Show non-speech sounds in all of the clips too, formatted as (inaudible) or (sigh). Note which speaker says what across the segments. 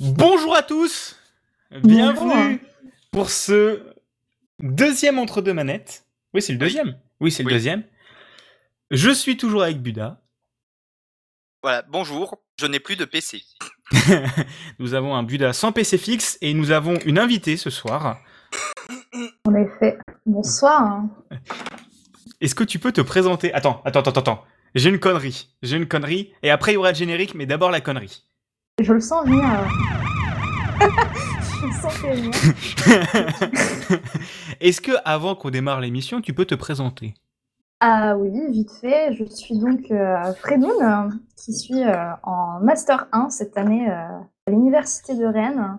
Speaker 1: Bonjour à tous, bienvenue pour ce deuxième entre deux manettes. Oui, c'est le deuxième. Oui, c'est le
Speaker 2: Oui.
Speaker 1: deuxième. Je suis toujours avec Buda.
Speaker 2: Voilà, bonjour, je n'ai plus de PC. (laughs)
Speaker 1: nous avons un Buda sans PC fixe et nous avons une invitée ce soir.
Speaker 3: En effet. Bonsoir.
Speaker 1: Est-ce que tu peux te présenter? Attends, attends, attends, attends. J'ai une connerie. J'ai une connerie. Et après, il y aura le générique, mais d'abord la connerie.
Speaker 3: Je le sens venir. euh. (laughs) Je le sens venir. (laughs)
Speaker 1: Est-ce que, avant qu'on démarre l'émission, tu peux te présenter?
Speaker 3: Ah oui, vite fait. Je suis donc euh, Fredoun, euh, qui suis euh, en Master 1 cette année à l'Université de Rennes,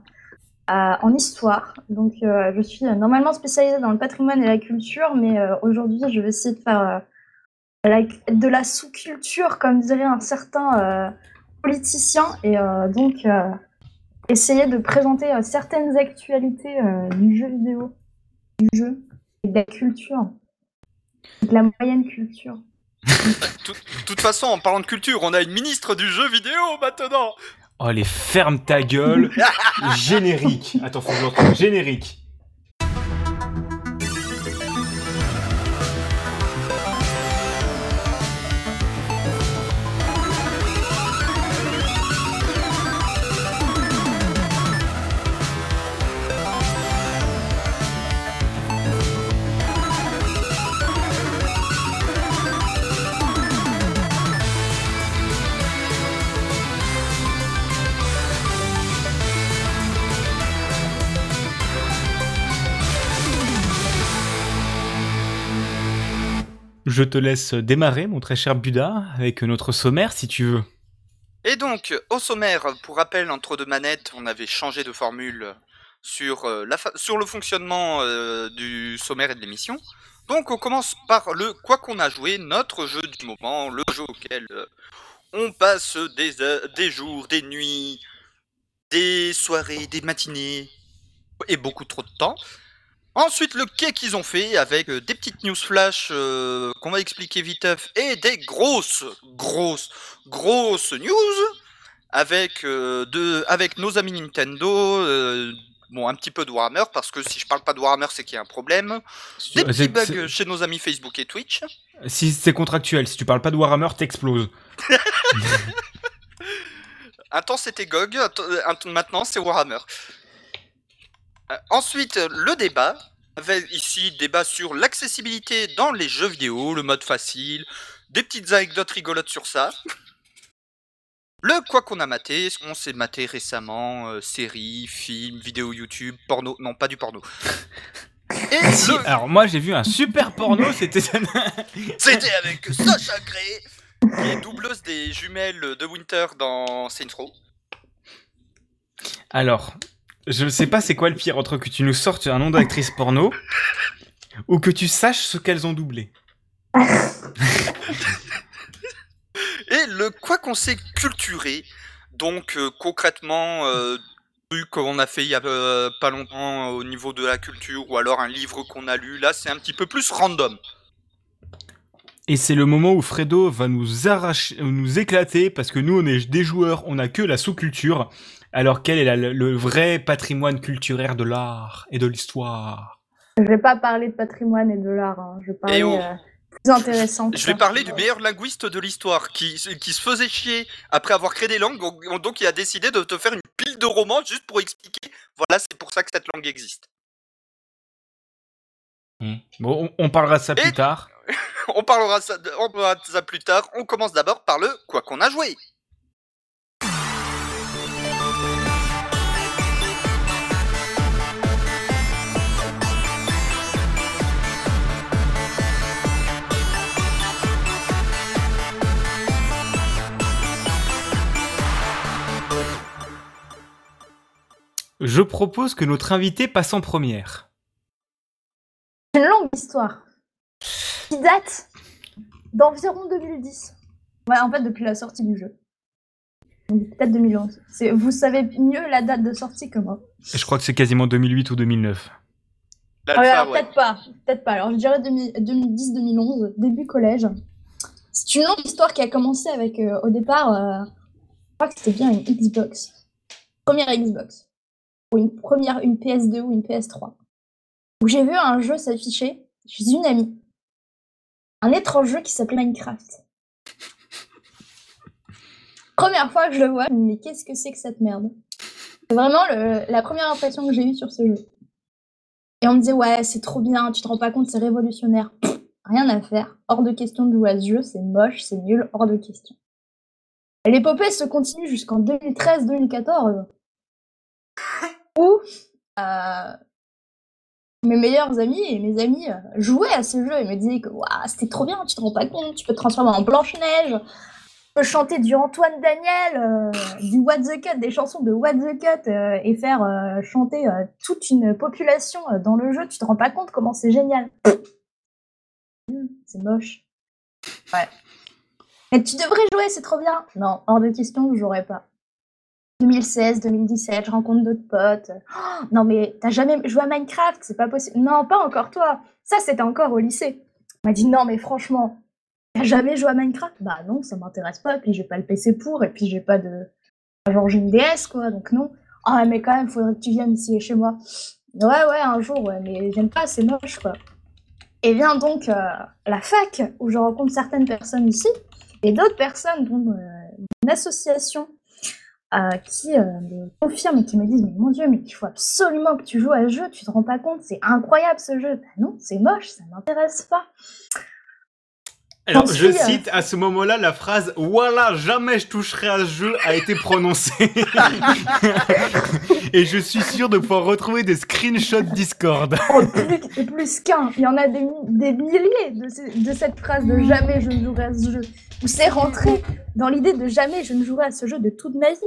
Speaker 3: en histoire. Donc je suis normalement spécialisée dans le patrimoine et la culture, mais aujourd'hui je vais essayer de faire de la sous-culture, comme dirait un certain politicien, et euh, donc euh, essayer de présenter euh, certaines actualités euh, du jeu vidéo, du jeu et de la culture, de la moyenne culture. (laughs)
Speaker 2: De toute façon, en parlant de culture, on a une ministre du jeu vidéo maintenant.
Speaker 1: Oh, les ferme ta gueule. (laughs) Générique. Attends, faut que je. Générique Je te laisse démarrer, mon très cher Buda, avec notre sommaire, si tu veux.
Speaker 2: Et donc, au sommaire, pour rappel, entre deux manettes, on avait changé de formule sur, euh, le fonctionnement euh, du sommaire et de l'émission. Donc, on commence par le quoi qu'on a joué, notre jeu du moment, le jeu auquel euh, on passe des jours, des nuits, des soirées, des matinées et beaucoup trop de temps. Ensuite, le quai qu'ils ont fait avec euh, des petites news flash euh, qu'on va expliquer viteuf et des grosses, grosses, grosses news avec, euh, de, avec nos amis Nintendo. euh, bon, un petit peu de Warhammer parce que si je parle pas de Warhammer, c'est qu'il y a un problème. Des petits bugs chez nos amis Facebook et Twitch.
Speaker 1: Si c'est contractuel, si tu parles pas de Warhammer, t'exploses. (laughs)
Speaker 2: Un temps c'était GOG, maintenant c'est Warhammer. Euh, ensuite, le débat. Avec ici débat sur l'accessibilité dans les jeux vidéo, le mode facile, des petites anecdotes rigolotes sur ça. Le quoi qu'on a maté, ce qu'on s'est maté récemment, euh, séries, films, vidéos YouTube, porno, non pas du porno. (laughs) Et
Speaker 1: Si,
Speaker 2: le-
Speaker 1: alors moi j'ai vu un super porno, (laughs) c'était...
Speaker 2: c'était avec Sacha Gray, qui est doubleuse des jumelles de Winter dans Saints Row.
Speaker 1: Alors, je ne sais pas c'est quoi le pire entre que tu nous sortes un nom d'actrice porno ou que tu saches ce qu'elles ont doublé. (laughs)
Speaker 2: Et le quoi qu'on s'est culturé, donc euh, concrètement, euh, truc qu'on a fait il y a euh, pas longtemps au niveau de la culture, ou alors un livre qu'on a lu, là c'est un petit peu plus random.
Speaker 1: Et c'est le moment où Fredo va nous arracher, nous éclater parce que nous on est des joueurs, on a que la sous-culture, alors quel est la- le, le vrai patrimoine culturel de l'art et de l'histoire?
Speaker 3: Je vais pas parler de patrimoine et de l'art. hein. Je vais parler
Speaker 2: oh.
Speaker 3: euh, plus intéressant.
Speaker 2: Je vais
Speaker 3: ça.
Speaker 2: parler du meilleur linguiste de l'histoire, qui, qui se faisait chier après avoir créé des langues, donc, il a décidé de te faire une pile de romans juste pour expliquer, voilà c'est pour ça que cette langue existe.
Speaker 1: Bon, on, on parlera de ça plus tard. (laughs)
Speaker 2: On parlera, ça, de- on parlera de ça plus tard, on commence d'abord par le quoi qu'on a joué.
Speaker 1: Je propose que notre invité passe en première.
Speaker 3: C'est une longue histoire qui date d'environ 2010. Ouais, en fait, depuis la sortie du jeu. Peut-être 2011. C'est- Vous savez mieux la date de sortie que moi.
Speaker 1: Je crois que c'est quasiment 2008 ou 2009.
Speaker 2: L'alpha,
Speaker 3: Ah,
Speaker 2: ouais.
Speaker 3: peut-être pas. Peut-être pas. Alors, je dirais 2010-2011, début collège. C'est une longue histoire qui a commencé avec, euh, au départ, euh, je crois que c'était bien une Xbox. première Xbox, ou une première une PS2 ou une PS3, où j'ai vu un jeu s'afficher chez une amie. Un étrange jeu qui s'appelait Minecraft. Première fois que je le vois, mais qu'est-ce que c'est que cette merde? C'est vraiment le- la première impression que j'ai eue sur ce jeu. Et on me disait ouais c'est trop bien, tu te rends pas compte, c'est révolutionnaire. Rien à faire, hors de question de jouer à ce jeu, c'est moche, c'est nul, hors de question. L'épopée se continue jusqu'en 2013-2014, où euh, mes meilleurs amis et mes amis euh, jouaient à ce jeu et me disaient que c'était trop bien, tu te rends pas compte, tu peux te transformer en Blanche-Neige, tu peux chanter du Antoine Daniel, euh, du What the Cut, des chansons de What the Cut euh, et faire euh, chanter toute une population dans le jeu, tu te rends pas compte comment c'est génial. Hum, C'est moche. Ouais. Mais tu devrais jouer, c'est trop bien. Non, hors de question, je jouerai pas. 2016, 2017, je rencontre d'autres potes. Oh, non mais t'as jamais joué à Minecraft, c'est pas possible. Non, pas encore toi. Ça c'était encore au lycée. On m'a dit non mais franchement, t'as jamais joué à Minecraft? Bah non, ça m'intéresse pas. Puis j'ai pas le PC pour, et puis j'ai pas de, genre j'ai une DS quoi, donc non. Ah mais quand même, faudrait que tu viennes ici chez moi. Ouais ouais, un jour mais j'aime pas, c'est moche quoi. Et vient donc euh, la fac où je rencontre certaines personnes ici et d'autres personnes dont euh, une association euh, qui euh, me confirment et qui me disent mais mon dieu mais il faut absolument que tu joues à ce jeu tu te rends pas compte c'est incroyable ce jeu ben non c'est moche ça m'intéresse pas
Speaker 1: Alors, je
Speaker 3: euh,
Speaker 1: cite à ce moment-là la phrase Voilà, jamais je toucherai à ce jeu a été prononcée. (laughs) Et je suis sûr de pouvoir retrouver des screenshots Discord. (laughs)
Speaker 3: oh, plus, plus qu'un il y en a des, mi- des milliers de, ce- de cette phrase de jamais je ne jouerai à ce jeu où c'est rentré dans l'idée de jamais je ne jouerai à ce jeu de toute ma vie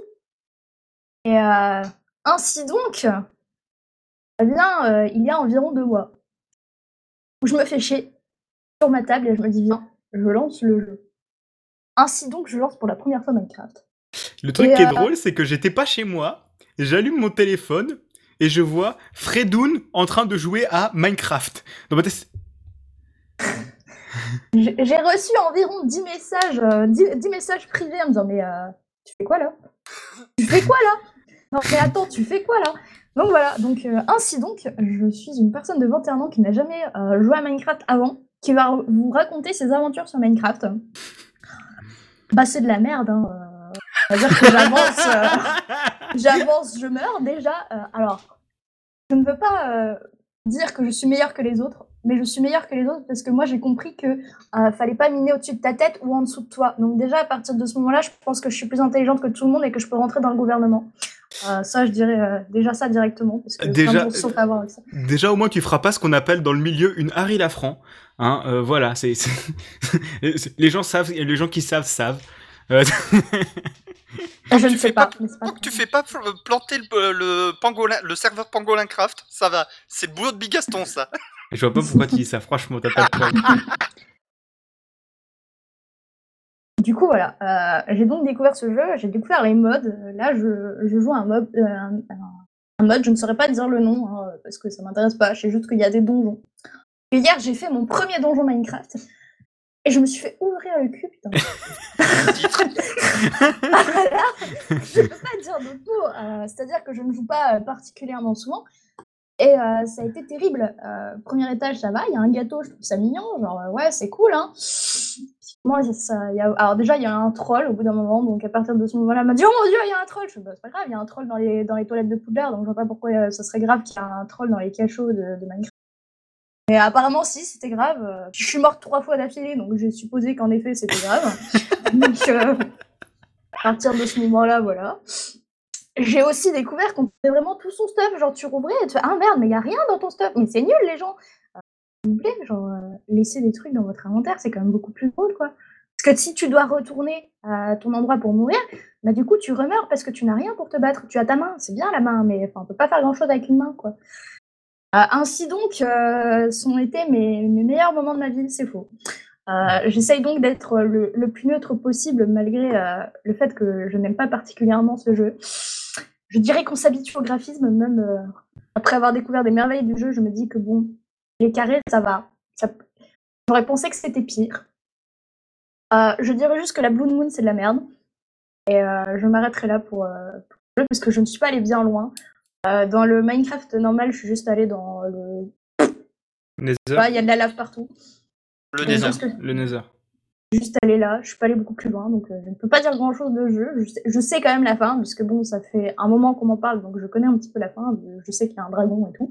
Speaker 3: et euh, ainsi donc eh bien euh, il y a environ deux mois où je me fais chier sur ma table et je me dis viens je lance le jeu ainsi donc je lance pour la première fois Minecraft
Speaker 1: Le truc
Speaker 3: Et,
Speaker 1: qui est
Speaker 3: euh,
Speaker 1: drôle, c'est que j'étais pas chez moi, j'allume mon téléphone et je vois Fredoun en train de jouer à Minecraft. Dans ma tête, (laughs)
Speaker 3: J'ai reçu environ 10 messages, euh, 10, 10 messages privés en me disant Mais tu fais quoi là? Tu fais quoi là? Non, mais attends, tu fais quoi là? Donc voilà, donc euh, ainsi donc, je suis une personne de 21 ans qui n'a jamais euh, joué à Minecraft avant, qui va vous raconter ses aventures sur Minecraft. Bah, c'est de la merde, hein. euh, On va dire que j'avance, (laughs) j'avance, je meurs déjà. alors, je ne veux pas dire que je suis meilleure que les autres, mais je suis meilleure que les autres parce que moi j'ai compris que euh, fallait pas miner au-dessus de ta tête ou en dessous de toi. Donc déjà à partir de ce moment-là, je pense que je suis plus intelligente que tout le monde et que je peux rentrer dans le gouvernement. Euh, ça, je dirais euh, déjà ça directement parce que
Speaker 1: Déjà,
Speaker 3: plein de gens sont pas à voir avec ça.
Speaker 1: Déjà, au moins, tu feras pas ce qu'on appelle dans le milieu une Harry Lafranc. Hein, euh, voilà, c'est (laughs) les gens savent, les gens qui savent savent. Euh,
Speaker 3: je
Speaker 2: tu
Speaker 3: ne
Speaker 2: fais
Speaker 3: sais pas.
Speaker 2: pas- que tu fais pas pl- planter le, le pangolin, le serveur Pangolin Craft, ça va. C'est le boulot de Bigaston, ça.
Speaker 1: Je vois pas pourquoi tu dis ça. Franchement, t'as pas de problème. (laughs)
Speaker 3: Du coup, voilà. euh, j'ai donc découvert ce jeu, j'ai découvert les modes. Là, je, je joue un mode, euh, un, mode, je ne saurais pas dire le nom, hein, parce que ça m'intéresse pas, je sais juste qu'il y a des donjons. Et hier, j'ai fait mon premier donjon Minecraft, et je me suis fait ouvrir le cul, putain. (laughs) (laughs) Ah, là, je peux pas dire d'autres mots. euh, C'est-à-dire que je ne joue pas particulièrement souvent. Et euh, ça a été terrible. Euh, premier étage, ça va, il y a un gâteau, je trouve ça mignon. Genre, euh, ouais, c'est cool, hein. Moi, ça- ça, il y a- alors déjà, il y a un troll au bout d'un moment. Donc, à partir de ce moment-là, elle m'a dit Oh mon dieu, il y a un troll. Je Bah, C'est pas grave, il y a un troll dans les, dans les toilettes de Poudlard. Donc, je vois pas pourquoi euh, ça serait grave qu'il y ait un troll dans les cachots de, de Minecraft. Mais apparemment, si, c'était grave. Je suis morte trois fois d'affilée, donc j'ai supposé qu'en effet, c'était grave. (laughs) donc, à partir de ce moment-là, voilà. J'ai aussi découvert qu'on pouvait vraiment tout son stuff. Genre, tu rouvrais et tu fais Ah merde, mais il y a rien dans ton stuff. Mais c'est nul, les gens. Euh, S'il vous plaît, genre, euh, des trucs dans votre inventaire, c'est quand même beaucoup plus drôle, quoi. Parce que si tu dois retourner à ton endroit pour mourir, bah du coup, tu remeurs parce que tu n'as rien pour te battre. Tu as ta main, c'est bien la main, mais enfin, on peut pas faire grand-chose avec une main, quoi. Euh, ainsi donc, euh, sont été mes, mes meilleurs moments de ma vie, c'est faux. Euh, J'essaye donc d'être le, plus neutre possible malgré euh, le fait que je n'aime pas particulièrement ce jeu. Je dirais qu'on s'habitue au graphisme, même euh, après avoir découvert des merveilles du jeu, je me dis que bon, les carrés, ça va. Ça... J'aurais pensé que c'était pire. Euh, je dirais juste que la Blue Moon, c'est de la merde. Et euh, je m'arrêterai là pour, euh, pour parce que je ne suis pas allée bien loin. Euh, dans le Minecraft normal, je suis juste allée dans le.
Speaker 1: Nether.
Speaker 3: Il y a de la lave partout.
Speaker 2: Le
Speaker 3: Et
Speaker 2: Nether.
Speaker 3: que
Speaker 1: Le Nether.
Speaker 3: Juste allée là, je suis pas allée beaucoup plus loin, donc euh, je ne peux pas dire grand chose de jeu. Je sais, je sais quand même la fin, parce que bon, ça fait un moment qu'on m'en parle, donc je connais un petit peu la fin. Je sais qu'il y a un dragon et tout.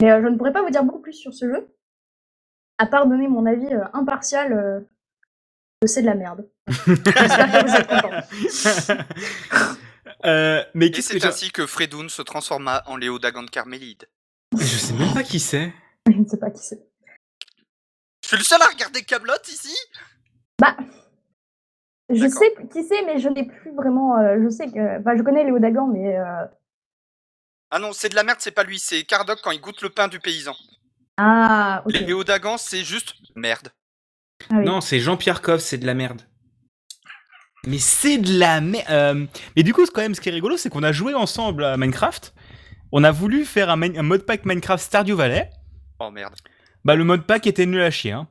Speaker 3: Mais euh, je ne pourrais pas vous dire beaucoup plus sur ce jeu, à part donner mon avis euh, impartial. euh, que c'est de la merde. J'espère que vous êtes contents. (laughs)
Speaker 1: Mais
Speaker 2: Et
Speaker 1: qu'est-ce que
Speaker 2: c'est ainsi que Fredoun se transforma en Léo Dagan de Carmélide.
Speaker 1: Je sais même pas qui c'est.
Speaker 3: Je ne sais pas qui c'est.
Speaker 2: Je suis le seul à regarder Camelot ici
Speaker 3: Bah, je sais qui c'est, mais je n'ai plus vraiment. euh, je sais que. Enfin, je connais Léo Dagan, mais. euh,
Speaker 2: Ah non, c'est de la merde, c'est pas lui, c'est Kardok quand il goûte le pain du paysan.
Speaker 3: Ah, ok.
Speaker 2: Léo Dagan, c'est juste merde.
Speaker 3: Ah oui.
Speaker 1: Non, c'est Jean-Pierre Coff, c'est de la merde. Mais c'est de la merde. mais du coup, c'est quand même ce qui est rigolo, c'est qu'on a joué ensemble à Minecraft. On a voulu faire un mode pack Minecraft Stardew Valley.
Speaker 2: Oh merde.
Speaker 1: Bah, le mode pack était nul à chier. Hein.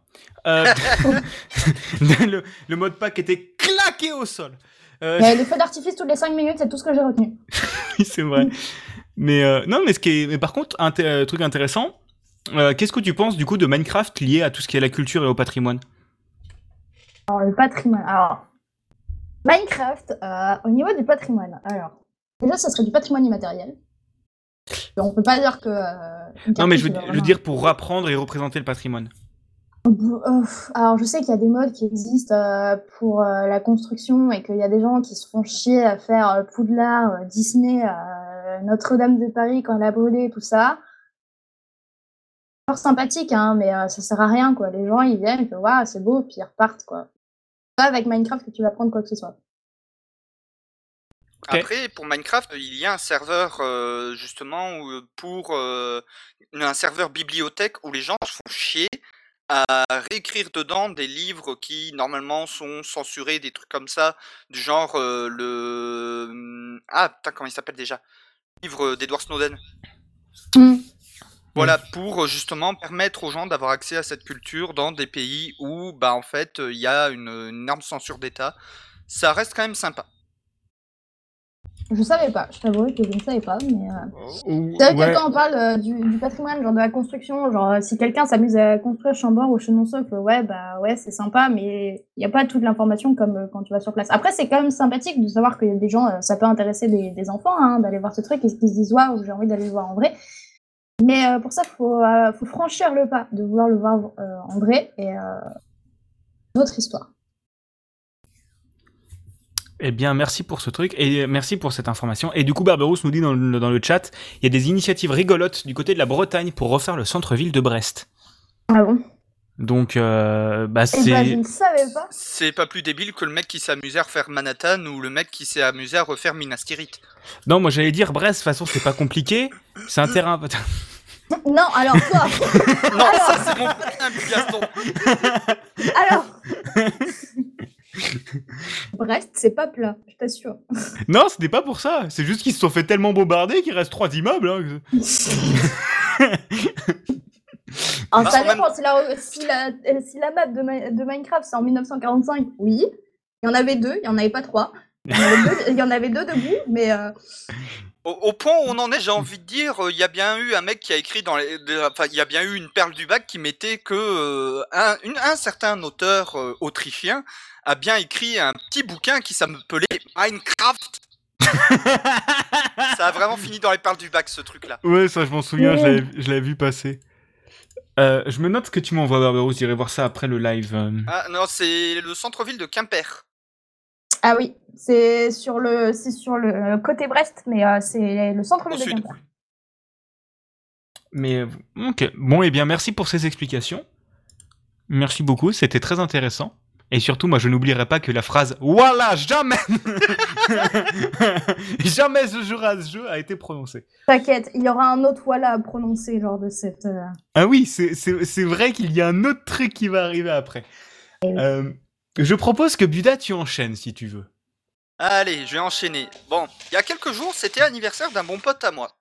Speaker 1: Euh, (laughs) le, le mode pack était claqué au sol. Euh,
Speaker 3: Il y a des feux d'artifice toutes les 5 minutes, c'est tout ce que j'ai retenu. (laughs)
Speaker 1: oui, c'est vrai. Mais euh, non, mais ce qui est, mais par contre, un euh, truc intéressant. euh, Qu'est-ce que tu penses du coup de Minecraft lié à tout ce qui est la culture et au patrimoine?
Speaker 3: Alors, le patrimoine. Alors, Minecraft, euh, au niveau du patrimoine. Alors, déjà, ça serait du patrimoine immatériel. On peut pas dire que. euh,
Speaker 1: Non, mais je veux,
Speaker 3: c'est
Speaker 1: je veux
Speaker 3: vraiment-
Speaker 1: dire pour apprendre et représenter le patrimoine.
Speaker 3: Alors, je sais qu'il y a des modes qui existent euh, pour euh, la construction et qu'il y a des gens qui se font chier à faire Poudlard, Disney, Notre-Dame de Paris quand elle a brûlé, tout ça. Fort sympathique, hein, mais euh, ça sert à rien, quoi. Les gens, ils viennent, ils font, waouh, c'est beau, puis ils repartent, quoi. Pas avec Minecraft que tu vas prendre quoi que ce soit.
Speaker 2: Après, pour Minecraft, il y a un serveur euh, justement où, pour euh, un serveur bibliothèque où les gens se font chier à réécrire dedans des livres qui normalement sont censurés, des trucs comme ça, du genre euh, le ah putain comment il s'appelle déjà, livre d'Edward Snowden.
Speaker 3: Hmm.
Speaker 2: Voilà pour euh, justement permettre aux gens d'avoir accès à cette culture dans des pays où bah en fait euh, il y a une, une énorme censure d'État. Ça reste quand même sympa.
Speaker 3: Je savais pas, je t'avouerai que je ne savais pas, mais. euh, C'est vrai
Speaker 1: ouais.
Speaker 3: que quand on parle euh, du, du patrimoine, genre de la construction, genre euh, si quelqu'un s'amuse à construire Chambord ou Chenonceau, ouais, bah ouais, c'est sympa, mais il n'y a pas toute l'information comme euh, quand tu vas sur place. Après, c'est quand même sympathique de savoir qu'il y a des gens, euh, ça peut intéresser des, des enfants hein, d'aller voir ce truc et qu'ils se disent, waouh, j'ai envie d'aller le voir en vrai. Mais euh, pour ça, il faut, euh, faut franchir le pas de vouloir le voir euh, en vrai et euh, d'autres histoires.
Speaker 1: Eh bien, merci pour ce truc et merci pour cette information. Et du coup, Barberousse nous dit dans le, dans le chat, il y a des initiatives rigolotes du côté de la Bretagne pour refaire le centre-ville de Brest.
Speaker 3: Ah bon?
Speaker 1: Donc, euh, bah,
Speaker 3: Eh ben, je
Speaker 1: c'est.
Speaker 3: ne savais pas.
Speaker 2: C'est pas plus débile que le mec qui s'est amusé à refaire Manhattan ou le mec qui s'est amusé à refaire Minas Tirith.
Speaker 1: Non, moi j'allais dire Brest, de toute façon, c'est pas compliqué. C'est un terrain. (laughs)
Speaker 3: Non, alors toi, (laughs)
Speaker 2: Non,
Speaker 3: Alors.
Speaker 2: ça c'est mon putain de Gaston. (laughs)
Speaker 3: alors. (laughs) Brest, c'est pas plat, je t'assure. (laughs)
Speaker 1: non, c'était pas pour ça. C'est juste qu'ils se sont fait tellement bombarder qu'il reste trois immeubles. hein.
Speaker 3: Alors, ça
Speaker 2: même-
Speaker 3: dépend. Si la, si la, si la map de, Mi- de Minecraft c'est en 1945, oui. Il y en avait deux, il n'y en avait pas trois. Il y en avait deux, il y en avait deux debout, mais euh,
Speaker 2: Au, au point où on en est, j'ai envie de dire, euh, il y a bien eu un mec qui a écrit dans les, de- enfin, il y a bien eu une perle du bac qui mettait que euh, un, une- un certain auteur euh, autrichien a bien écrit un petit bouquin qui s'appelait Minecraft. Ça a vraiment fini dans les perles du bac ce truc-là.
Speaker 1: Ouais, ça, je m'en souviens, je
Speaker 3: Ouais.
Speaker 1: l'avais- je l'avais vu passer. Euh, je me note ce que tu m'envoies, Barberousse. J'irai voir ça après le live.
Speaker 2: Ah non, c'est le centre-ville de Quimper.
Speaker 3: ah oui, c'est sur le, c'est sur le côté Brest, mais euh, c'est le centre
Speaker 2: Au
Speaker 3: de
Speaker 2: sud.
Speaker 3: Quimper.
Speaker 1: Mais, ok. Bon, eh bien, merci pour ces explications. Merci beaucoup, c'était très intéressant. Et surtout, moi, je n'oublierai pas que la phrase « Voilà, jamais (laughs) !» (laughs) Jamais ce jour à ce jeu a été prononcée.
Speaker 3: T'inquiète, il y aura un autre voilà à prononcer lors de cette. euh,
Speaker 1: Ah oui, c'est- c'est c'est vrai qu'il y a un autre truc qui va arriver après.
Speaker 3: Eh oui.
Speaker 1: Euh, je propose que Buda, tu enchaînes si tu veux.
Speaker 2: Allez, je vais enchaîner. Bon, il y a quelques jours, c'était l'anniversaire d'un bon pote à moi.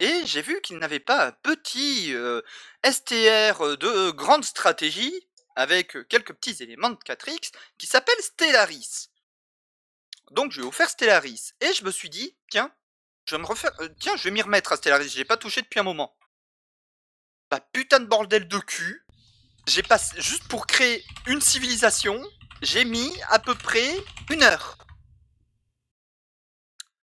Speaker 2: Et j'ai vu qu'il n'avait pas un petit euh, STR de grande stratégie avec quelques petits éléments de 4X qui s'appelle Stellaris. Donc je lui ai offert Stellaris et je me suis dit, tiens, Je vais me refaire. euh, tiens, je vais m'y remettre à Stellaris. J'ai pas touché depuis un moment. Bah putain de bordel de cul. J'ai passé juste pour créer une civilisation. J'ai mis à peu près une heure.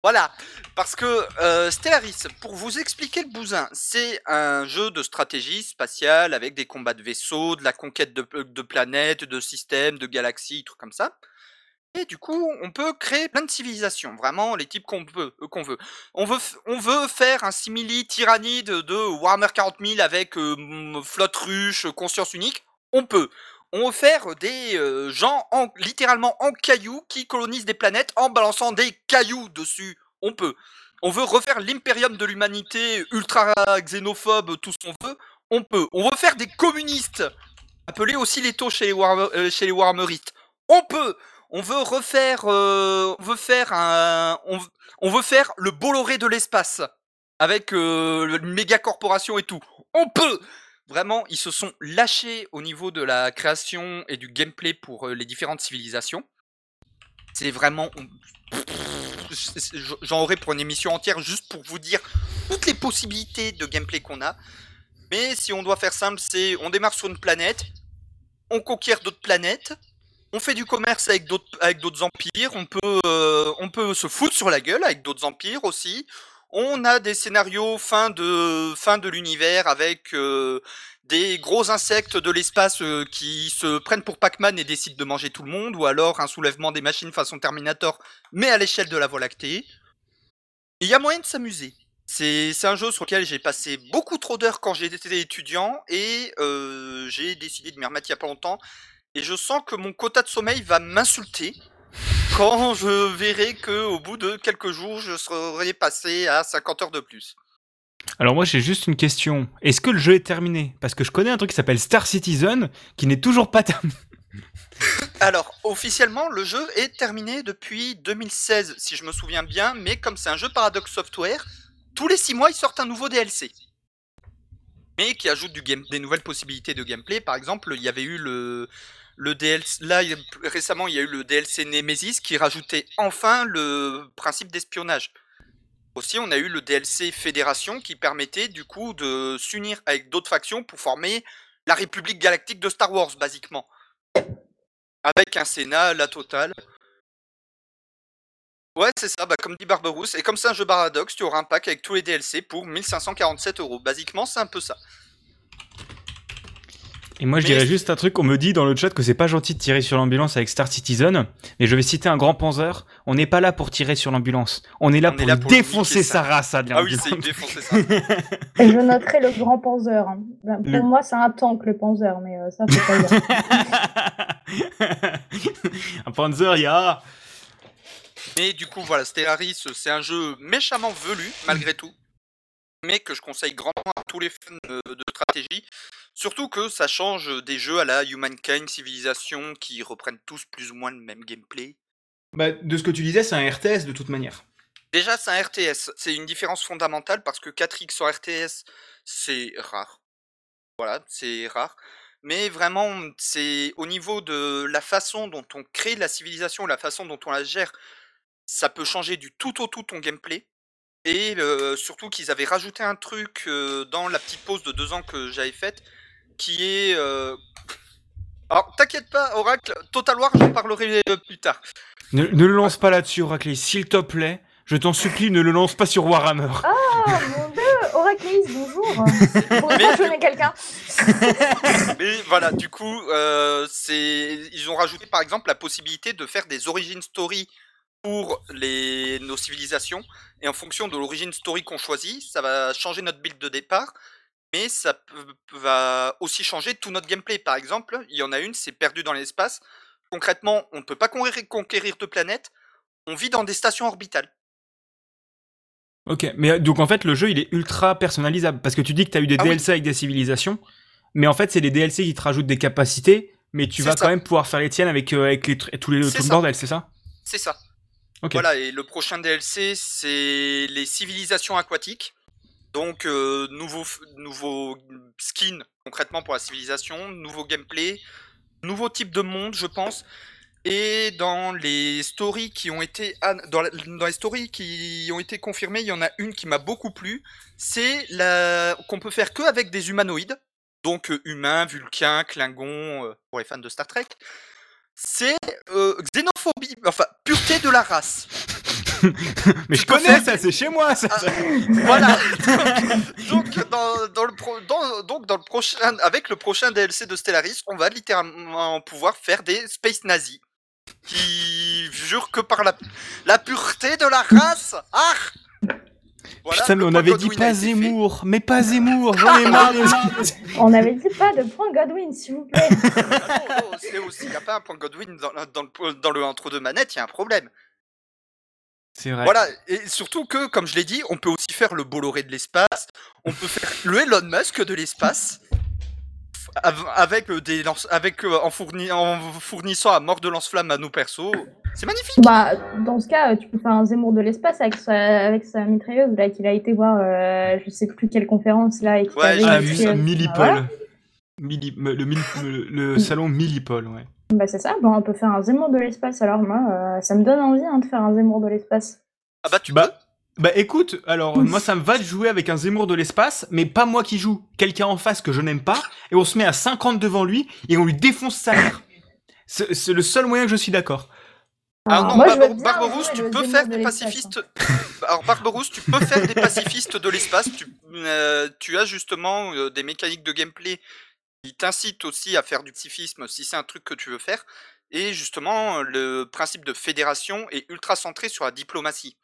Speaker 2: Voilà, parce que euh, Stellaris, pour vous expliquer le bousin, c'est un jeu de stratégie spatiale avec des combats de vaisseaux, de la conquête de, planètes, de systèmes, de galaxies, trucs comme ça. Et du coup, on peut créer plein de civilisations, vraiment les types qu'on veut. euh, qu'on veut. On veut, on veut faire un simili tyrannide de Warhammer 40 000 avec euh, flotte ruche, conscience unique. On peut. On veut faire des euh, gens en, littéralement en cailloux qui colonisent des planètes en balançant des cailloux dessus. On peut. On veut refaire l'impérium de l'humanité ultra xénophobe, tout ce qu'on veut. On peut. On veut faire des communistes, appelés aussi les taux chez les, Warhammer- euh. On peut. On veut refaire, euh, on veut faire un, on, on veut faire le Bolloré de l'espace avec euh, méga corporation et tout. On peut. Vraiment, ils se sont lâchés au niveau de la création et du gameplay pour euh, les différentes civilisations. C'est vraiment, j'en aurais pour une émission entière juste pour vous dire toutes les possibilités de gameplay qu'on a. Mais si on doit faire simple, c'est on démarre sur une planète, on conquiert d'autres planètes, on fait du commerce avec d'autres avec d'autres empires, on peut euh, on peut se foutre sur la gueule avec d'autres empires aussi. On a des scénarios fin de fin de l'univers avec euh, des gros insectes de l'espace euh, qui se prennent pour Pac-Man et décident de manger tout le monde, ou alors un soulèvement des machines façon Terminator, mais à l'échelle de la Voie lactée. Il y a moyen de s'amuser. C'est un jeu sur lequel j'ai passé beaucoup trop d'heures quand j'étais étudiant et euh, j'ai décidé de m'y remettre il y a pas longtemps. Et je sens que mon quota de sommeil va m'insulter quand je verrai que au bout de quelques jours, je serai passé à 50 heures de plus.
Speaker 1: Alors moi j'ai juste une question. Est-ce que le jeu est terminé? Parce que je connais un truc qui s'appelle Star Citizen qui n'est toujours pas terminé. (laughs)
Speaker 2: Alors, officiellement, le jeu est terminé depuis 2016, si je me souviens bien, mais comme c'est un jeu Paradox Software, tous les 6 mois, ils sortent un nouveau DLC. Mais qui ajoute du game, des nouvelles possibilités de gameplay. Par exemple, il y avait eu le, le DLC. Là, récemment, il y a eu le DLC Nemesis qui rajoutait enfin le principe d'espionnage. Aussi, on a eu le DLC Fédération qui permettait du coup de s'unir avec d'autres factions pour former la République Galactique de Star Wars, basiquement. Avec un Sénat, la totale. Ouais, c'est ça, bah, comme dit Barberousse. Et comme c'est un jeu Paradox, tu auras un pack avec tous les DLC pour 1547 euros. Basiquement, c'est un peu ça.
Speaker 1: Et moi je
Speaker 2: Mais-
Speaker 1: dirais juste un truc, on me dit dans le chat que c'est pas gentil de tirer sur l'ambulance avec Star Citizen, mais je vais citer un grand Panzer, on n'est pas là pour tirer sur l'ambulance, on est là
Speaker 2: On est
Speaker 1: pour,
Speaker 2: là
Speaker 1: défoncer sa
Speaker 2: ça.
Speaker 1: race à de
Speaker 2: Ah oui,
Speaker 1: l'ambulance.
Speaker 2: c'est défoncer ça.
Speaker 3: Et (laughs) je noterai le grand Panzer. hein. Ben, Pour
Speaker 1: Le-
Speaker 3: moi, c'est un tank, le Panzer, mais euh, ça, faut pas dire. (laughs)
Speaker 1: un Panzer, il y a...
Speaker 2: Mais du coup, voilà, Stellaris, c'est un jeu méchamment velu, malgré tout. Mais que je conseille grandement à tous les fans de stratégie. Surtout que ça change des jeux à la Humankind Civilization qui reprennent tous plus ou moins le même gameplay.
Speaker 1: Bah, de ce que tu disais, c'est un RTS de toute manière.
Speaker 2: Déjà, c'est un RTS. C'est une différence fondamentale parce que 4X en RTS, c'est rare. Voilà, c'est rare. Mais vraiment, c'est au niveau de la façon dont on crée la civilisation, la façon dont on la gère, ça peut changer du tout au tout ton gameplay. Et euh, surtout qu'ils avaient rajouté un truc euh, dans la petite pause de deux ans que j'avais faite, qui est... euh, Alors, t'inquiète pas, Oracle, Total War, j'en parlerai euh, plus tard.
Speaker 1: Ne, ne le lance pas là-dessus, Oracle, s'il te plaît. Je t'en supplie, ne le lance pas sur Warhammer.
Speaker 3: Ah, mon dieu, Oraclis, bonjour. (laughs) Pour une fois, je connais quelqu'un. (laughs)
Speaker 2: Mais voilà, du coup, euh, c'est ils ont rajouté par exemple la possibilité de faire des origin story pour les nos civilisations et en fonction de l'origin story qu'on choisit, ça va changer notre build de départ, mais ça peut- va aussi changer tout notre gameplay. Par exemple, il y en a une, c'est perdu dans l'espace. Concrètement, on ne peut pas conquérir, conquérir de planètes. On vit dans des stations orbitales.
Speaker 1: Ok, mais euh, donc en fait, le jeu, il est ultra personnalisable. Parce que tu dis que tu as eu des
Speaker 2: Ah oui.
Speaker 1: DLC avec des civilisations, mais en fait, c'est les DLC qui te rajoutent des capacités, mais tu
Speaker 2: C'est
Speaker 1: vas
Speaker 2: ça.
Speaker 1: quand même pouvoir faire les tiennes avec, euh, avec les, tr- tous les,
Speaker 2: C'est
Speaker 1: tout le
Speaker 2: ça.
Speaker 1: bordel, c'est ça?
Speaker 2: C'est ça.
Speaker 1: Ok.
Speaker 2: Voilà, et le prochain DLC, c'est les civilisations aquatiques. Donc, euh, nouveau, skin concrètement pour la civilisation, nouveau gameplay, nouveau type de monde, je pense. Et dans les stories qui ont été dans les stories qui ont été confirmées, il y en a une qui m'a beaucoup plu. C'est la qu'on peut faire que avec des humanoïdes, donc euh, humains, vulcains, klingons euh, pour les fans de Star Trek. C'est euh, xénophobie, enfin pureté de la race.
Speaker 1: Mais je connais ça, c'est chez moi ça.
Speaker 2: Ah. Voilà. (laughs) donc, donc, dans, dans le pro- dans- donc dans le prochain, avec le prochain DLC de Stellaris, on va littéralement pouvoir faire des space nazis qui jurent que par la, la pureté de la race. Ah. Voilà,
Speaker 1: Putain, mais on avait dit
Speaker 2: Godwin
Speaker 1: pas. Zemmour, mais pas Zemmour, j'en ai marre. de- (laughs)
Speaker 3: On avait dit pas de point Godwin, s'il vous plaît.
Speaker 2: Ah non, non, c'est aussi, il n'y a pas un point Godwin dans, dans le, dans le entre-deux manettes, il y a un problème.
Speaker 1: C'est vrai.
Speaker 2: Voilà, et surtout que, comme je l'ai dit, on peut aussi faire le Bolloré de l'espace, on peut faire le Elon Musk de l'espace, av- avec euh, des lance avec euh, en, fourni- en fournissant à mort de lance-flamme à nos persos. C'est magnifique.
Speaker 3: Bah, dans ce cas, tu peux faire un Zemmour de l'espace avec sa, avec sa mitrailleuse, là, qu'il a été voir, euh, je sais plus quelle conférence, là, et
Speaker 2: Ouais, j'ai
Speaker 1: Ah,
Speaker 2: vu
Speaker 1: mi-
Speaker 3: mitrailleuse.
Speaker 1: Millipol.
Speaker 3: Voilà.
Speaker 1: Le- le salon Millipol, ouais.
Speaker 3: Bah, c'est ça, bah, on peut faire un Zemmour de l'espace, alors moi, euh, ça me donne envie hein, de faire un Zemmour de l'espace.
Speaker 2: Ah bah tu
Speaker 1: Bah, bah écoute, alors moi ça me va de jouer avec un Zemmour de l'espace, mais pas moi qui joue, quelqu'un en face que je n'aime pas, et on se met à 50 devant lui et on lui défonce sa mère. C'est le seul moyen que je suis d'accord.
Speaker 2: Ah
Speaker 3: Alors,
Speaker 2: non, Barbe- Barberousse, tu peux faire
Speaker 3: de
Speaker 2: des
Speaker 3: l'espace, hein.
Speaker 2: pacifistes. (laughs) Alors Barberousse, tu peux faire des pacifistes de l'espace. Tu, euh, tu as justement euh, des mécaniques de gameplay qui t'incitent aussi à faire du pacifisme si c'est un truc que tu veux faire. Et justement, le principe de fédération est ultra centré sur la diplomatie.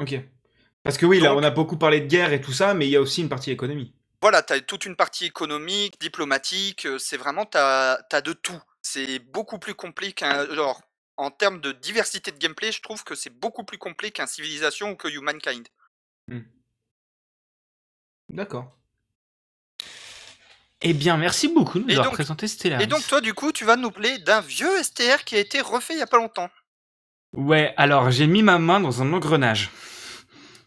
Speaker 1: Ok. Parce que oui, là on a beaucoup parlé de guerre et tout ça, mais il y a aussi une partie économie.
Speaker 2: Voilà, tu as toute une partie économique, diplomatique, euh, c'est vraiment, tu as, de tout. C'est beaucoup plus complet qu'un... Genre, en termes de diversité de gameplay, je trouve que c'est beaucoup plus complet qu'un Civilisation ou que Humankind.
Speaker 1: D'accord. Eh bien, merci beaucoup de nous
Speaker 2: Et
Speaker 1: avoir
Speaker 2: donc-
Speaker 1: présenté Stellaris.
Speaker 2: Et donc toi, du coup, tu vas nous parler d'un vieux STR qui a été refait il y a pas longtemps.
Speaker 1: Ouais, alors j'ai mis ma main dans un engrenage.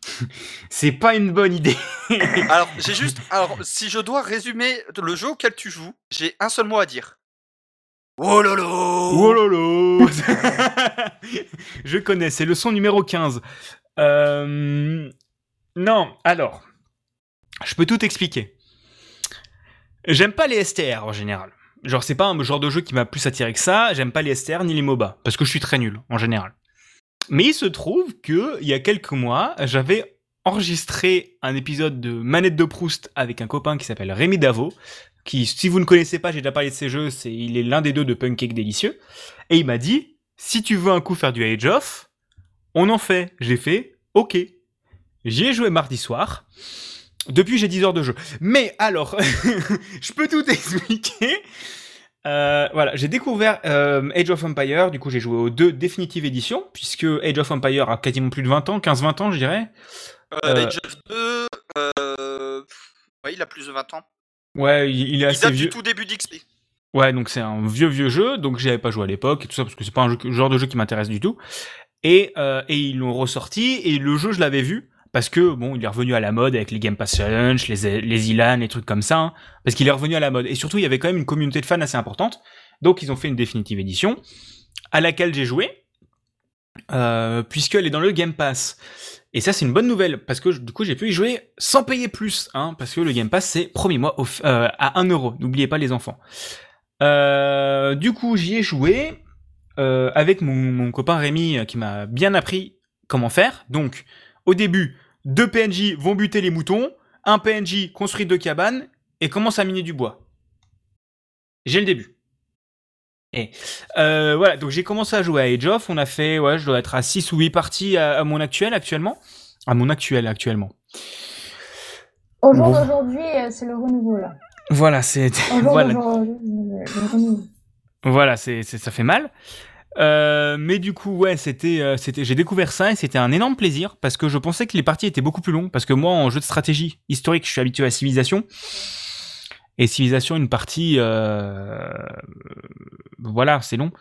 Speaker 1: (laughs) C'est pas une bonne idée. (laughs)
Speaker 2: Alors, j'ai juste... Alors, si je dois résumer le jeu auquel tu joues, j'ai un seul mot à dire. Oh lolo
Speaker 1: Oh lolo (laughs) Je connais, c'est le son numéro 15. Euh, Non, alors, je peux tout expliquer. J'aime pas les STR en général. Genre, c'est pas un genre de jeu qui m'a plus attiré que ça. J'aime pas les STR ni les MOBA, parce que je suis très nul en général. Mais il se trouve que il y a quelques mois, j'avais enregistré un épisode de Manette de Proust avec un copain qui s'appelle Rémi Davo, qui, si vous ne connaissez pas, j'ai déjà parlé de ces jeux, il est l'un des deux de Pancake Délicieux. Et il m'a dit, si tu veux un coup faire du Age of, on en fait. J'ai fait, ok. J'y ai joué mardi soir. Depuis, j'ai 10 heures de jeu. Mais alors, (laughs) je peux tout expliquer. Euh, voilà, j'ai découvert euh, Age of Empire, du coup j'ai joué aux deux Definitive Edition, puisque Age of Empire a quasiment plus de 20 ans, 15-20 ans je dirais.
Speaker 2: Euh. Age of 2... Euh... Ouais, il a plus de 20 ans.
Speaker 1: Ouais, il, il est
Speaker 2: Il
Speaker 1: assez
Speaker 2: date
Speaker 1: vieux.
Speaker 2: du tout début d'XP.
Speaker 1: Ouais, donc c'est un vieux vieux jeu, donc j'y avais pas joué à l'époque et tout ça parce que c'est pas un jeu- genre de jeu qui m'intéresse du tout. Et, et ils l'ont ressorti et le jeu je l'avais vu parce que bon il est revenu à la mode avec les Game Pass Challenge, les les Ilan, les trucs comme ça, hein, parce qu'il est revenu à la mode et surtout il y avait quand même une communauté de fans assez importante. Donc ils ont fait une définitive édition à laquelle j'ai joué euh, puisqu'elle est dans le Game Pass. Et ça c'est une bonne nouvelle parce que du coup j'ai pu y jouer sans payer plus, hein, parce que le Game Pass c'est premier mois euh, à 1 euro. N'oubliez pas les enfants. Euh, du coup, j'y ai joué euh, avec mon, mon copain Rémi qui m'a bien appris comment faire. Donc, au début, deux PNJ vont buter les moutons, un PNJ construit deux cabanes et commence à miner du bois. J'ai le début. Et euh, voilà, donc j'ai commencé à jouer à Age of. On a fait, ouais, je dois être à 6 ou 8 parties à, à mon actuel actuellement. À mon actuel actuellement.
Speaker 3: Au jour
Speaker 1: Bon.
Speaker 3: d'aujourd'hui, euh, c'est le renouveau, là.
Speaker 1: Voilà, c'est (laughs) voilà. Voilà, c'est- ça fait mal. Euh, mais du coup, ouais, c'était, euh, c'était, j'ai découvert ça et c'était un énorme plaisir parce que je pensais que les parties étaient beaucoup plus longues parce que moi, en jeu de stratégie historique, je suis habitué à Civilisation et Civilisation, une partie, euh, voilà, c'est long.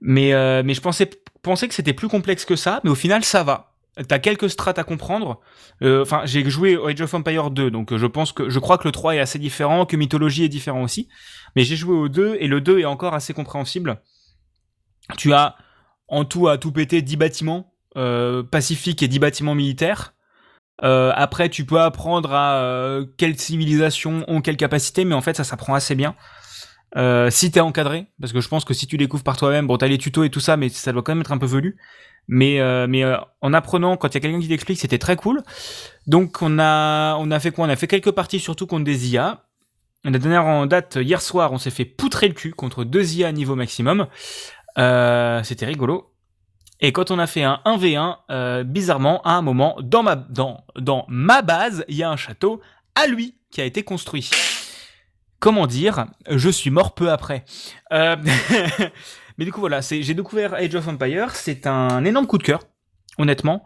Speaker 1: Mais, euh, mais je pensais, pensais que c'était plus complexe que ça, mais au final, ça va. T'as quelques strates à comprendre. Enfin, j'ai joué Age of Empire 2, donc je pense que, je crois que le 3 est assez différent, que Mythologie est différent aussi. Mais j'ai joué au 2 et le 2 est encore assez compréhensible. Tu as en tout à tout péter 10 bâtiments euh, pacifiques et 10 bâtiments militaires. Euh, après, tu peux apprendre à euh, quelles civilisations ont quelle capacité, mais en fait, ça s'apprend assez bien. Euh, si t'es encadré, parce que je pense que si tu découvres par toi-même, bon, t'as les tutos et tout ça, mais ça doit quand même être un peu velu. Mais, mais en apprenant, quand il y a quelqu'un qui t'explique, c'était très cool. Donc, on a, on a fait quoi? On a fait quelques parties, surtout contre des IA. La dernière en date, hier soir, on s'est fait poutrer le cul contre deux IA niveau maximum. Euh, c'était rigolo. Et quand on a fait un 1v1, euh, bizarrement, à un moment, dans ma, base, il y a un château à lui qui a été construit. Comment dire Je suis mort peu après. Euh, (laughs) Mais du coup, voilà, j'ai découvert Age of Empire. C'est un énorme coup de cœur, honnêtement.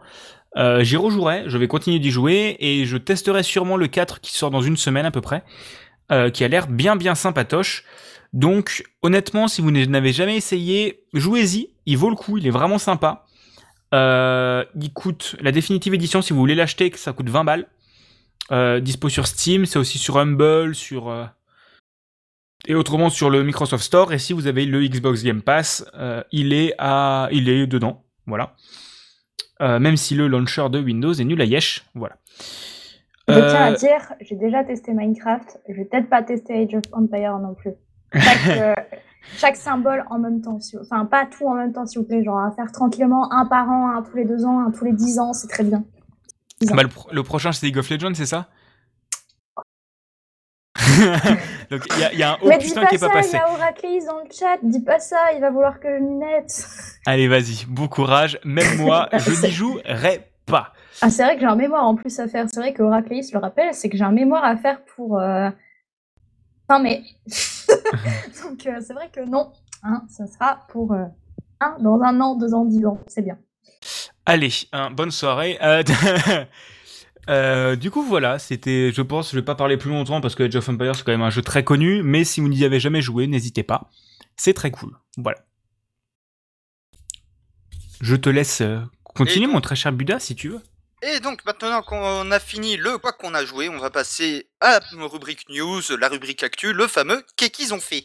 Speaker 1: J'y rejouerai, je vais continuer d'y jouer et je testerai sûrement le 4 qui sort dans une semaine à peu près, euh, qui a l'air bien bien sympatoche. Donc honnêtement, si vous n'avez jamais essayé, jouez-y, il vaut le coup, il est vraiment sympa. Euh, il coûte la définitive édition si vous voulez l'acheter, ça coûte 20 balles. Euh, dispo sur Steam, c'est aussi sur Humble, sur et autrement sur le Microsoft Store. Et si vous avez le Xbox Game Pass, il est à, il est dedans, voilà. Même si le launcher de Windows est nul à yesh, voilà.
Speaker 3: Je tiens à
Speaker 1: Euh,
Speaker 3: dire, j'ai déjà testé Minecraft. Je vais peut-être pas tester Age of Empire non plus. Chaque, (laughs) euh, chaque symbole en même temps. Enfin, pas tout en même temps, s'il vous plaît. Genre, à faire tranquillement un par an, un tous les deux ans, un tous les dix ans, c'est très bien. Ans.
Speaker 1: Bah, le, pro- le prochain, c'est League of Legends, c'est ça? (laughs) Donc, il y a, il y a un haut
Speaker 3: Mais dis
Speaker 1: putain
Speaker 3: pas
Speaker 1: qui est
Speaker 3: ça,
Speaker 1: pas
Speaker 3: il
Speaker 1: passé.
Speaker 3: y a Oraclis dans le chat. Dis pas ça, il va vouloir que je m'y mette.
Speaker 1: Allez, vas-y, bon courage. Même moi, (laughs) je n'y jouerai pas.
Speaker 3: Ah, c'est vrai que j'ai un mémoire en plus à faire. C'est vrai que Oraclis, je le rappelle, c'est que j'ai un mémoire à faire pour euh, fin mai. (laughs) Donc, euh, c'est vrai que non. Hein, ça sera pour euh, un, dans un an, deux ans, dix ans. C'est bien.
Speaker 1: Allez, hein, bonne soirée. (laughs) Euh, du coup, voilà, c'était, je pense, je vais pas parler plus longtemps parce que Age of Empires c'est quand même un jeu très connu, mais si vous n'y avez jamais joué, n'hésitez pas. C'est très cool. Voilà. Je te laisse euh,
Speaker 2: donc-
Speaker 1: mon très cher Buda, si tu veux.
Speaker 2: Et donc maintenant qu'on a fini le quoi qu'on a joué, on va passer à la rubrique news, la rubrique actu, le fameux qu'est-ce qu'ils ont fait.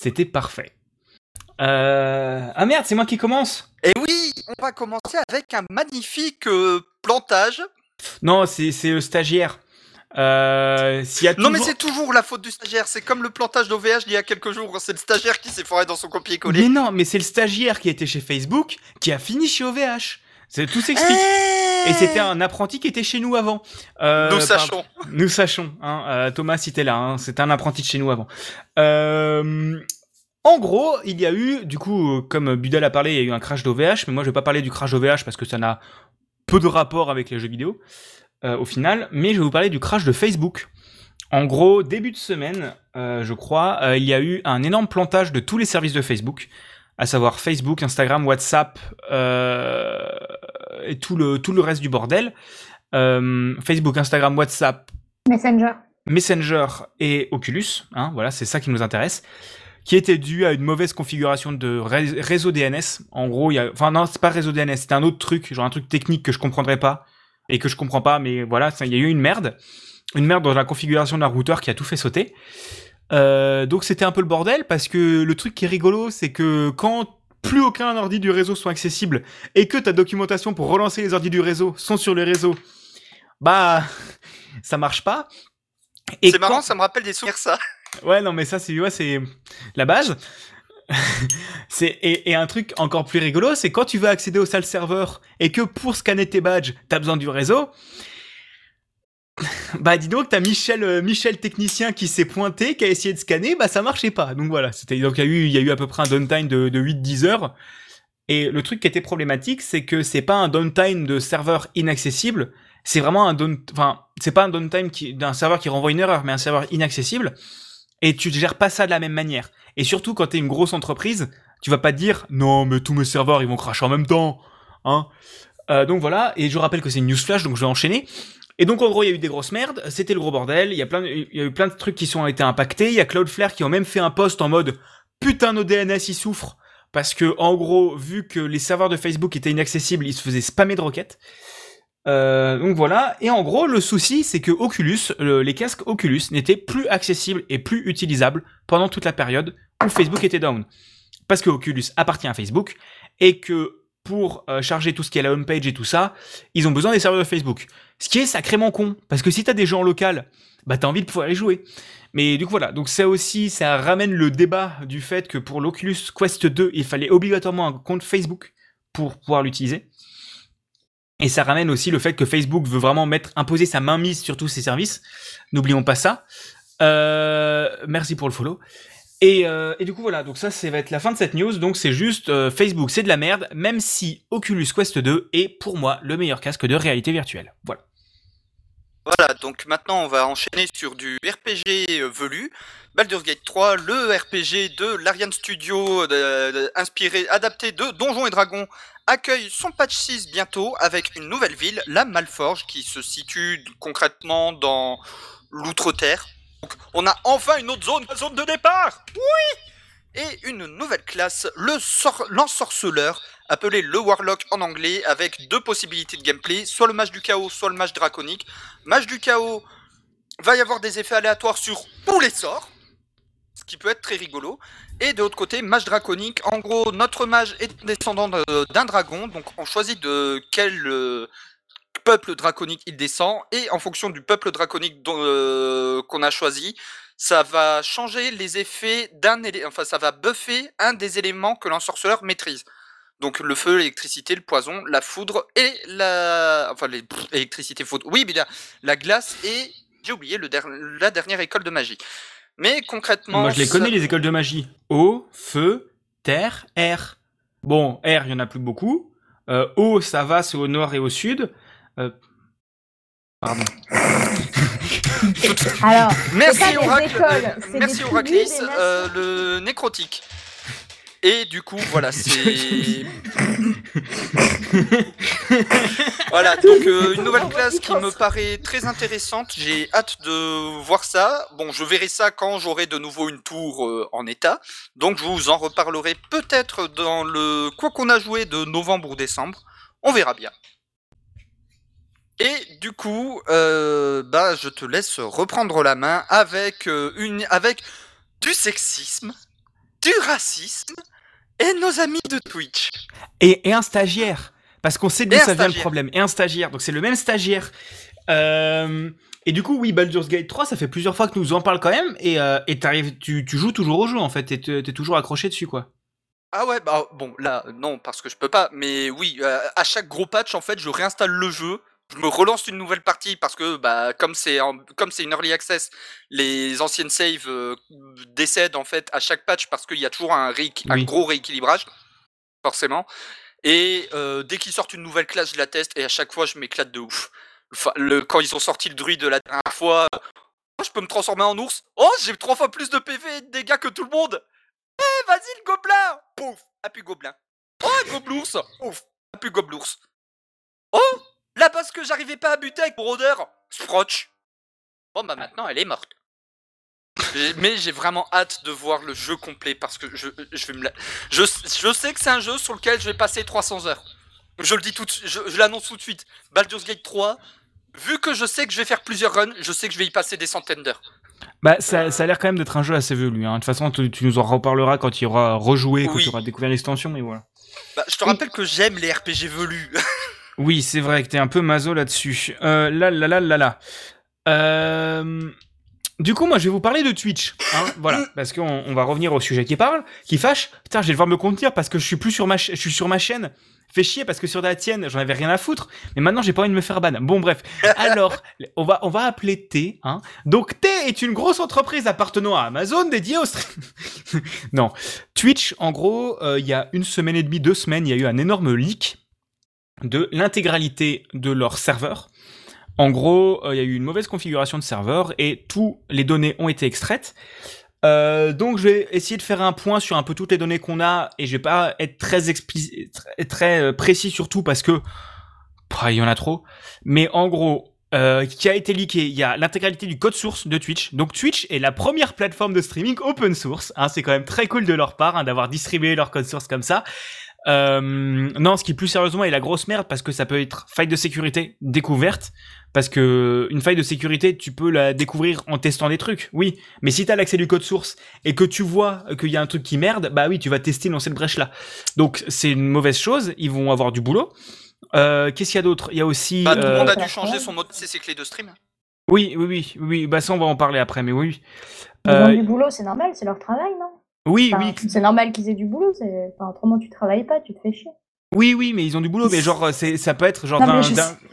Speaker 1: C'était parfait. Euh... Ah merde, c'est moi qui commence
Speaker 2: Et oui, on va commencer avec un magnifique euh, plantage.
Speaker 1: Non, c'est c'est le stagiaire. Euh, y a
Speaker 2: Non mais c'est toujours la faute du stagiaire, c'est comme le plantage d'OVH il y a quelques jours, c'est le stagiaire qui s'est foiré dans son
Speaker 1: Mais
Speaker 2: copier-coller.
Speaker 1: non, mais c'est le stagiaire qui était chez Facebook qui a fini chez OVH. C'est tout s'explique. Et c'était un apprenti qui était chez nous avant. Euh,
Speaker 2: Nous
Speaker 1: par-
Speaker 2: sachons.
Speaker 1: Nous sachons. Hein, euh, Thomas, si t'es là, hein, c'était un apprenti de chez nous avant. Euh, en gros, il y a eu, du coup, comme Budal a parlé, il y a eu un crash d'OVH, mais moi je vais pas parler du crash d'OVH parce que ça n'a peu de rapport avec les jeux vidéo au final, mais je vais vous parler du crash de Facebook. En gros, début de semaine, euh, je crois, euh, il y a eu un énorme plantage de tous les services de Facebook, à savoir Facebook, Instagram, WhatsApp euh, et tout le, tout le reste du bordel. Euh, Facebook, Instagram, WhatsApp,
Speaker 3: Messenger.
Speaker 1: Messenger et Oculus, hein, voilà, c'est ça qui nous intéresse, qui était dû à une mauvaise configuration de ré- réseau DNS. En gros, il y a, enfin non, c'est pas réseau DNS, c'est un autre truc, genre un truc technique que je comprendrais pas et que je comprends pas, mais voilà, il y a eu une merde, une merde dans la configuration d'un routeur qui a tout fait sauter. Euh, donc c'était un peu le bordel parce que le truc qui est rigolo, c'est que quand plus aucun ordi du réseau sont accessibles et que ta documentation pour relancer les ordis du réseau sont sur le réseau, bah (laughs) ça marche pas.
Speaker 2: C'est marrant, ça me rappelle des souvenirs ça.
Speaker 1: Ouais, non, mais ça, c'est ouais, c'est la base. (laughs) c'est et, un truc encore plus rigolo, c'est quand tu veux accéder au sale serveur et que pour scanner tes badges, t'as besoin du réseau. (laughs) Bah dis donc, t'as Michel, euh, Michel technicien qui s'est pointé, qui a essayé de scanner, bah ça marchait pas. Donc voilà, c'était donc il y a eu y a eu à peu près un downtime de, de 8-10 heures. Et le truc qui était problématique, c'est que c'est pas un downtime de serveur inaccessible, c'est vraiment un down, enfin c'est pas un downtime d'un serveur qui renvoie une erreur, mais un serveur inaccessible. Et tu gères pas ça de la même manière. Et surtout quand t'es une grosse entreprise, tu vas pas te dire non mais tous mes serveurs ils vont cracher en même temps, hein. Euh, donc voilà. Et je rappelle que c'est une news flash, donc je vais enchaîner. Et donc en gros il y a eu des grosses merdes, c'était le gros bordel. Il y a plein, il y a eu plein de trucs qui sont été impactés. Il y a Cloudflare qui ont même fait un post en mode putain nos DNS ils souffrent parce que en gros vu que les serveurs de Facebook étaient inaccessibles, ils se faisaient spammer de requêtes. Euh, donc voilà. Et en gros, le souci, c'est que Oculus, le- les casques Oculus n'étaient plus accessibles et plus utilisables pendant toute la période où Facebook était down. Parce que Oculus appartient à Facebook et que pour euh, charger tout ce qui est la homepage et tout ça, ils ont besoin des serveurs de Facebook. Ce qui est sacrément con, parce que si t'as des gens en local, bah t'as envie de pouvoir les jouer. Mais du coup voilà, donc ça aussi, ça ramène le débat du fait que pour l'Oculus Quest 2, il fallait obligatoirement un compte Facebook pour pouvoir l'utiliser. Et ça ramène aussi le fait que Facebook veut vraiment mettre, imposer sa mainmise sur tous ses services. N'oublions pas ça. Euh, merci pour le follow. Et, euh, et du coup voilà, donc ça, ça va être la fin de cette news. Donc c'est juste euh, Facebook, c'est de la merde, même si Oculus Quest 2 est pour moi le meilleur casque de réalité virtuelle. Voilà.
Speaker 2: Voilà, donc maintenant on va enchaîner sur du RPG euh, velu. Baldur's Gate 3, le RPG de l'Ariane Studio, euh, inspiré, adapté de Donjons et Dragons, accueille son patch 6 bientôt avec une nouvelle ville, la Malforge, qui se situe concrètement dans l'Outre-Terre. Donc on a enfin une autre zone, la zone de départ Oui Et une nouvelle classe, le sor- l'ensorceleur, appelé le Warlock en anglais, avec deux possibilités de gameplay, soit le mage du chaos, soit le mage draconique. Mage du chaos, va y avoir des effets aléatoires sur tous les sorts, ce qui peut être très rigolo. Et de l'autre côté, mage draconique, en gros, notre mage est descendant de- d'un dragon, donc on choisit de quel euh, peuple draconique il descend, et en fonction du peuple draconique euh, qu'on a choisi, ça va changer les effets d'un élément, enfin ça va buffer un des éléments que l'ensorceleur maîtrise. Donc le feu, l'électricité, le poison, la foudre et la... Enfin, les... pff, électricité, foudre. Oui, mais la, la glace et... J'ai oublié le der- la dernière école de magie. Mais concrètement...
Speaker 1: Moi je les
Speaker 2: ça-
Speaker 1: connais les écoles de magie. Eau, feu, terre, air. Bon, air, il y en a plus beaucoup. Euh, eau, ça va, c'est au nord et au sud. Euh, Pardon.
Speaker 3: Alors,
Speaker 2: Merci Oracle, merci Oraclis, euh, le nécrotique. Et du coup, voilà, c'est... voilà, donc euh, une nouvelle classe qui me paraît très intéressante. J'ai hâte de voir ça. Bon, je verrai ça quand j'aurai de nouveau une tour euh, en état. Donc je vous en reparlerai peut-être dans le quoi qu'on a joué de novembre ou décembre. On verra bien. Et du coup, euh, bah, je te laisse reprendre la main avec euh, une, avec du sexisme, du racisme et nos amis de Twitch.
Speaker 1: Et, et un stagiaire. Parce qu'on sait d'où
Speaker 2: Et
Speaker 1: ça vient le
Speaker 2: stagiaire.
Speaker 1: problème. Et un stagiaire. Donc c'est le même stagiaire. Euh, et du coup, oui, Baldur's Gate 3, ça fait plusieurs fois que nous en parlons quand même. Et, et tu, tu joues toujours au jeu en fait. T'es, t'es toujours accroché dessus quoi.
Speaker 2: Ah ouais, bah bon, là, non, parce que je peux pas, mais oui, à chaque gros patch, en fait, je réinstalle le jeu, je me relance une nouvelle partie, parce que, bah, comme c'est comme c'est une early access, les anciennes saves euh, décèdent, en fait, à chaque patch, parce qu'il y a toujours un, gros rééquilibrage, forcément. Et euh, dès qu'ils sortent une nouvelle classe, je la teste, et à chaque fois, je m'éclate de ouf. Enfin, le, quand ils ont sorti le druide de la dernière fois, oh, je peux me transformer en ours. Oh, j'ai trois fois plus de PV et de dégâts que tout le monde. Eh, vas-y, le gobelin Pouf Appuie gobelin. Oh, gobelours Pouf Appuie gobelours. Oh Là, parce que j'arrivais pas à buter avec mon rôdeur Sprotch. Bon, bah maintenant, elle est morte. Mais j'ai vraiment hâte de voir le jeu complet parce que je, je vais me la... je, je sais que c'est un jeu sur lequel je vais passer 300 heures. Je le dis tout de suite, je, je l'annonce tout de suite. Baldur's Gate 3, vu que je sais que je vais faire plusieurs runs, je sais que je vais y passer des centaines d'heures.
Speaker 1: Bah, ça, ça a l'air quand même d'être un jeu assez velu. Hein. De toute façon, tu, tu nous en reparleras quand il y aura rejoué, quand
Speaker 2: Oui.
Speaker 1: tu auras découvert l'extension, mais voilà.
Speaker 2: Bah, je te
Speaker 1: Oui.
Speaker 2: rappelle que j'aime les RPG velus. (laughs)
Speaker 1: Oui, c'est vrai que t'es un peu maso là-dessus. Euh, là, là, là, là, là. Euh, Du coup, moi, je vais vous parler de Twitch. Hein, (coughs) voilà, parce qu'on on va revenir au sujet qui parle, qui fâche. Putain, je vais devoir me contenir parce que je suis plus sur ma, je suis sur ma chaîne. Fait chier parce que sur la tienne, j'en avais rien à foutre. Mais maintenant, j'ai pas envie de me faire ban. Bon, bref. (laughs) Alors, on va, on va appeler T. Hein. Donc, T est une grosse entreprise appartenant à Amazon dédiée au stream. (laughs) non. Twitch, en gros, euh, il y a une semaine et demie, deux semaines, il y a eu un énorme leak de l'intégralité de leur serveur. En gros, euh, il y a eu une mauvaise configuration de serveur et toutes les données ont été extraites. Euh, donc, je vais essayer de faire un point sur un peu toutes les données qu'on a et je vais pas être très euh, précis sur tout parce que il y en a trop. Mais en gros, qui a été leaké, il y a l'intégralité du code source de Twitch. Donc Twitch est la première plateforme de streaming open source. Hein, c'est quand même très cool de leur part hein, d'avoir distribué leur code source comme ça. Euh, non, ce qui plus sérieusement est la grosse merde parce que ça peut être faille de sécurité découverte. Parce que une faille de sécurité, tu peux la découvrir en testant des trucs, oui. Mais si t'as l'accès du code source et que tu vois qu'il y a un truc qui merde, bah oui, tu vas tester dans cette brèche-là. Donc c'est une mauvaise chose. Ils vont avoir du boulot. Euh, Qu'est-ce qu'il y a d'autre? Il y a aussi.
Speaker 2: Bah, tout le
Speaker 1: euh,
Speaker 2: monde a dû changer son mot de ses clés de stream.
Speaker 1: Oui, oui, oui, oui. Bah ça, on va en parler après, mais oui.
Speaker 3: Ils ont
Speaker 1: Euh,
Speaker 3: du boulot, c'est normal, c'est leur travail, non?
Speaker 1: Oui,
Speaker 3: Enfin,
Speaker 1: oui,
Speaker 3: C'est normal qu'ils aient du boulot. Enfin, autrement tu travailles pas, tu te fais chier.
Speaker 1: oui, oui, mais ils ont du boulot, mais genre, c'est, ça peut être genre d'un,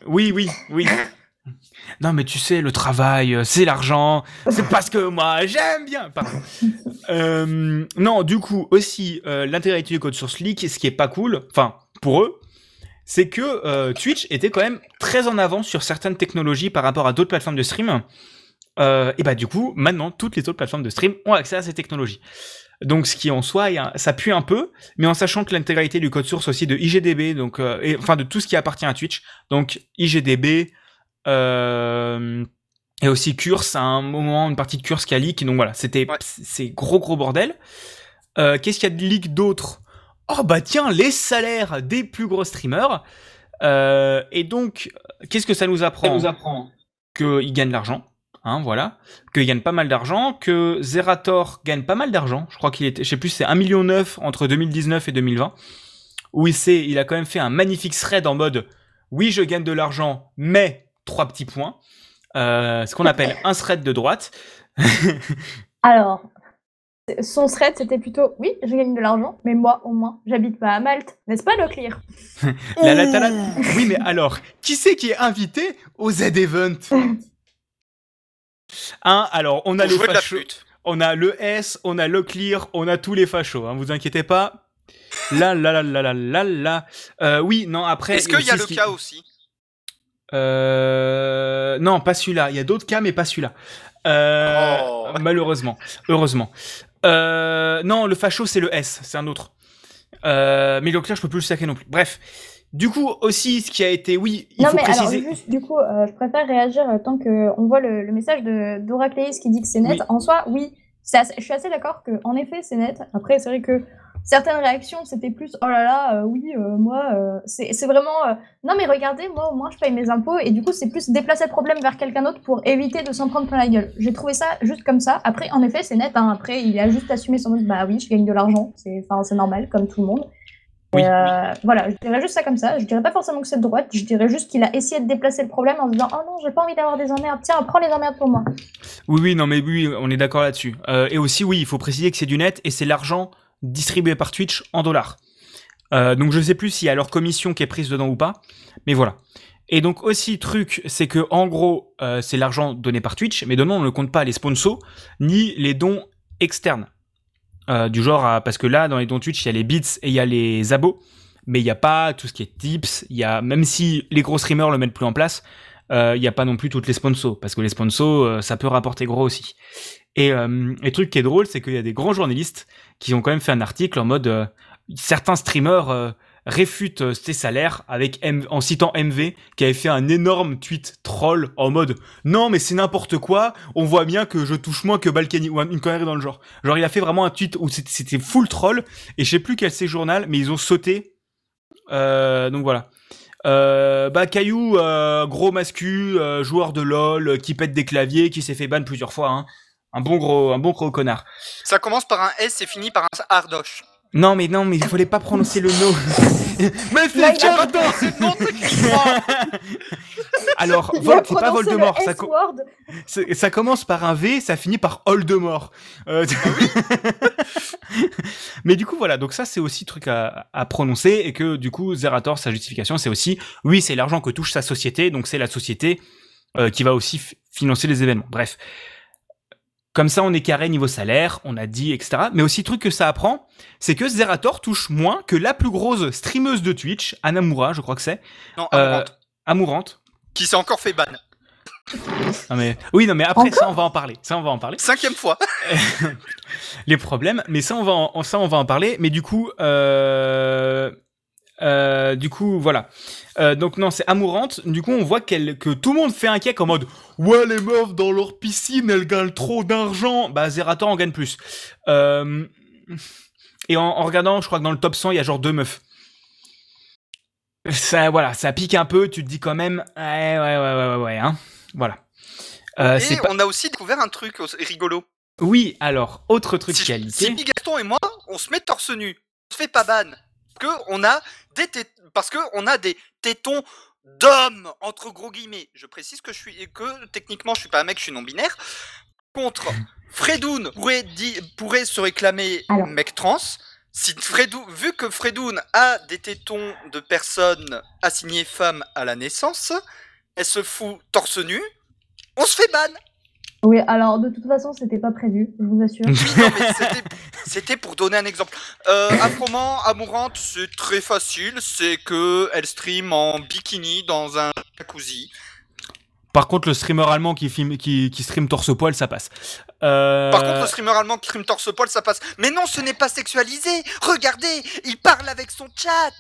Speaker 1: oui, oui, oui. (laughs) Non, mais tu sais, le travail, euh, c'est l'argent. C'est parce que moi, j'aime bien. Pardon. (laughs) Euh, non, du coup, aussi, euh, l'intégralité du code source leak, ce qui est pas cool, enfin, pour eux, c'est que euh, Twitch était quand même très en avance sur certaines technologies par rapport à d'autres plateformes de stream. Euh, et bah, du coup, maintenant, toutes les autres plateformes de stream ont accès à ces technologies. Donc, ce qui en soi, ça pue un peu, mais en sachant que l'intégralité du code source aussi de IGDB, donc, euh, et, enfin, de tout ce qui appartient à Twitch, donc IGDB, euh, et aussi Curse, à un moment, une partie de Curse qui a leak, donc voilà, c'était,
Speaker 2: Ouais.
Speaker 1: c'est gros gros bordel. Euh, Qu'est-ce qu'il y a de leak d'autre? Oh bah tiens, les salaires des plus gros streamers. Et donc, qu'est-ce que ça nous apprend? Ça nous apprend qu'ils gagnent de l'argent, hein, voilà, qu'ils gagnent pas mal d'argent, que Zerator gagne pas mal d'argent. Je crois qu'il était, je sais plus, c'est 1,9 million entre 2019 et 2020. Où il il a quand même fait un magnifique thread en mode, oui, je gagne de l'argent, mais trois petits points. Euh, ce qu'on appelle un thread de droite. (laughs)
Speaker 3: Alors, son thread, c'était plutôt oui, je gagne de l'argent, mais moi, au moins, j'habite pas à Malte, n'est-ce pas, Leclerc
Speaker 1: La, la, ta, la- (laughs) Oui, mais alors, qui c'est qui est invité au Z-Event (laughs) Hein, alors, on a
Speaker 2: Pour
Speaker 1: les fachos, on a le S, on a le clear, on a tous les fachos, hein, vous inquiétez pas. Là, là, là, là, là, là, là. Euh, oui, non, après...
Speaker 2: Est-ce qu'il y a le
Speaker 1: qui-
Speaker 2: cas aussi?
Speaker 1: Euh... Non, pas celui-là. Il y a d'autres cas, mais pas celui-là. Euh,
Speaker 2: Oh.
Speaker 1: Malheureusement. Heureusement. Euh... Non, le facho, c'est le S. C'est un autre. Euh... Mais le clair, je peux plus le saquer non plus. Bref. Du coup, aussi, ce qui a été... Oui, il
Speaker 3: non,
Speaker 1: faut
Speaker 3: mais
Speaker 1: préciser...
Speaker 3: alors, juste, du coup, euh, je préfère réagir euh, tant qu'on voit le, le message de d'Oracleis qui dit que c'est net.
Speaker 1: Oui.
Speaker 3: En soi, oui, assez- je suis assez d'accord que, en effet, c'est net. Après, c'est vrai que certaines réactions, c'était plus oh là là, euh, oui, euh, moi, euh, c'est vraiment euh, non, mais regardez, moi, au moins, je paye mes impôts et du coup, c'est plus déplacer le problème vers quelqu'un d'autre pour éviter de s'en prendre plein la gueule. J'ai trouvé ça juste comme ça. Après, en effet, c'est net. hein. Après, il a juste assumé son mode bah oui, je gagne de l'argent, c'est normal, comme tout le monde.
Speaker 1: Oui,
Speaker 3: euh, Voilà, je dirais juste ça comme ça. Je dirais pas forcément que c'est de droite. Je dirais juste qu'il a essayé de déplacer le problème en se disant Oh non, j'ai pas envie d'avoir des emmerdes. Tiens, prends les emmerdes pour moi.
Speaker 1: Oui, oui, non, mais oui, on est d'accord là-dessus. Euh, et aussi, oui, il faut préciser que c'est du net et c'est l'argent distribué par Twitch en dollars. Euh, donc je sais plus s'il y a leur commission qui est prise dedans ou pas, mais voilà. Et donc aussi truc, c'est que en gros, c'est l'argent donné par Twitch, mais dedans on ne compte pas les sponsors ni les dons externes. Euh, du genre, parce que là, dans les dons Twitch, il y a les bits et il y a les abos, mais il n'y a pas tout ce qui est tips. Il y a même si les gros streamers le mettent plus en place, euh, il n'y a pas non plus toutes les sponsors, parce que les sponsors, euh, ça peut rapporter gros aussi. Et le truc qui est drôle, c'est qu'il y a des grands journalistes qui ont quand même fait un article en mode certains streamers réfutent euh, ces salaires avec M- en citant MV qui avait fait un énorme tweet troll en mode non mais c'est n'importe quoi, on voit bien que je touche moins que Balkany ou un- une connerie dans le genre. Genre il a fait vraiment un tweet où c'était- full troll et je sais plus quel c'est journal mais ils ont sauté. Euh, donc voilà. Euh, bah Caillou, gros mascu, joueur de LOL, qui pète des claviers, qui s'est fait ban plusieurs fois. Hein. Un bon gros, un bon gros connard.
Speaker 2: Ça commence par un S et finit par un Ardoche.
Speaker 1: Non mais non mais il fallait pas prononcer le nom. (laughs) mais c'est Jardin
Speaker 2: C'est non techniquement
Speaker 1: Alors, Vol, c'est pas Voldemort, ça, co- commence par un V, ça finit par Oldemort. Euh, (laughs) Mais du coup, voilà, donc ça c'est aussi truc à, à prononcer et que du coup, Zerator, sa justification, c'est aussi, oui, c'est l'argent que touche sa société, donc c'est la société euh, qui va aussi financer les événements. Bref. Comme ça, on est carré niveau salaire, on a dit, etc. Mais aussi, truc que ça apprend, c'est que Zerator touche moins que la plus grosse streameuse de Twitch, Anamura, je crois que c'est,
Speaker 2: Non,
Speaker 1: Euh,
Speaker 2: Amourante,
Speaker 1: Amourante.
Speaker 2: qui s'est encore fait ban. (laughs)
Speaker 1: Non mais oui non mais après
Speaker 3: Encore
Speaker 1: ça on va en parler ça on va en parler
Speaker 2: Cinquième fois. (laughs)
Speaker 1: les problèmes mais ça on va en, ça on va en parler mais du coup euh, euh, du coup voilà Euh, donc non c'est amourante du coup on voit qu'elle que tout le monde fait un cake en mode ouais les meufs dans leur piscine elles gagnent trop d'argent bah Zerator en gagne plus Euh, et en, en regardant je crois que dans le top 100 il y a genre deux meufs ça, voilà, ça pique un peu. Tu te dis quand même, ouais, ouais, ouais, ouais, ouais, ouais, hein. Voilà. Euh,
Speaker 2: Et
Speaker 1: pas...
Speaker 2: on a aussi découvert un truc rigolo.
Speaker 1: Oui, alors autre truc
Speaker 2: Si,
Speaker 1: qualité.
Speaker 2: si Bigaston et moi, on se met torse nu, on se fait pas ban. Que on a des parce que on a des tétons d'hommes entre gros guillemets. Je précise que je suis que techniquement je suis pas un mec, je suis non binaire. Contre Fredoun pourrait, pourrait se réclamer
Speaker 3: Alors.
Speaker 2: mec trans. Si Fredoun, vu que Fredoun a des tétons de personnes assignées femmes à la naissance, elle se fout torse nu. On se fait ban.
Speaker 3: Oui, alors de toute façon, c'était pas prévu, je vous assure. (laughs) (laughs)
Speaker 2: C'était- pour donner un exemple. Euh, Afroman, Amourante, c'est très facile. C'est que elle stream en bikini dans un jacuzzi.
Speaker 1: Par contre, le streamer allemand qui, filme, qui, qui stream torse-poil, ça passe. Euh,
Speaker 2: Par contre, le streamer allemand qui stream torse poil, ça passe. Mais non, ce n'est pas sexualisé. Regardez, il parle avec son chat.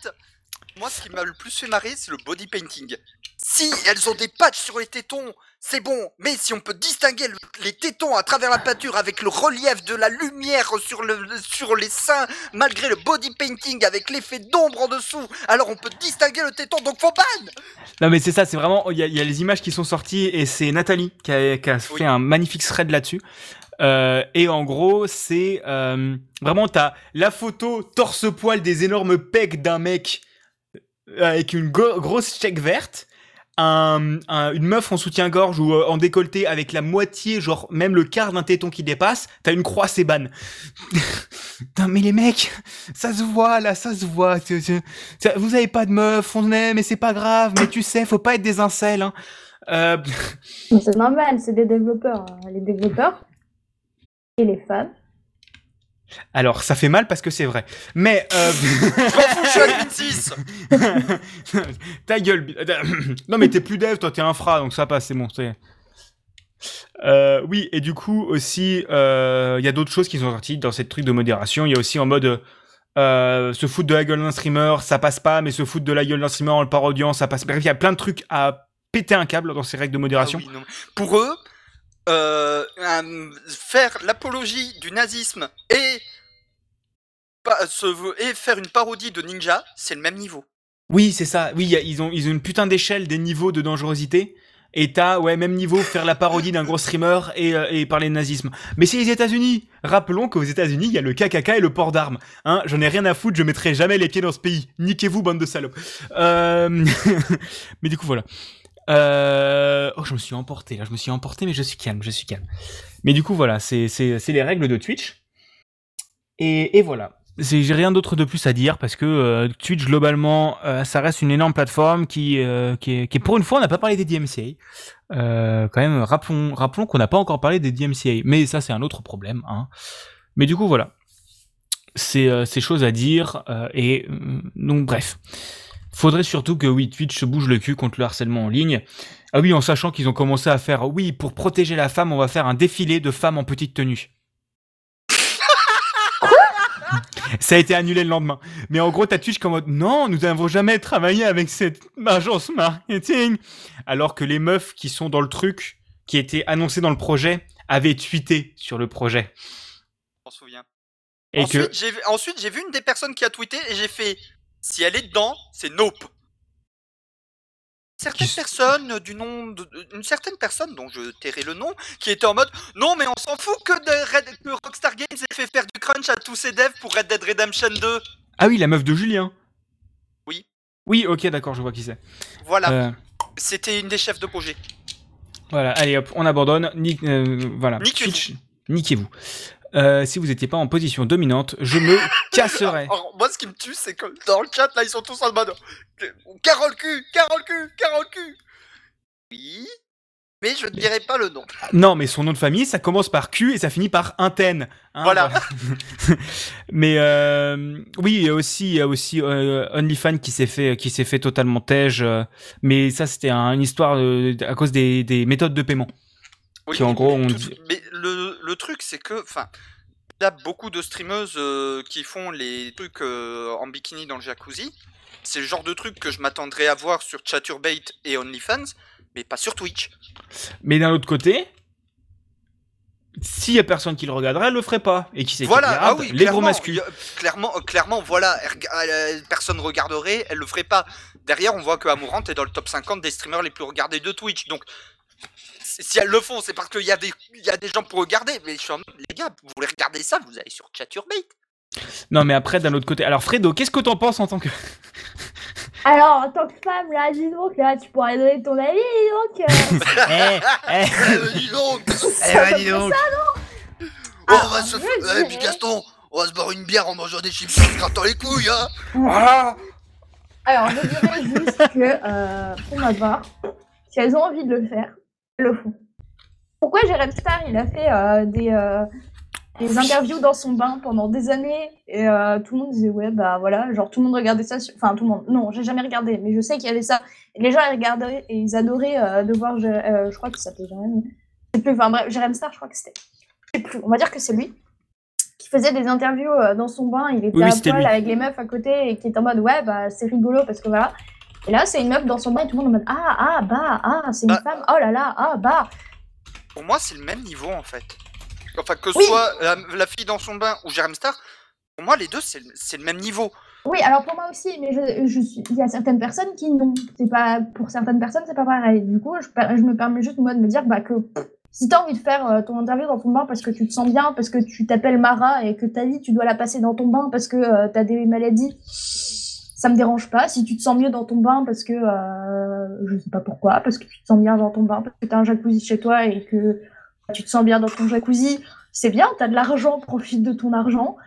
Speaker 2: Moi, ce qui m'a le plus fait marrer, c'est le body painting. Si elles ont des patchs sur les tétons, c'est bon. Mais si on peut distinguer le- les tétons à travers la peinture avec le relief de la lumière sur, le, sur les seins, malgré le body painting avec l'effet d'ombre en dessous, alors on peut distinguer le téton. Donc faut ban.
Speaker 1: Non mais c'est ça, c'est vraiment, il y, a- il y a les images qui sont sorties et c'est Nathalie qui a, qui a
Speaker 2: Oui.
Speaker 1: fait un magnifique thread là-dessus. Euh, et en gros, c'est euh, vraiment t'as la photo torse-poil des énormes pecs d'un mec euh, avec une grosse check verte, un, un- une meuf en soutien-gorge ou euh, en décolleté avec la moitié, genre même le quart d'un téton qui dépasse, t'as une croix, c'est ban. (laughs) Putain, mais les mecs, ça se voit là, ça se voit. vous avez pas de meuf, on aime, mais c'est pas grave, mais tu sais, faut pas être des incels. Hein. Euh, (laughs)
Speaker 3: C'est normal, c'est des développeurs. hein. Les développeurs et les fans.
Speaker 1: Alors, ça fait mal parce que c'est vrai. Mais... Euh... (laughs)
Speaker 2: Je m'en fous, je suis admin 6. (laughs)
Speaker 1: Ta gueule. (coughs) non mais t'es plus dev, toi t'es infra, donc ça passe, c'est bon. Euh, oui, et du coup aussi, euh, il y a d'autres choses qui sont sorties dans cette truc de modération. Il y a aussi en mode euh, se foutre de la gueule d'un streamer, ça passe pas, mais se foutre de la gueule d'un streamer en le parodiant, ça passe. Bref, il y a plein de trucs à péter un câble dans ces règles de modération.
Speaker 2: Ah oui. Pour eux, euh, faire l'apologie du nazisme et, faire une parodie de Ninja, c'est le même niveau.
Speaker 1: Oui, c'est ça. Oui, ils, ont, une putain d'échelle des niveaux de dangerosité. Et t'as, ouais, même niveau, faire la parodie d'un gros streamer et, euh, parler de nazisme. Mais c'est les États-Unis. Rappelons qu'aux États-Unis, il y a le KKK et le port d'armes. Hein, j'en ai rien à foutre, je mettrai jamais les pieds dans ce pays. Niquez-vous, bande de salopes. Euh... (laughs) mais du coup, voilà. Euh... Oh, je me suis emporté, là. Je me suis emporté, mais je suis calme, je suis calme. Mais du coup, voilà, c'est, les règles de Twitch. Et, et voilà. J'ai rien d'autre de plus à dire parce que euh, Twitch globalement, euh, ça reste une énorme plateforme qui, qui, pour une fois, on n'a pas parlé des DMCA. Quand même, rappelons, rappelons qu'on n'a pas encore parlé des DMCA, mais ça c'est un autre problème. Hein. Mais du coup voilà, c'est ces choses à dire et euh, donc bref. Faudrait surtout que oui Twitch se bouge le cul contre le harcèlement en ligne. Ah oui, en sachant qu'ils ont commencé à faire oui pour protéger la femme, on va faire un défilé de femmes en petite tenue. Ça a été annulé le lendemain. Mais en gros, t'as Twitch comme mode, non, nous n'avons jamais travaillé avec cette agence marketing. Alors que les meufs qui sont dans le truc, qui étaient annoncées dans le projet, avaient tweeté sur le projet.
Speaker 2: Je m'en souviens.
Speaker 1: Et
Speaker 2: ensuite,
Speaker 1: que,
Speaker 2: j'ai vu- ensuite, j'ai vu une des personnes qui a tweeté et j'ai fait si elle est dedans, c'est nope. Certaines personnes du nom de, une certaine personne dont je tairai le nom qui était en mode non mais on s'en fout que, de Red- que Rockstar Games ait fait faire du crunch à tous ses devs pour Red Dead Redemption 2.
Speaker 1: ah oui, la meuf de Julien.
Speaker 2: Oui.
Speaker 1: Oui, ok, d'accord, je vois qui c'est.
Speaker 2: Voilà,
Speaker 1: Euh,
Speaker 2: c'était une des chefs de projet.
Speaker 1: Voilà, allez hop, on abandonne. Ni- euh, voilà.
Speaker 2: Niquez-vous.
Speaker 1: Euh, si vous n'étiez pas en position dominante, je me (laughs) casserai.
Speaker 2: Alors, moi, ce qui me tue, c'est que dans le chat, là, ils sont tous en mode Carole cul, Carole cul, Carole cul. Oui, mais je ne dirai pas le nom.
Speaker 1: Non, mais son nom de famille, ça commence par Q et ça finit par Inten. hein,
Speaker 2: Voilà. (laughs)
Speaker 1: mais euh, oui, il y a aussi, il y a aussi euh, OnlyFans qui s'est fait, qui s'est fait totalement tège. euh, mais ça, c'était un- une histoire à cause des, des méthodes de paiement.
Speaker 2: Oui,
Speaker 1: Qui, en gros,
Speaker 2: mais
Speaker 1: on
Speaker 2: tout-
Speaker 1: dit-
Speaker 2: Mais le, le truc, c'est que, enfin, il y a beaucoup de streameuses euh, qui font les trucs euh, en bikini dans le jacuzzi. C'est le genre de truc que je m'attendrais à voir sur Chaturbate et OnlyFans, mais pas sur Twitch.
Speaker 1: Mais d'un autre côté, s'il y a personne qui le regarderait, elle le ferait pas. Et qui qui
Speaker 2: Voilà,
Speaker 1: regarde
Speaker 2: ah oui,
Speaker 1: Les gros masculins.
Speaker 2: clairement, euh, clairement, voilà, personne regarderait, elle le ferait pas. derrière, on voit que Amourante est dans le top 50 des streamers les plus regardés de Twitch. Donc, si elles le font, c'est parce qu'il y, a des- il y a des gens pour regarder. Mais je suis en mode, les gars, vous voulez regarder ça, vous allez sur Chaturbate.
Speaker 1: Non, mais après, d'un autre côté. Alors, Fredo, qu'est-ce que t'en penses en tant que. (laughs)
Speaker 3: Alors, en tant que femme, là, dis donc, là, tu pourrais donner ton avis, dis donc. euh, (laughs)
Speaker 1: Eh, eh,
Speaker 2: Eh, dis donc
Speaker 1: eh, bah, dis donc. (laughs)
Speaker 2: Oh,
Speaker 3: Ah,
Speaker 2: on va se. Eh, puis Gaston, on va se boire une bière en mangeant des chips en se grattant les couilles, hein
Speaker 1: Ah
Speaker 3: Alors, je dirais juste que, euh, pour ma part, si elles ont envie de le faire, le font. Pourquoi Jérém Star, il a fait euh, des, euh, des interviews dans son bain pendant des années et euh, tout le monde disait ouais bah voilà genre tout le monde regardait ça sur- enfin tout le monde non j'ai jamais regardé mais je sais qu'il y avait ça. Et les gens ils regardaient et ils adoraient de voir euh, je crois qu'il s'appelait Jérém je sais plus enfin bref Jérém Star je crois que c'était je sais plus on va dire que c'est lui qui faisait des interviews dans son bain il était
Speaker 1: Oui,
Speaker 3: à poil avec les meufs à côté et qui était en mode ouais bah c'est rigolo parce que voilà et là c'est une meuf dans son bain et tout le monde en mode ah ah bah ah c'est une
Speaker 2: Bah.
Speaker 3: femme oh là là ah bah
Speaker 2: Pour moi, c'est le même niveau en fait. Enfin, que ce
Speaker 3: Oui.
Speaker 2: soit la, la fille dans son bain ou Jérém Star, pour moi, les deux, c'est le- même niveau.
Speaker 3: Oui, alors pour moi aussi, mais je, je suis, il y a certaines personnes qui non. C'est pas pour certaines personnes, c'est pas pareil. Du coup, je, me permets juste moi de me dire bah, que si t'as envie de faire euh, ton interview dans ton bain parce que tu te sens bien, parce que tu t'appelles Mara et que ta vie tu dois la passer dans ton bain parce que euh, t'as des maladies, ça me dérange pas. Si tu te sens mieux dans ton bain parce que euh, je sais pas pourquoi, parce que tu te sens bien dans ton bain, parce que t'as un jacuzzi chez toi et que tu te sens bien dans ton jacuzzi, c'est bien. T'as de l'argent, profite de ton argent.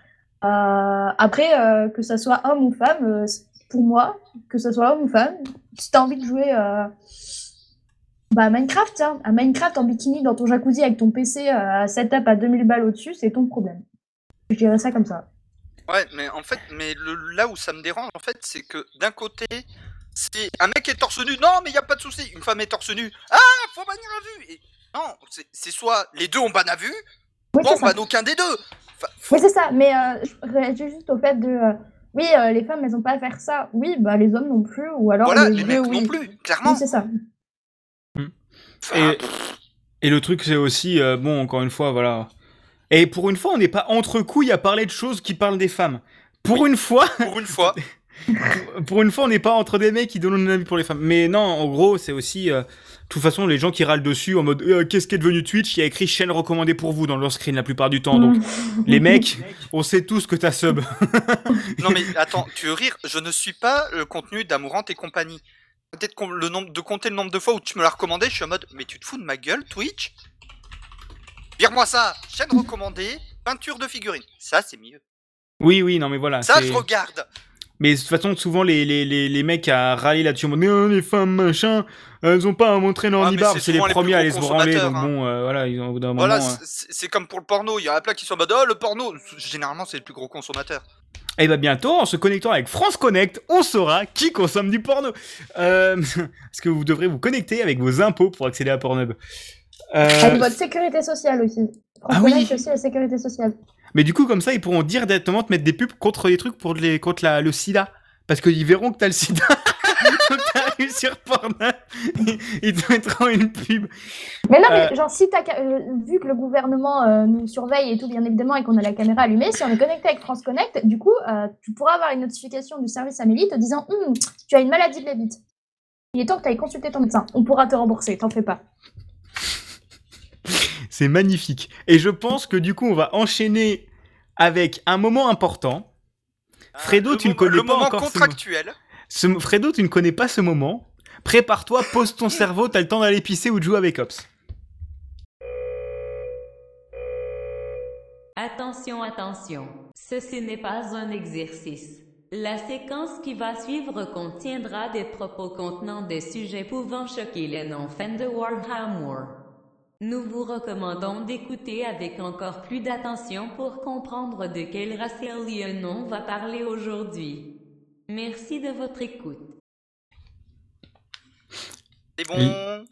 Speaker 3: Euh, après, euh, que ça soit homme ou femme, euh, pour moi, que ça soit homme ou femme, si t'as envie de jouer bah, à Minecraft, à Minecraft en bikini dans ton jacuzzi avec ton PC à setup à 2000 balles au-dessus, c'est ton problème. Je dirais ça comme ça.
Speaker 2: Ouais, mais en fait, mais le, là où ça me dérange, en fait, c'est que d'un côté, c'est un mec est torse nu, non, mais il y a pas de souci. Une femme est torse nu, ah, faut bannir à vue. Et non, c'est- soit les deux on banne à vue,
Speaker 3: Oui,
Speaker 2: soit on banne aucun des deux. Enfin, faut-
Speaker 3: Oui, c'est ça. Mais euh, je réagis juste au fait de. euh, oui, euh, les femmes, elles ont pas à faire ça. Oui, bah les hommes non plus. Ou alors
Speaker 2: voilà,
Speaker 3: les,
Speaker 2: les mecs
Speaker 3: oui.
Speaker 2: non plus, clairement.
Speaker 3: Oui, c'est ça.
Speaker 2: Enfin,
Speaker 1: Et, et le truc, c'est aussi, euh, bon, encore une fois, voilà. Et pour une fois, on n'est pas entre couilles à parler de choses qui parlent des femmes. Pour une fois, (laughs)
Speaker 2: pour une fois, (laughs)
Speaker 1: pour une fois, on n'est pas entre des mecs qui donnent un avis pour les femmes. Mais non, en gros, c'est aussi, euh, de toute façon, les gens qui râlent dessus en mode, euh, qu'est-ce qui est devenu Twitch? Il y a écrit chaîne recommandée pour vous dans leur screen la plupart du temps. Donc, (laughs) les mecs, on sait tous que t'as sub.
Speaker 2: non mais attends, tu veux rire? Je ne suis pas le contenu d'Amourante et compagnie. Peut-être qu'on- le nombre de compter le nombre de fois où tu me l'as recommandé, je suis en mode, mais tu te fous de ma gueule, Twitch? Vire-moi ça, chaîne recommandée, peinture de figurines. Ça, c'est mieux.
Speaker 1: Oui, oui, non, mais voilà.
Speaker 2: Ça, je regarde.
Speaker 1: Mais de toute façon, souvent, les, les, les, les mecs à râler là-dessus, mode, Non, les femmes, machin, elles ont pas à montrer leur
Speaker 2: Ah, mais
Speaker 1: nibar.
Speaker 2: c'est
Speaker 1: les
Speaker 2: les
Speaker 1: premiers à
Speaker 2: gros
Speaker 1: se branler. Donc
Speaker 2: hein.
Speaker 1: bon, euh, voilà, ils ont au bout d'un moment.
Speaker 2: Voilà,
Speaker 1: euh,
Speaker 2: c'est comme pour le porno. Il y en a plein qui sont en mode, oh, le porno. Généralement, c'est le plus gros consommateur.
Speaker 1: Et bah bientôt, en se connectant avec France Connect, on saura qui consomme du porno. Euh, (laughs) parce que vous devrez vous connecter avec vos impôts pour accéder à Pornhub? Euh,
Speaker 3: Avec votre sécurité sociale aussi.
Speaker 1: Ah oui.
Speaker 3: Aussi la sécurité sociale.
Speaker 1: mais du coup, comme ça, ils pourront dire directement te mettre des pubs contre les trucs pour les, contre la, le sida. Parce qu'ils verront que t'as le sida. (laughs) Sur Pornhub, ils- te mettront une pub.
Speaker 3: Mais non, mais
Speaker 1: Euh.
Speaker 3: genre, si t'as, euh, vu que le gouvernement euh, nous surveille et tout, bien évidemment, et qu'on a la caméra allumée, si on est connecté avec France Connect, du coup, tu pourras avoir une notification du service Amélie te disant Hum, Tu as une maladie de la bite. Il est temps que tu ailles consulter ton médecin. On pourra te rembourser, t'en fais pas.
Speaker 1: C'est magnifique. Et je pense que du coup, on va enchaîner avec un moment important. Fredo,
Speaker 2: Le
Speaker 1: tu ne connais
Speaker 2: le
Speaker 1: pas
Speaker 2: moment
Speaker 1: encore ce
Speaker 2: contractuel.
Speaker 1: Ce- Fredo, tu ne connais pas ce moment. Prépare-toi, pose ton cerveau, t'as le temps d'aller pisser ou de jouer avec Ops.
Speaker 4: Attention, attention, ceci n'est pas un exercice. La séquence qui va suivre contiendra des propos contenant des sujets pouvant choquer les non-fans de Warhammer. Nous vous recommandons d'écouter avec encore plus d'attention pour comprendre de quel race alien on va parler aujourd'hui. Merci de votre écoute.
Speaker 2: C'est bon.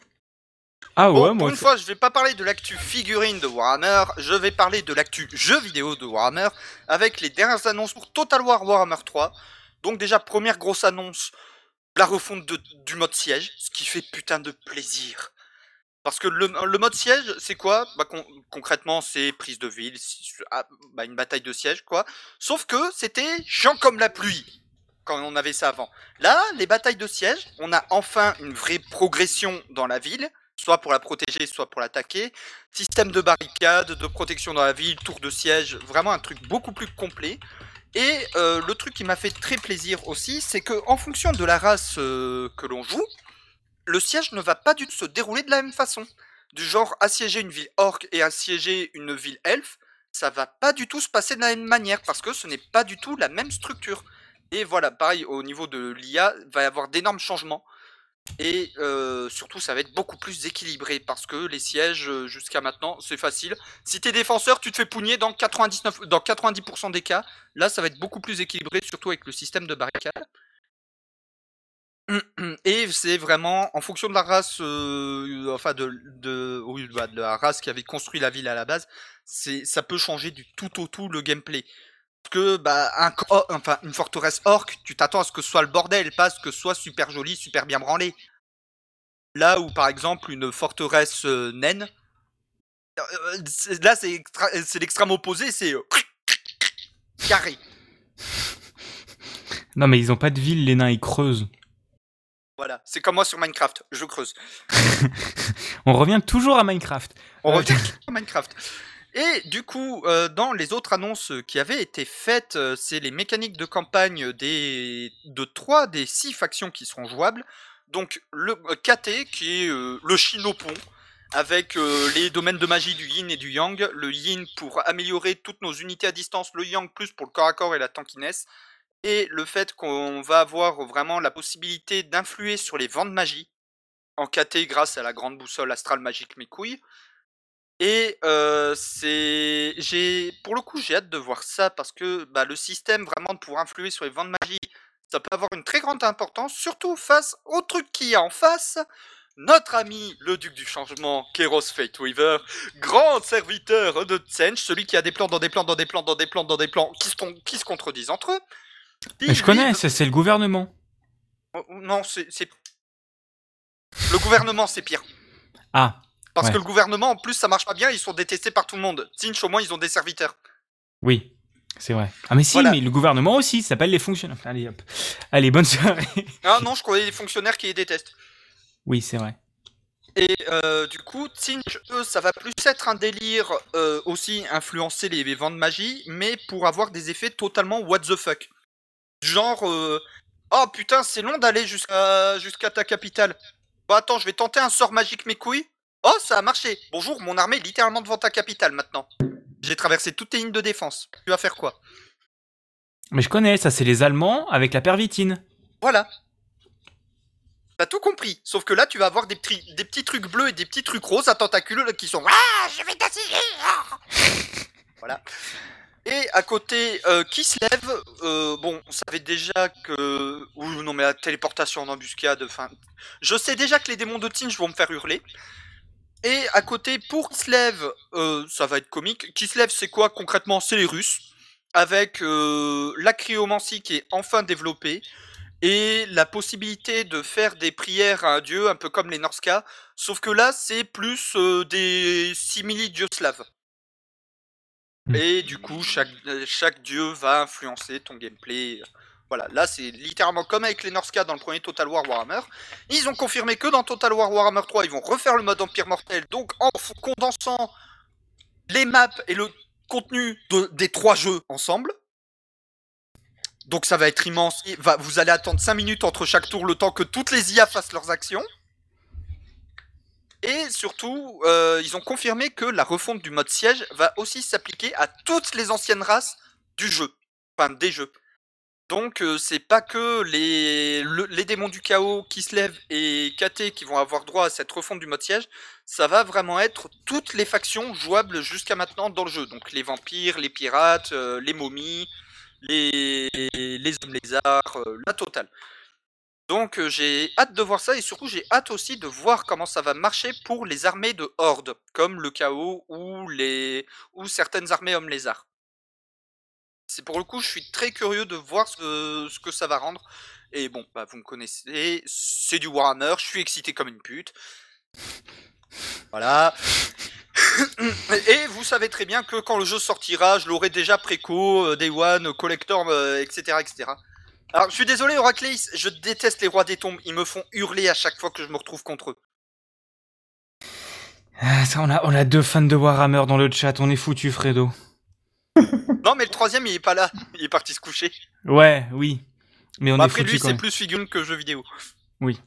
Speaker 1: Ah
Speaker 2: Bon,
Speaker 1: ouais,
Speaker 2: pour
Speaker 1: moi.
Speaker 2: une fois, je vais pas parler de l'actu figurine de Warhammer, je vais parler de l'actu jeu vidéo de Warhammer avec les dernières annonces pour Total War Warhammer 3. Donc déjà, première grosse annonce, la refonte de- du mode siège, ce qui fait putain de plaisir. Parce que le, mode siège, c'est quoi? Bah, con- Concrètement, c'est prise de ville, ah, bah, une bataille de siège, quoi. Sauf que c'était chiant comme la pluie. quand on avait ça avant. Là, les batailles de siège, on a enfin une vraie progression dans la ville, soit pour la protéger, soit pour l'attaquer. Système de barricades, de protection dans la ville, tour de siège, vraiment un truc beaucoup plus complet. Et euh, le truc qui m'a fait très plaisir aussi, c'est que en fonction de la race euh, que l'on joue, le siège ne va pas du tout se dérouler de la même façon. Du genre assiéger une ville orc et assiéger une ville elfe, ça va pas du tout se passer de la même manière parce que ce n'est pas du tout la même structure. Et voilà, pareil au niveau de l'IA, va y avoir d'énormes changements. Et euh, surtout, ça va être beaucoup plus équilibré parce que les sièges, euh, jusqu'à maintenant, c'est facile. Si t'es défenseur, tu te fais pougner dans 99, dans 90% des cas. Là, ça va être beaucoup plus équilibré, surtout avec le système de barricade. Et c'est vraiment en fonction de la race, euh, enfin de, de, oui, bah, de la race qui avait construit la ville à la base, c'est ça peut changer du tout au tout le gameplay. Parce que bah un, oh, enfin une forteresse orc, tu t'attends à ce que ce soit le bordel, pas à ce que ce soit super joli, super bien branlé. Là où par exemple une forteresse euh, naine, euh, là c'est l'extrême opposé, c'est carré.
Speaker 1: Non, mais ils ont pas de ville, les nains, ils creusent.
Speaker 2: Voilà, c'est comme moi sur Minecraft, je creuse. (laughs)
Speaker 1: On revient toujours à Minecraft.
Speaker 2: On
Speaker 1: Euh,
Speaker 2: revient (laughs) sur Minecraft. Et du coup, euh, dans les autres annonces qui avaient été faites, euh, c'est les mécaniques de campagne des de trois des six factions qui seront jouables. Donc le KT qui est le Shinopon avec les domaines de magie du Yin et du Yang. Le Yin pour améliorer toutes nos unités à distance, le Yang plus pour le corps à corps et la tankiness. Et le fait qu'on va avoir vraiment la possibilité d'influer sur les vents de magie en KT grâce à la grande boussole astrale magique mes couilles. Et euh, c'est, pour le coup, j'ai hâte de voir ça parce que bah, le système vraiment pouvoir influer sur les vents de magie, ça peut avoir une très grande importance, surtout face au truc qu'il y a en face. Notre ami, le duc du changement, Keros Fateweaver, grand serviteur de Tsench, celui qui a des plans dans des plans dans des plans dans des plans dans des plans qui se, qui se contredisent entre eux.
Speaker 1: Mais je connais, c'est le gouvernement.
Speaker 2: Oh, Non, c'est, le gouvernement, c'est pire.
Speaker 1: Ah,
Speaker 2: Parce
Speaker 1: Ouais.
Speaker 2: que le gouvernement, en plus, ça marche pas bien, ils sont détestés par tout le monde. Tsinch, au moins, ils ont des serviteurs.
Speaker 1: oui, c'est vrai. Ah, mais si,
Speaker 2: Voilà.
Speaker 1: mais le gouvernement aussi, ça s'appelle les fonctionnaires. Allez, hop. Allez, bonne soirée.
Speaker 2: Ah non, je connais des fonctionnaires qui les détestent.
Speaker 1: oui, c'est vrai.
Speaker 2: Et euh, du coup, Tsinch, eux, ça va plus être un délire euh, aussi influencer les, les vents de magie, mais pour avoir des effets totalement what the fuck. Genre, euh, oh putain, c'est long d'aller jusqu'à jusqu'à ta capitale. Bah attends, je vais tenter un sort magique mes couilles. Oh, ça a marché. Bonjour, mon armée est littéralement devant ta capitale maintenant. J'ai traversé toutes tes lignes de défense. Tu vas faire quoi?
Speaker 1: Mais je connais, ça, c'est les Allemands avec la pervitine.
Speaker 2: Voilà. T'as tout compris. Sauf que là, tu vas avoir des petits, des petits trucs bleus et des petits trucs roses à tentacules qui sont Ah, je vais ah (laughs) Voilà. Et à côté, euh, qui se lève euh, Bon, on savait déjà que. Ouh, non, mais la téléportation en embuscade, enfin. Je sais déjà que les démons de Tinge vont me faire hurler. Et à côté, pour Kislev, euh, ça va être comique. Kislev, c'est quoi concrètement? C'est les Russes. Avec la cryomancie qui est enfin développée et la possibilité de faire des prières à un dieu, un peu comme les Norska, sauf que là, c'est plus des simili-dieux slaves.
Speaker 1: Hmm.
Speaker 2: Et du coup, chaque, euh, chaque dieu va influencer ton gameplay. Voilà, là, c'est littéralement comme avec les Norska dans le premier Total War Warhammer. Ils ont confirmé que dans Total War Warhammer 3, ils vont refaire le mode Empire Mortel, donc en condensant les maps et le contenu de- des trois jeux ensemble. Donc ça va être immense. Vous allez attendre 5 minutes entre chaque tour le temps que toutes les IA fassent leurs actions. Et surtout, euh, ils ont confirmé que la refonte du mode siège va aussi s'appliquer à toutes les anciennes races du jeu. Enfin, des jeux. Donc euh, c'est pas que les, le- les démons du chaos qui se lèvent et KT qui vont avoir droit à cette refonte du mode siège, ça va vraiment être toutes les factions jouables jusqu'à maintenant dans le jeu. Donc les vampires, les pirates, euh, les momies, les, les hommes lézards, euh, la totale. Donc euh, j'ai hâte de voir ça et surtout j'ai hâte aussi de voir comment ça va marcher pour les armées de horde, comme le chaos ou certaines armées hommes lézards. C'est pour le coup, je suis très curieux de voir ce que, ça va rendre. Et bon, bah vous me connaissez, c'est du Warhammer, je suis excité comme une pute. Voilà. Et vous savez très bien que quand le jeu sortira, je l'aurai déjà préco, euh, Day One, Collector, euh, etc., etc. Alors, je suis désolé, Oracleis, je déteste les rois des tombes. Ils me font hurler à chaque fois que je me retrouve contre eux.
Speaker 1: Ah, ça, on, a, on a deux fans de Warhammer dans le chat, on est foutu, Fredo. (laughs)
Speaker 2: Non, mais le troisième, il est pas là. Il est parti se coucher.
Speaker 1: Ouais, oui. Mais on est
Speaker 2: après,
Speaker 1: foutu
Speaker 2: lui, c'est plus figurine que jeu vidéo.
Speaker 1: Oui.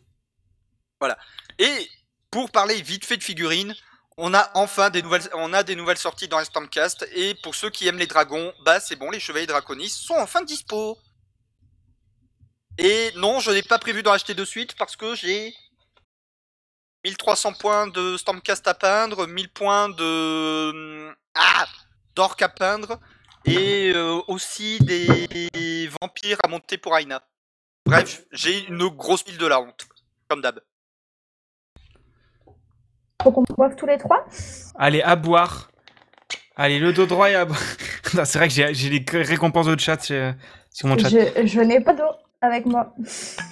Speaker 2: Voilà. Et pour parler vite fait de figurines, on a enfin des nouvelles, on a des nouvelles sorties dans Stormcast. Et pour ceux qui aiment les dragons, bah c'est bon, les chevaliers draconis sont enfin dispo. Et non, je n'ai pas prévu d'en acheter de suite parce que j'ai 1300 points de Stormcast à peindre, 1000 points de ah d'orc à peindre et euh, aussi des vampires à monter pour Aina. Bref, j'ai une grosse pile de la honte, comme d'hab.
Speaker 3: Faut qu'on boive tous les trois?
Speaker 1: Allez, à boire. Allez, le dos droit et à boire. (laughs) C'est vrai que j'ai les récompenses de chat sur, sur mon chat.
Speaker 3: Je, je n'ai pas d'eau avec moi.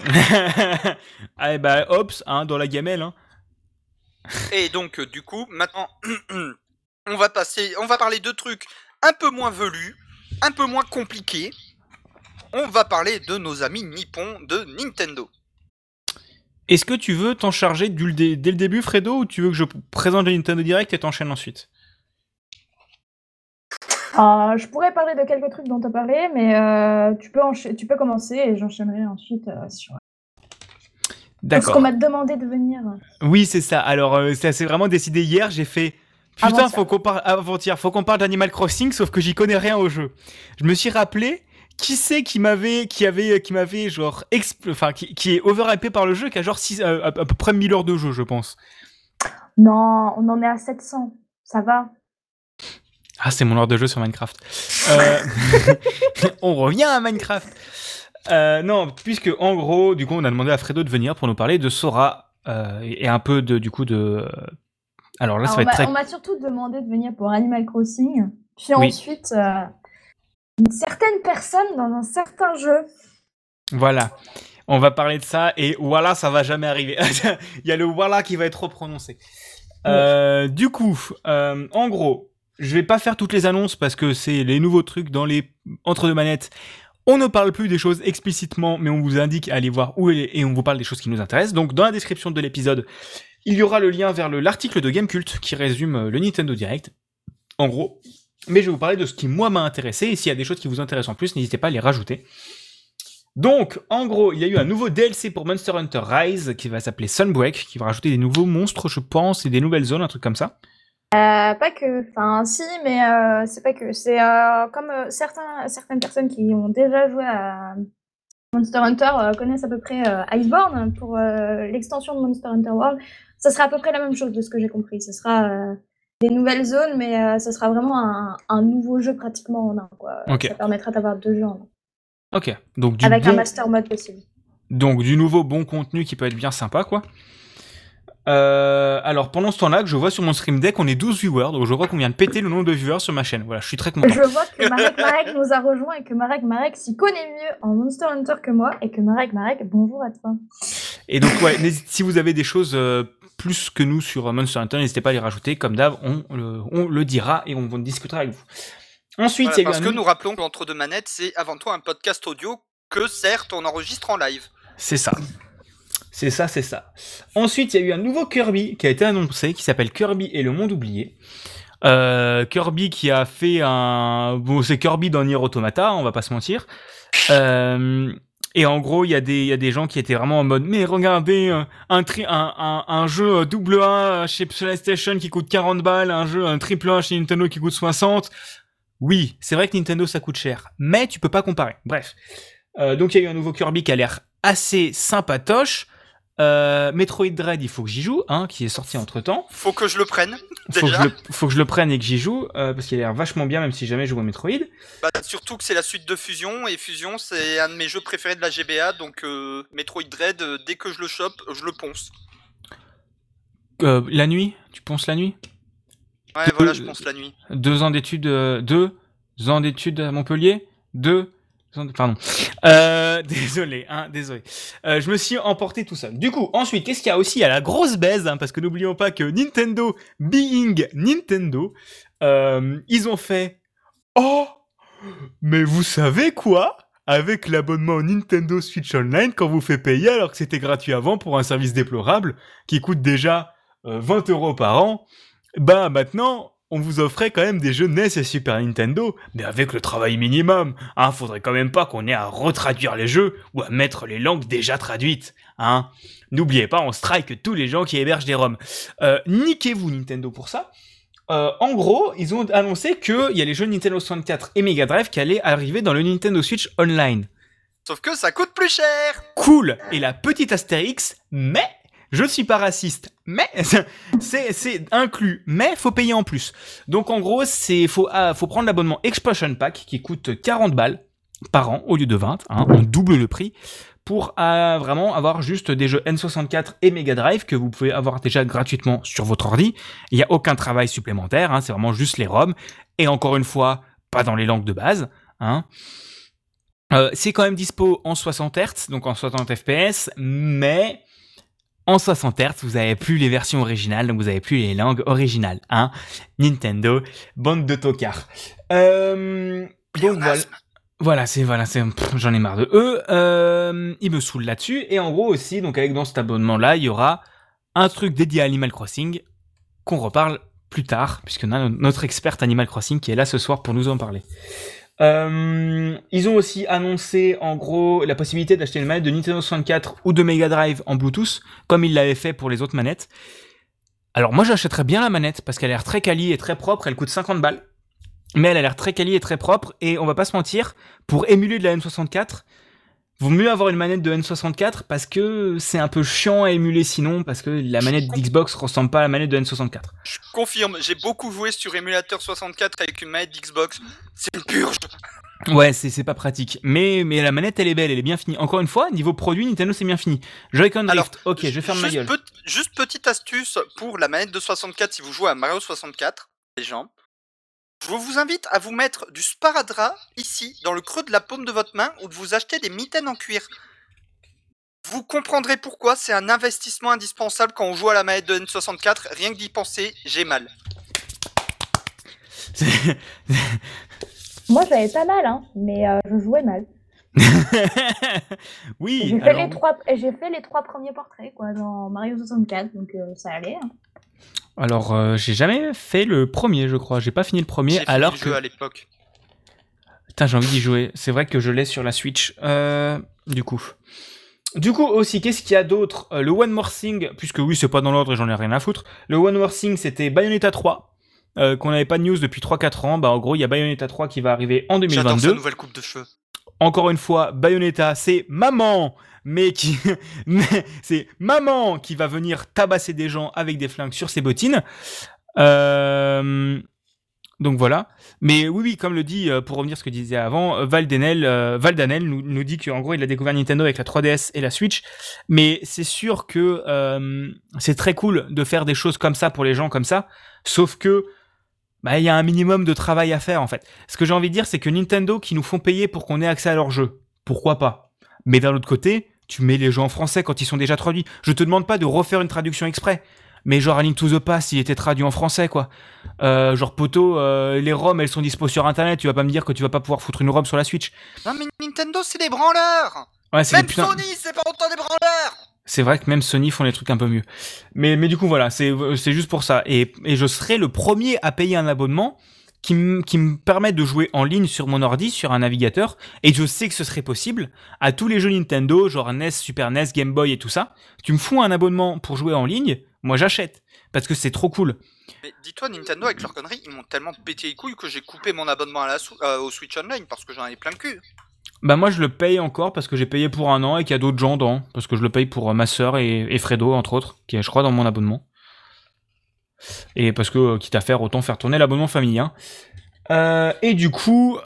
Speaker 3: (laughs)
Speaker 1: Allez, bah, hops, hein, dans la gamelle. Hein.
Speaker 2: Et donc, euh, du coup, maintenant, (clears throat) on va passer, on va parler de trucs un peu moins velus, un peu moins compliqués. On va parler de nos amis nippons de Nintendo.
Speaker 1: Est-ce que tu veux t'en charger dès, dès le début, Fredo, ou tu veux que je présente le Nintendo Direct et t'enchaînes ensuite?
Speaker 3: Euh, je pourrais parler de quelques trucs dont tu as parlé, mais euh, tu, peux tu peux commencer et j'enchaînerai ensuite euh, sur ce
Speaker 1: D'accord.
Speaker 3: qu'on m'a demandé de venir.
Speaker 1: Oui, c'est ça. Alors, euh, ça s'est vraiment décidé hier. J'ai fait. Putain, faut qu'on parle avant-hier, faut qu'on parle d'Animal Crossing, sauf que j'y connais rien au jeu. Je me suis rappelé qui c'est qui m'avait, qui avait, qui m'avait genre, expl- enfin, qui, qui est overhypé par le jeu, qui a genre six- euh, à, à peu près 1000 heures de jeu, je pense.
Speaker 3: Non, on en est à 700. Ça va.
Speaker 1: Ah, c'est mon heure de jeu sur Minecraft. Euh, (laughs) on revient à Minecraft. Euh, non, puisque en gros, du coup, on a demandé à Fredo de venir pour nous parler de Sora euh, et un peu de, du coup, de. Alors là, ça va être très.
Speaker 3: on m'a surtout demandé de venir pour Animal Crossing. Puis
Speaker 1: Oui.
Speaker 3: ensuite, une certaine personne dans un certain jeu.
Speaker 1: Voilà. On va parler de ça et voilà, ça va jamais arriver. (laughs) Il y a le voilà qui va être trop prononcé. Du coup, en gros, je vais pas faire toutes les annonces parce que c'est les nouveaux trucs dans les entre deux manettes. On ne parle plus des choses explicitement, mais on vous indique à aller voir où est et on vous parle des choses qui nous intéressent. Donc, dans la description de l'épisode, il y aura le lien vers le- l'article de Gamecult qui résume euh, le Nintendo Direct. En gros. Mais je vais vous parler de ce qui, moi, m'a intéressé. Et s'il y a des choses qui vous intéressent en plus, n'hésitez pas à les rajouter. Donc, en gros, il y a eu un nouveau DLC pour Monster Hunter Rise qui va s'appeler Sunbreak, qui va rajouter des nouveaux monstres, je pense, et des nouvelles zones, un truc comme ça.
Speaker 3: Euh, pas que, enfin si, mais euh, c'est pas que. C'est euh, comme certains, certaines personnes qui ont déjà joué à Monster Hunter connaissent à peu près Iceborne pour l'extension de Monster Hunter World. Ça sera à peu près la même chose de ce que j'ai compris. Ce sera des nouvelles zones, mais ce sera vraiment un, un nouveau jeu pratiquement en un. Quoi.
Speaker 1: Ok.
Speaker 3: Ça permettra d'avoir deux jeux en un.
Speaker 1: Ok. Donc, du
Speaker 3: Avec un master mode possible.
Speaker 1: Donc du nouveau bon contenu qui peut être bien sympa quoi. Euh, alors pendant ce temps-là que je vois sur mon stream deck on est 12 viewers donc je vois qu'on vient de péter le nombre de viewers sur ma chaîne. Voilà, je suis très content.
Speaker 3: Je vois que Marek Marek nous a rejoint et que Marek Marek s'y connaît mieux en Monster Hunter que moi et que Marek Marek, bonjour à toi.
Speaker 1: Et donc ouais, si vous avez des choses euh, plus que nous sur euh, Monster Hunter, n'hésitez pas à les rajouter comme d'hab, on, le- on le dira et on, on discutera avec vous. Ensuite,
Speaker 2: Voilà, parce que
Speaker 1: nou-
Speaker 2: nous rappelons que l'entre deux manettes, c'est avant tout un podcast audio que certes on enregistre en live.
Speaker 1: C'est ça. C'est ça, c'est ça. Ensuite, il y a eu un nouveau Kirby qui a été annoncé, qui s'appelle Kirby et le monde oublié. Euh, Kirby qui a fait un... Bon, c'est Kirby dans Nier Automata, on va pas se mentir. Euh, et en gros, il y, a des- gens qui étaient vraiment en mode, mais regardez, euh, un, jeu double A chez PlayStation qui coûte 40 balles, un jeu triple A chez Nintendo qui coûte 60. Oui, c'est vrai que Nintendo ça coûte cher, mais tu peux pas comparer. Bref. Euh, donc il y a eu un nouveau Kirby qui a l'air assez sympatoche. Euh, Metroid Dread, il faut que j'y joue, hein, qui est sorti entre temps.
Speaker 2: Faut que je le prenne.
Speaker 1: Faut que,
Speaker 2: Déjà.
Speaker 1: je le, faut que je le prenne et que j'y joue, euh, parce qu'il a l'air vachement bien, même si jamais je joue à Metroid.
Speaker 2: Bah, surtout que c'est la suite de Fusion, et Fusion c'est un de mes jeux préférés de la GBA, donc euh, Metroid Dread, dès que je le chope, je le ponce.
Speaker 1: La nuit, tu penses la nuit?
Speaker 2: Ouais,
Speaker 1: Deux-
Speaker 2: voilà, je ponce la nuit.
Speaker 1: Deux ans d'études, deux ans d'études à Montpellier, deux Pardon. Euh, (laughs) désolé, hein, désolé. Euh, je me suis emporté tout seul. Du coup, ensuite, qu'est-ce qu'il y a aussi a la grosse baise, hein, parce que n'oublions pas que Nintendo, being Nintendo, euh, ils ont fait Oh, mais vous savez quoi? Avec l'abonnement Nintendo Switch Online quand vous fait payer alors que c'était gratuit avant pour un service déplorable qui coûte déjà euh, 20 euros par an. Bah maintenant, on vous offrait quand même des jeux NES et Super Nintendo, mais avec le travail minimum. Hein, faudrait quand même pas qu'on ait à retraduire les jeux ou à mettre les langues déjà traduites. Hein. N'oubliez pas, on strike tous les gens qui hébergent des ROM. Euh, Niquez-vous Nintendo pour ça. Euh, en gros, ils ont annoncé qu'il y a les jeux Nintendo 64 et Mega Drive qui allaient arriver dans le Nintendo Switch Online.
Speaker 2: Sauf que ça coûte plus cher
Speaker 1: Cool Et la petite Astérix, mais je suis pas raciste, mais (laughs) c'est inclus, mais faut payer en plus. Donc en gros, c'est faut ah, faut prendre l'abonnement Explosion Pack qui coûte 40 balles par an au lieu de 20, hein, on double le prix pour ah, vraiment avoir juste des jeux N64 et Mega Drive que vous pouvez avoir déjà gratuitement sur votre ordi. Il n'y a aucun travail supplémentaire, hein, c'est vraiment juste les ROM et encore une fois pas dans les langues de base. Hein. Euh, c'est quand même dispo en 60 Hz, donc en 60 FPS, mais en 60 Hz, vous avez plus les versions originales, donc vous avez plus les langues originales, hein. Nintendo, bande de tocards. Euh, donc voilà. C'est voilà, c'est j'en ai marre de eux. Euh, ils me saoulent là-dessus. Et en gros aussi, donc avec dans cet abonnement-là, il y aura un truc dédié à Animal Crossing qu'on reparle plus tard, puisque on a notre experte Animal Crossing qui est là ce soir pour nous en parler. Euh, ils ont aussi annoncé en gros la possibilité d'acheter une manette de Nintendo 64 ou de Mega Drive en Bluetooth, comme ils l'avaient fait pour les autres manettes. Alors moi j'achèterais bien la manette parce qu'elle a l'air très quali et très propre, elle coûte 50 balles. Mais elle a l'air très quali et très propre et on va pas se mentir, pour émuler de la N64, vaut mieux avoir une manette de N64 parce que c'est un peu chiant à émuler sinon parce que la manette d'Xbox ressemble pas à la manette de N64.
Speaker 2: Je confirme, j'ai beaucoup joué sur émulateur 64 avec une manette d'Xbox. C'est une purge
Speaker 1: Ouais, c'est c'est pas pratique. Mais mais la manette elle est belle, elle est bien finie. Encore une fois, niveau produit, Nintendo c'est bien fini. Joy-Con Drift, ok, je ferme ma
Speaker 2: juste,
Speaker 1: gueule.
Speaker 2: pe- juste petite astuce pour la manette de 64 si vous jouez à Mario 64, les gens. Je vous invite à vous mettre du sparadrap ici, dans le creux de la paume de votre main, ou de vous acheter des mitaines en cuir. Vous comprendrez pourquoi c'est un investissement indispensable quand on joue à la manette de N64. Rien que d'y penser, j'ai mal. (laughs)
Speaker 3: Moi, j'avais pas mal, hein, mais euh, je jouais mal. (laughs)
Speaker 1: oui,
Speaker 3: J'ai fait,
Speaker 1: alors,
Speaker 3: les trois- fait les trois premiers portraits quoi, dans Mario 64, donc euh, ça allait. hein.
Speaker 1: alors euh, j'ai jamais fait le premier, je crois. J'ai pas fini le premier
Speaker 2: J'ai fini
Speaker 1: alors
Speaker 2: le
Speaker 1: que
Speaker 2: jeu à l'époque.
Speaker 1: Putain, j'ai envie d'y jouer. C'est vrai que je l'ai sur la Switch. Euh, du coup. Du coup aussi, qu'est-ce qu'il y a d'autre? Le One More Thing, puisque oui, c'est pas dans l'ordre et j'en ai rien à foutre. Le One More Thing, c'était Bayonetta 3, euh, qu'on n'avait pas de news depuis 3-4 ans. Bah en gros, il y a Bayonetta 3 qui va arriver en
Speaker 2: J'adore sa
Speaker 1: 2022.
Speaker 2: nouvelle coupe de cheveux.
Speaker 1: Encore une fois, Bayonetta, c'est maman, mais qui, (laughs) c'est maman qui va venir tabasser des gens avec des flingues sur ses bottines. Euh, donc voilà. Mais oui, oui, comme le dit, euh, pour revenir à ce que disait avant, euh, Val Denel, euh, Val Danel nous, nous dit qu'en gros, il a découvert Nintendo avec la 3DS et la Switch. Mais c'est sûr que euh, c'est très cool de faire des choses comme ça pour les gens comme ça. Sauf que, bah, il y a un minimum de travail à faire en fait. Ce que j'ai envie de dire, c'est que Nintendo qui nous font payer pour qu'on ait accès à leurs jeux, pourquoi pas? Mais d'un autre côté, tu mets les jeux en français quand ils sont déjà traduits. Je te demande pas de refaire une traduction exprès. Mais genre Link to the Past, il était traduit en français, quoi. Euh, genre poto, euh, les ROM, elles sont dispo sur Internet. Tu vas pas me dire que tu vas pas pouvoir foutre une ROM sur la Switch.
Speaker 2: Non mais Nintendo, c'est des branleurs
Speaker 1: Ouais, c'est des
Speaker 2: Même
Speaker 1: putains-
Speaker 2: Sony, c'est pas autant des branleurs
Speaker 1: C'est vrai que même Sony font les trucs un peu mieux. Mais, mais du coup, voilà, c'est juste pour ça. Et, et je serai le premier à payer un abonnement qui, qui me permet de jouer en ligne sur mon ordi, sur un navigateur. Et je sais que ce serait possible à tous les jeux Nintendo, genre NES, Super NES, Game Boy et tout ça. Tu me fous un abonnement pour jouer en ligne, moi j'achète. Parce que c'est trop cool.
Speaker 2: Mais dis-toi, Nintendo, avec leur connerie, ils m'ont tellement pété les couilles que j'ai coupé mon abonnement à la euh, au Switch Online parce que j'en ai plein le cul.
Speaker 1: Bah moi je le paye encore parce que j'ai payé pour un an et qu'il y a d'autres gens dans. Parce que je le paye pour euh, ma sœur et, Fredo, entre autres, qui est je crois dans mon abonnement. Et parce que, euh, quitte à faire, autant faire tourner l'abonnement hein. Euh, et du coup,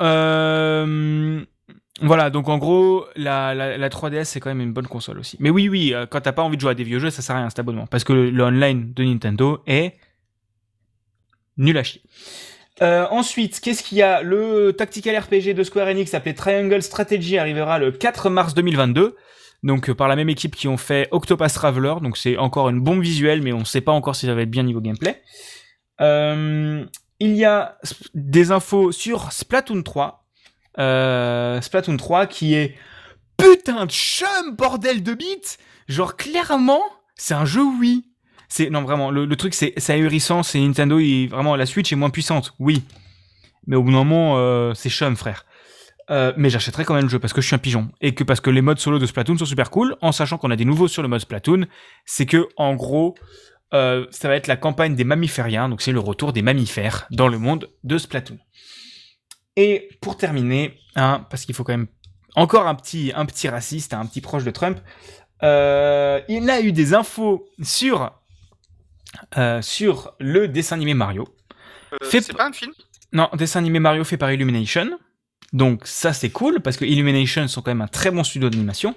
Speaker 1: voilà, donc en gros, la, la, la 3DS c'est quand même une bonne console aussi. Mais oui, oui, quand t'as pas envie de jouer à des vieux jeux, ça sert à rien cet abonnement. Parce que le online de Nintendo est nul à chier. Euh, ensuite, qu'est-ce qu'il y a Le tactical RPG de Square Enix appelé Triangle Strategy arrivera le 4 mars 2022. Donc euh, par la même équipe qui ont fait Octopath Traveler. Donc c'est encore une bombe visuelle, mais on sait pas encore si ça va être bien niveau gameplay. Euh, il y a des infos sur Splatoon 3. euh, Splatoon 3 qui est putain de chum bordel de bits. Genre clairement, c'est un jeu oui. C'est non vraiment le, truc c'est c'est ahurissant, c'est Nintendo il, vraiment la Switch est moins puissante, oui. Mais au bout d'un moment euh, c'est chum frère. Euh, mais j'achèterai quand même le jeu parce que je suis un pigeon et que parce que les modes solo de Splatoon sont super cool, en sachant qu'on a des nouveaux sur le mode Splatoon, c'est que en gros euh, ça va être la campagne des mammifériens, donc c'est le retour des mammifères dans le monde de Splatoon. Et pour terminer, hein, parce qu'il faut quand même encore un petit, un petit raciste, un petit proche de Trump, il a eu des infos sur, euh, sur le dessin animé Mario.
Speaker 2: Euh,
Speaker 1: Fait-
Speaker 2: c'est pas un film?
Speaker 1: Non, dessin animé Mario fait par Illumination. Donc ça c'est cool parce que Illumination sont quand même un très bon studio d'animation.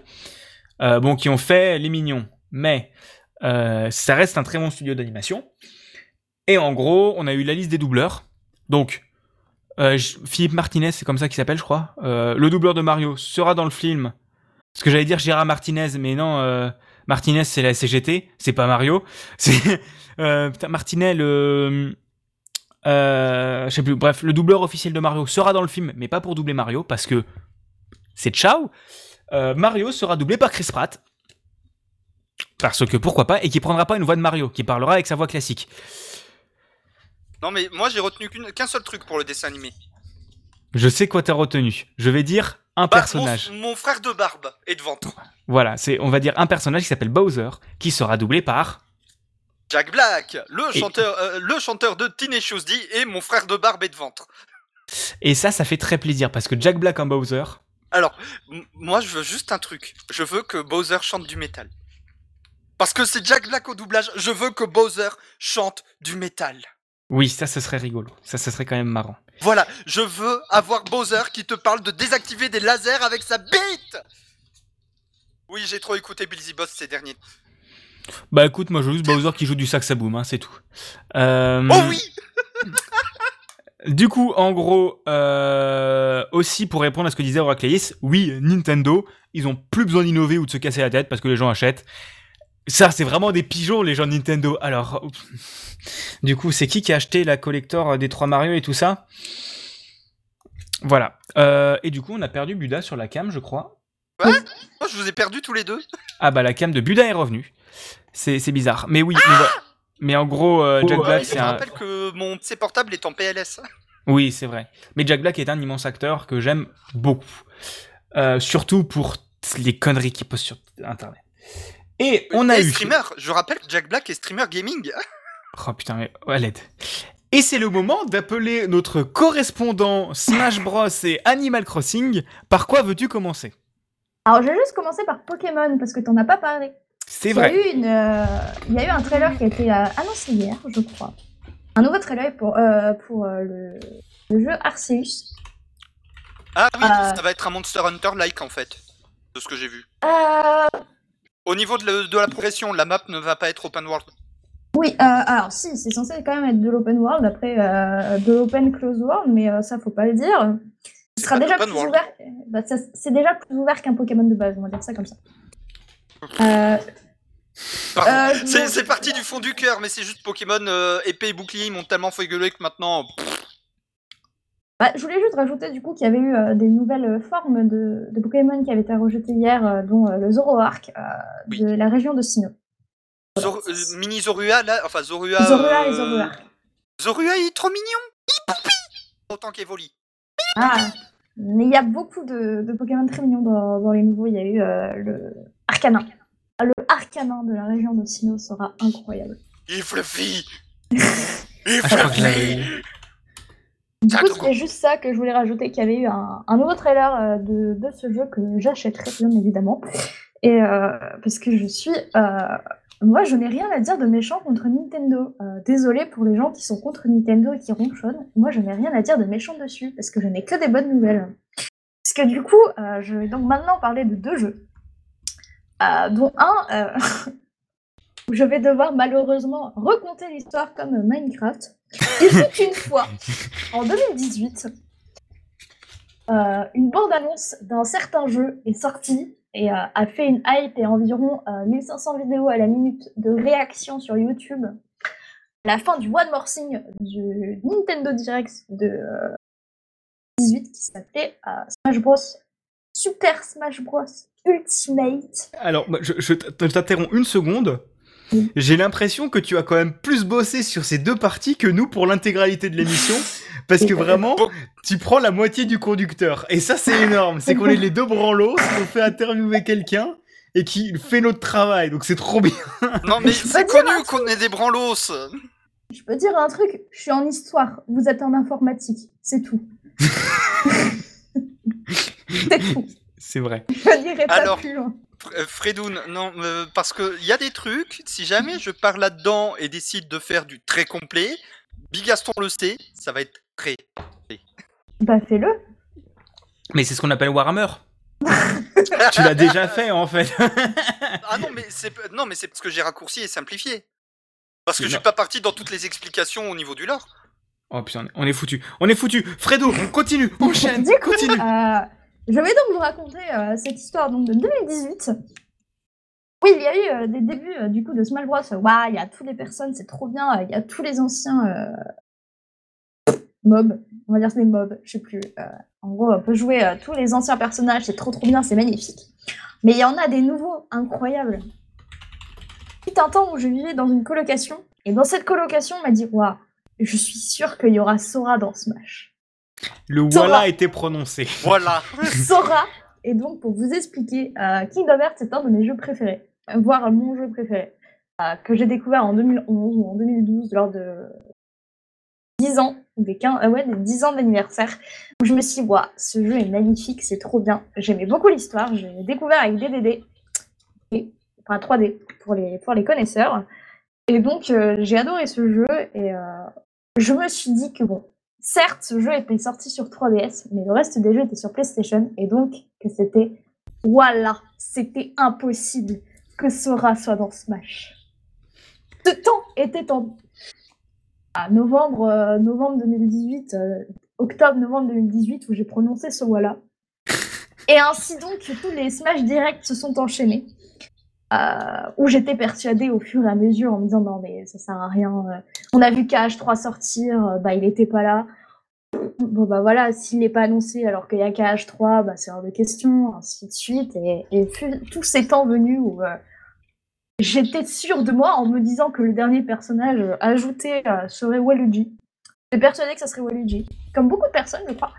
Speaker 1: Euh, bon, qui ont fait Les Mignons, mais ça reste un très bon studio d'animation. Et en gros, on a eu la liste des doubleurs. Donc Philippe Martinez, c'est comme ça qu'il s'appelle, je crois. Le doubleur de Mario sera dans le film. Parce que j'allais dire Gérard Martinez, mais non, Martinez c'est la CGT, c'est pas Mario. (laughs) C'est euh, putain, Martinez, le euh, je sais plus. Bref, le doubleur officiel de Mario sera dans le film, mais pas pour doubler Mario, parce que c'est ciao. Euh, Mario sera doublé par Chris Pratt. Parce que pourquoi pas, et qui prendra pas une voix de Mario, qui parlera avec sa voix classique.
Speaker 2: Non, mais moi j'ai retenu qu'un seul truc pour le dessin animé.
Speaker 1: Je sais quoi t'as retenu. Je vais dire un
Speaker 2: Bah,
Speaker 1: personnage.
Speaker 2: Mon, mon frère de barbe et de ventre.
Speaker 1: Voilà, c'est, on va dire un personnage qui s'appelle Bowser, qui sera doublé par.
Speaker 2: Jack Black, le
Speaker 1: Et-
Speaker 2: chanteur, euh, le chanteur de Teenage Chose D et mon frère de barbe et de ventre.
Speaker 1: Et ça, ça fait très plaisir, parce que Jack Black en Bowser,
Speaker 2: Alors, moi je veux juste un truc. Je veux que Bowser chante du métal. Parce que c'est Jack Black au doublage, je veux que Bowser chante du métal.
Speaker 1: oui, ça, ce serait rigolo. Ça, ce serait quand même marrant.
Speaker 2: Voilà, je veux avoir Bowser qui te parle de désactiver des lasers avec sa bite Oui, j'ai trop écouté Billy Boss ces derniers.
Speaker 1: Bah écoute, moi je veux juste Bowser qui joue du sax à boom, hein, c'est tout. Euh,
Speaker 2: Oh oui (laughs)
Speaker 1: Du coup, en gros, euh, aussi pour répondre à ce que disait Oracleis, oui, Nintendo, ils ont plus besoin d'innover ou de se casser la tête parce que les gens achètent. Ça, c'est vraiment des pigeons, les gens de Nintendo. Alors, du coup, c'est qui qui a acheté la collector des trois Mario et tout ça? Voilà. Euh, et du coup, on a perdu Buda sur la cam, je crois.
Speaker 2: Oh, je vous ai perdu tous les deux.
Speaker 1: Ah bah la cam de Buda est revenue. C'est c'est bizarre. Mais oui, mais, voilà. Mais en gros, euh, Jack
Speaker 2: Ouais,
Speaker 1: Black,
Speaker 2: je
Speaker 1: c'est
Speaker 2: me
Speaker 1: un...
Speaker 2: rappelle que mon PC portable est en PLS.
Speaker 1: Oui, c'est vrai. Mais Jack Black est un immense acteur que j'aime beaucoup. Euh, surtout pour les conneries qu'il poste sur Internet. Et on a
Speaker 2: Et
Speaker 1: eu...
Speaker 2: streamer, je rappelle que Jack Black est streamer gaming. (laughs)
Speaker 1: Oh putain, mais à l'aide. Et c'est le moment d'appeler notre correspondant Smash Bros et Animal Crossing. Par quoi veux-tu commencer?
Speaker 3: Alors, je vais juste commencer par Pokémon parce que t'en as pas parlé.
Speaker 1: C'est
Speaker 3: Il y, a
Speaker 1: vrai.
Speaker 3: eu une, euh, il y a eu un trailer qui a été euh, annoncé hier, je crois. Un nouveau trailer pour, euh, pour euh, le, le jeu Arceus.
Speaker 2: Ah oui,
Speaker 3: Euh.
Speaker 2: ça va être un Monster Hunter-like en fait, de ce que j'ai vu. Au niveau de, le- de la progression, la map ne va pas être open world.
Speaker 3: oui, euh, alors si, c'est censé quand même être de l'open world, après euh, de l'open close world, mais euh, ça faut pas le dire. Ce sera déjà plus
Speaker 2: world.
Speaker 3: ouvert. bah, c'est déjà plus ouvert qu'un Pokémon de base, on va dire ça comme ça. Euh,
Speaker 2: C'est parti du fond du cœur, mais c'est juste Pokémon épée et bouclier, ils m'ont tellement fait gueuler que maintenant. pff,
Speaker 3: bah, je voulais juste rajouter du coup qu'il y avait eu euh, des nouvelles euh, formes de, de Pokémon qui avaient été rejetées hier, euh, dont euh, le Zoroark euh,
Speaker 2: Oui.
Speaker 3: de la région de Sinnoh.
Speaker 2: Zor- euh, mini Zorua là, enfin Zorua.
Speaker 3: Zorua
Speaker 2: euh,
Speaker 3: et Zoroark.
Speaker 2: Zorua il est trop mignon. Il Autant qu'Evoli.
Speaker 3: Ah, mais il y a beaucoup de, de Pokémon très mignons dans, dans les nouveaux. Il y a eu euh, le Arcanin. Ah, Le Arcanin de la région de Sinnoh sera incroyable.
Speaker 2: Il fluffy. (laughs) Il
Speaker 1: Ah,
Speaker 2: fluffy.
Speaker 3: Du coup, c'était juste ça que je voulais rajouter, qu'il y avait eu un, un nouveau trailer euh, de, de ce jeu que j'achèterai bien évidemment. Et euh, parce que je suis... euh, moi, je n'ai rien à dire de méchant contre Nintendo. Euh, Désolée pour les gens qui sont contre Nintendo et qui ronchonnent. Moi, je n'ai rien à dire de méchant dessus, parce que je n'ai que des bonnes nouvelles. Parce que du coup, euh, je vais donc maintenant parler de deux jeux. Dont un, où (laughs) je vais devoir malheureusement raconter l'histoire comme Minecraft. Il fut une fois, en 2018, euh, une bande-annonce d'un certain jeu est sortie et euh, a fait une hype et environ euh, 1500 vidéos à la minute de réaction sur YouTube. La fin du One More Thing du Nintendo Direct de euh, 2018 qui s'appelait euh, Smash Bros. Super Smash Bros. Ultimate.
Speaker 1: Alors, je, je t'interromps une seconde. J'ai l'impression que tu as quand même plus bossé sur ces deux parties que nous pour l'intégralité de l'émission. (laughs) Parce que vraiment, tu prends la moitié du conducteur. Et ça, c'est énorme. C'est qu'on est les deux branlos, on fait interviewer quelqu'un et qui fait notre travail. Donc c'est trop bien. (laughs)
Speaker 2: Non, mais c'est connu qu'on est des branlos.
Speaker 3: Je peux dire un truc, je suis en histoire, vous êtes en informatique, c'est tout. (laughs) c'est tout.
Speaker 1: C'est vrai.
Speaker 3: Je n'irai pas
Speaker 2: Alors,
Speaker 3: plus loin.
Speaker 2: Fr- euh, Fredoun, non, euh, parce que il y a des trucs, si jamais je pars là-dedans et décide de faire du très complet, Bigaston le sait, ça va être très.
Speaker 3: Bah fais-le.
Speaker 1: Mais c'est ce qu'on appelle Warhammer. (laughs) tu l'as déjà fait en fait. (laughs)
Speaker 2: Ah non, mais c'est non, mais c'est parce que j'ai raccourci et simplifié. Parce que je suis pas parti dans toutes les explications au niveau du lore.
Speaker 1: Oh putain, on est foutu. On est foutu. Fredo, continue, enchaîne, continue.
Speaker 3: Euh, je vais donc vous raconter euh, cette histoire de 2018. Oui, il y a eu euh, des débuts euh, du coup de Smash Bros. Waouh, il y a toutes les personnes, c'est trop bien. Il y a tous les anciens mobs, on va dire c'est des mobs, je sais plus. en gros, on peut jouer tous les anciens personnages, c'est trop trop bien, c'est magnifique. Mais il y en a des nouveaux incroyables. A un temps où je vivais dans une colocation, et dans cette colocation, on m'a dit Waouh, je suis sûre qu'il y aura Sora dans Smash.
Speaker 1: Le
Speaker 3: Sora.
Speaker 1: voilà a été prononcé.
Speaker 2: Voilà. (laughs)
Speaker 3: Sora. Et donc, pour vous expliquer, euh, Kingdom Hearts est un de mes jeux préférés, voire mon jeu préféré, euh, que j'ai découvert en 2011 ou en 2012 lors de 10 ans, des 15, euh, ouais, des 10 ans d'anniversaire, où je me suis dit, Ouah, ce jeu est magnifique, c'est trop bien. J'aimais beaucoup l'histoire, j'ai découvert avec DDD, et, enfin 3D pour les, pour les connaisseurs. Et donc, euh, j'ai adoré ce jeu et euh, je me suis dit que bon, certes, ce jeu était sorti sur 3DS, mais le reste des jeux étaient sur PlayStation, et donc que c'était, voilà, c'était impossible que Sora soit dans Smash. Ce temps était en novembre, euh, novembre 2018, euh, octobre-novembre 2018, où j'ai prononcé ce voilà. Et ainsi donc, tous les Smash Direct se sont enchaînés. Euh, où j'étais persuadée au fur et à mesure en me disant non mais ça sert à rien. euh, on a vu KH3 sortir, euh, bah il était pas là. Bon bah voilà, s'il n'est pas annoncé alors qu'il y a KH3, bah c'est hors de question, ainsi de suite. Et, et tous ces temps venus où j'étais sûre de moi en me disant que le dernier personnage ajouté serait Waluigi. J'étais persuadée que ça serait Waluigi, comme beaucoup de personnes je crois.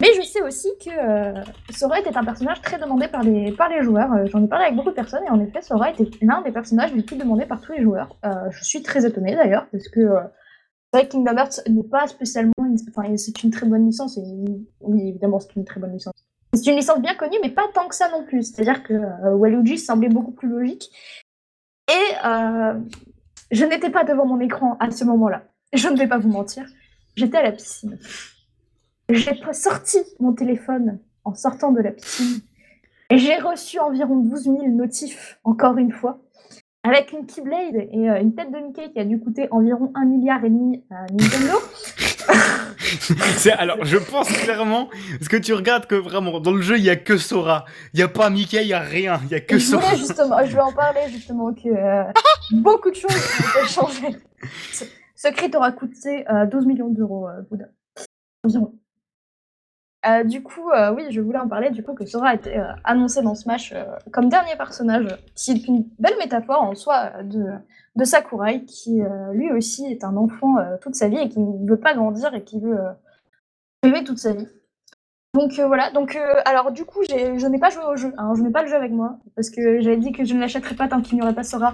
Speaker 3: Mais je sais aussi que euh, Sora était un personnage très demandé par les, par les joueurs. Euh, J'en ai parlé avec beaucoup de personnes et en effet Sora était l'un des personnages les plus demandés par tous les joueurs. Euh, je suis très étonnée d'ailleurs parce que vrai Kingdom Hearts n'est pas spécialement une... Enfin, c'est une très bonne licence. Et... Oui, évidemment, c'est une très bonne licence. C'est une licence bien connue, mais pas tant que ça non plus. C'est-à-dire que Waluigi semblait beaucoup plus logique. Et je n'étais pas devant mon écran à ce moment-là. Je ne vais pas vous mentir. J'étais à la piscine. J'ai sorti mon téléphone en sortant de la piscine. Et j'ai reçu environ 12 000 notifs, encore une fois, avec une Keyblade et euh, une tête de Mickey qui a dû coûter environ un milliard et demi à Nintendo. (laughs)
Speaker 1: Alors, je pense clairement parce que tu regardes que vraiment dans le jeu il y a que Sora, il y a pas Mickey, il y a rien, il y a que
Speaker 3: je
Speaker 1: Sora. (laughs)
Speaker 3: justement, je vais en parler justement que euh, beaucoup de choses ont été changées. Ce, ce crit aura coûté euh, 12 millions d'euros, euh, Bouddha. Environ. Euh, du coup, euh, oui, je voulais en parler, du coup, que Sora a été euh, annoncé dans Smash euh, comme dernier personnage, qui est une belle métaphore en soi de, Sakurai, qui lui aussi est un enfant toute sa vie et qui ne veut pas grandir et qui veut aimer toute sa vie. Donc voilà, donc alors du coup, je n'ai pas joué au jeu, hein, je n'ai pas le jeu avec moi, parce que j'avais dit que je ne l'achèterais pas tant qu'il n'y aurait pas Sora.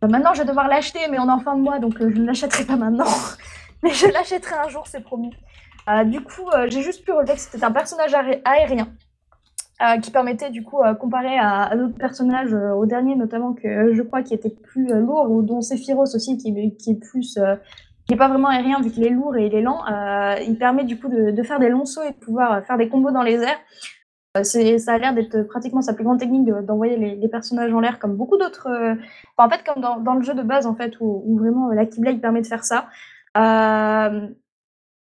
Speaker 3: Maintenant, je vais devoir l'acheter, mais on est en fin de mois, donc je ne l'achèterai pas maintenant. (laughs) mais je l'achèterai un jour, c'est promis. Euh, du coup, euh, j'ai juste pu relever que c'était un personnage aé- aérien euh, qui permettait, du coup, comparé à, d'autres personnages, au dernier notamment, que je crois qui était plus lourd, ou dont Sephiroth aussi, qui, est- qui est plus. qui n'est pas vraiment aérien vu qu'il est lourd et il est lent, il permet du coup de, faire des longs sauts et de pouvoir faire des combos dans les airs. C'est- ça a l'air d'être pratiquement sa plus grande technique de- d'envoyer les, personnages en l'air, comme beaucoup d'autres. en fait, comme dans, le jeu de base, en fait, où, vraiment la Keyblade permet de faire ça. Euh,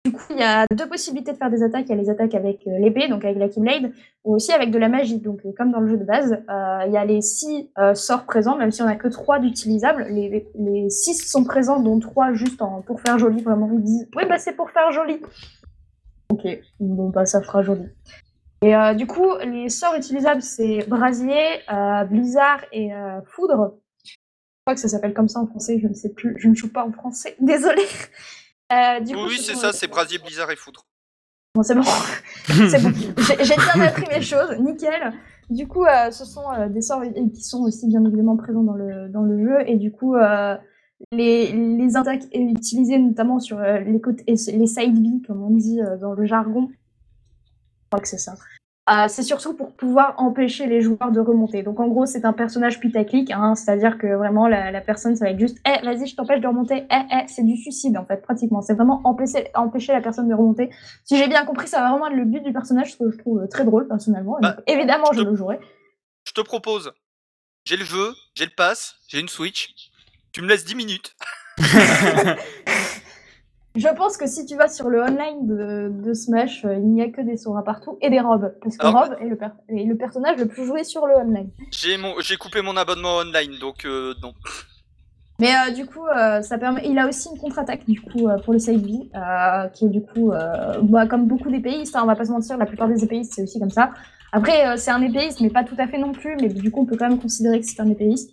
Speaker 3: du coup, il y a deux possibilités de faire des attaques. Il y a les attaques avec euh, l'épée, donc avec la Keyblade, ou aussi avec de la magie. Donc, euh, comme dans le jeu de base, euh, il y a les six sorts présents, même si on n'a que trois d'utilisables. Les, les six sont présents, dont trois juste pour faire joli. Vraiment, ils disent Oui, bah c'est pour faire joli. Ok, bon bah ça fera joli. Et du coup, les sorts utilisables, c'est Brasier, Blizzard et Foudre. Je crois que ça s'appelle comme ça en français, je ne sais plus, je ne joue pas en français, (laughs) désolé. Euh, du coup,
Speaker 2: Oui,
Speaker 3: ce
Speaker 2: c'est ça, c'est Brasier, Blizzard et Foudre.
Speaker 3: Bon, c'est bon. (laughs) c'est bon. J'ai bien appris mes choses, nickel. Du coup, euh, ce sont euh, des sorts qui sont aussi bien évidemment présents dans le, dans le jeu. Et du coup, euh, les, les attaques utilisées notamment sur euh, les côtés, et les side B, comme on dit euh, dans le jargon, je crois que c'est ça. Euh, c'est surtout pour pouvoir empêcher les joueurs de remonter. Donc en gros, c'est un personnage putaclic, hein, c'est-à-dire que vraiment la, la personne, ça va être juste, eh, vas-y, je t'empêche de remonter, eh, eh, c'est du suicide en fait, pratiquement. C'est vraiment empêcher, empêcher la personne de remonter. Si j'ai bien compris, ça va vraiment être le but du personnage, ce que je trouve euh, très drôle personnellement.
Speaker 2: Bah,
Speaker 3: Donc, évidemment, je
Speaker 2: je-
Speaker 3: le jouerai.
Speaker 2: Je te propose, j'ai le jeu, j'ai le pass, j'ai une Switch. Tu me laisses 10 minutes. (laughs) (laughs)
Speaker 3: Je pense que si tu vas sur le online de, de Smash, euh, il n'y a que des Sora partout et des robes. Parce que
Speaker 2: Alors-
Speaker 3: Rob est le, per- est le personnage le plus joué sur le online.
Speaker 2: J'ai mon, j'ai coupé mon abonnement online, donc euh, non.
Speaker 3: Mais euh, du coup, euh, ça permet. Il a aussi une contre-attaque du coup pour le euh, qui est du coup, bah, comme beaucoup d'épéistes, hein, on va pas se mentir, la plupart des épéistes c'est aussi comme ça. Après, c'est un épéiste, mais pas tout à fait non plus. Mais du coup, on peut quand même considérer que c'est un épéiste.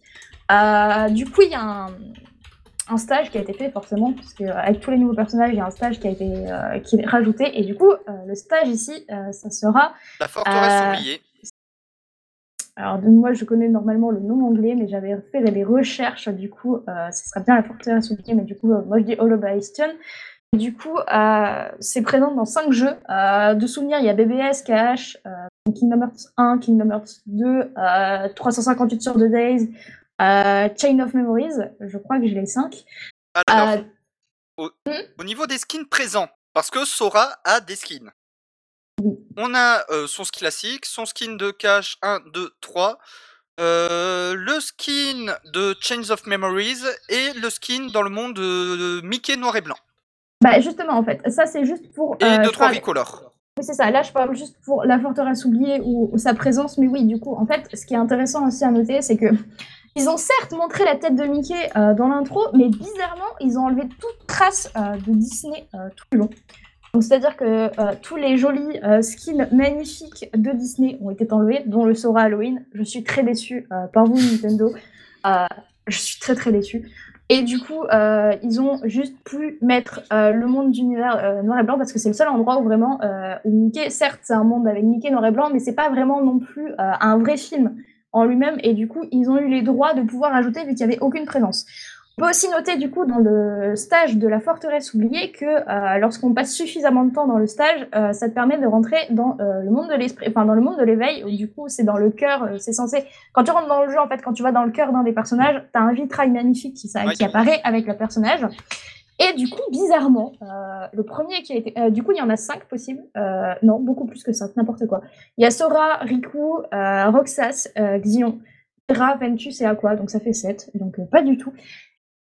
Speaker 3: Du coup, il y a un, un stage qui a été fait forcément, parce que euh, avec tous les nouveaux personnages, il y a un stage qui a été euh, qui est rajouté. Et du coup, euh, le stage ici, euh, ça sera
Speaker 2: La forteresse oubliée.
Speaker 3: alors, de- moi, je connais normalement le nom anglais, mais j'avais fait des recherches, du coup, ce serait bien la forteresse oubliée, mais du coup, moi, je dis Hollow Bastion. Du coup, c'est présent dans 5 jeux. De souvenirs, il y a BBS, KH, Kingdom Hearts 1, Kingdom Hearts 2, euh, 358 sur 2 Days, Chain of Memories, je crois que j'ai les 5.
Speaker 2: Alors,
Speaker 3: Euh,
Speaker 2: au niveau des skins présents, parce que Sora a des skins. On a euh, son skin classique, son skin de cache 1, 2, 3, euh, le skin de Chains of Memories et le skin dans le monde de Mickey noir et blanc.
Speaker 3: bah, justement, en fait, ça, c'est juste pour...
Speaker 2: Et
Speaker 3: euh,
Speaker 2: 2,
Speaker 3: je
Speaker 2: 3
Speaker 3: parle-
Speaker 2: Ricolor.
Speaker 3: Oui, c'est ça. Là, je parle juste pour la forteresse oubliée ou, ou sa présence. Mais oui, du coup, en fait, ce qui est intéressant aussi à noter, c'est que ils ont certes montré la tête de Mickey euh, dans l'intro, mais bizarrement, ils ont enlevé toute trace euh, de Disney euh, tout le long. C'est-à-dire que tous les jolis skins magnifiques de Disney ont été enlevés, dont le Sora Halloween. Je suis très déçue par vous, Nintendo. Je suis très très déçue. Et du coup, ils ont juste pu mettre le monde d'univers noir et blanc parce que c'est le seul endroit où vraiment où Mickey, certes, c'est un monde avec Mickey noir et blanc, mais c'est pas vraiment non plus un vrai film en lui-même. Et du coup, ils ont eu les droits de pouvoir ajouter vu qu'il n'y avait aucune présence. On peut aussi noter du coup dans le stage de la forteresse oubliée que euh, lorsqu'on passe suffisamment de temps dans le stage, euh, ça te permet de rentrer dans euh, le monde de l'esprit, enfin dans le monde de l'éveil. Du coup, c'est dans le cœur, c'est censé. Quand tu rentres dans le jeu, en fait, quand tu vas dans le cœur d'un des personnages, t'as un vitrail magnifique qui, ça-
Speaker 2: Ouais.
Speaker 3: qui apparaît avec le personnage. Et du coup, bizarrement, euh, le premier qui a été. euh, du coup, il y en a cinq possibles. Euh, non, beaucoup plus que cinq, n'importe quoi. Il y a Sora, Riku, Roxas, Xion, Terra, Ventus et Aqua, donc ça fait 7, donc pas du tout.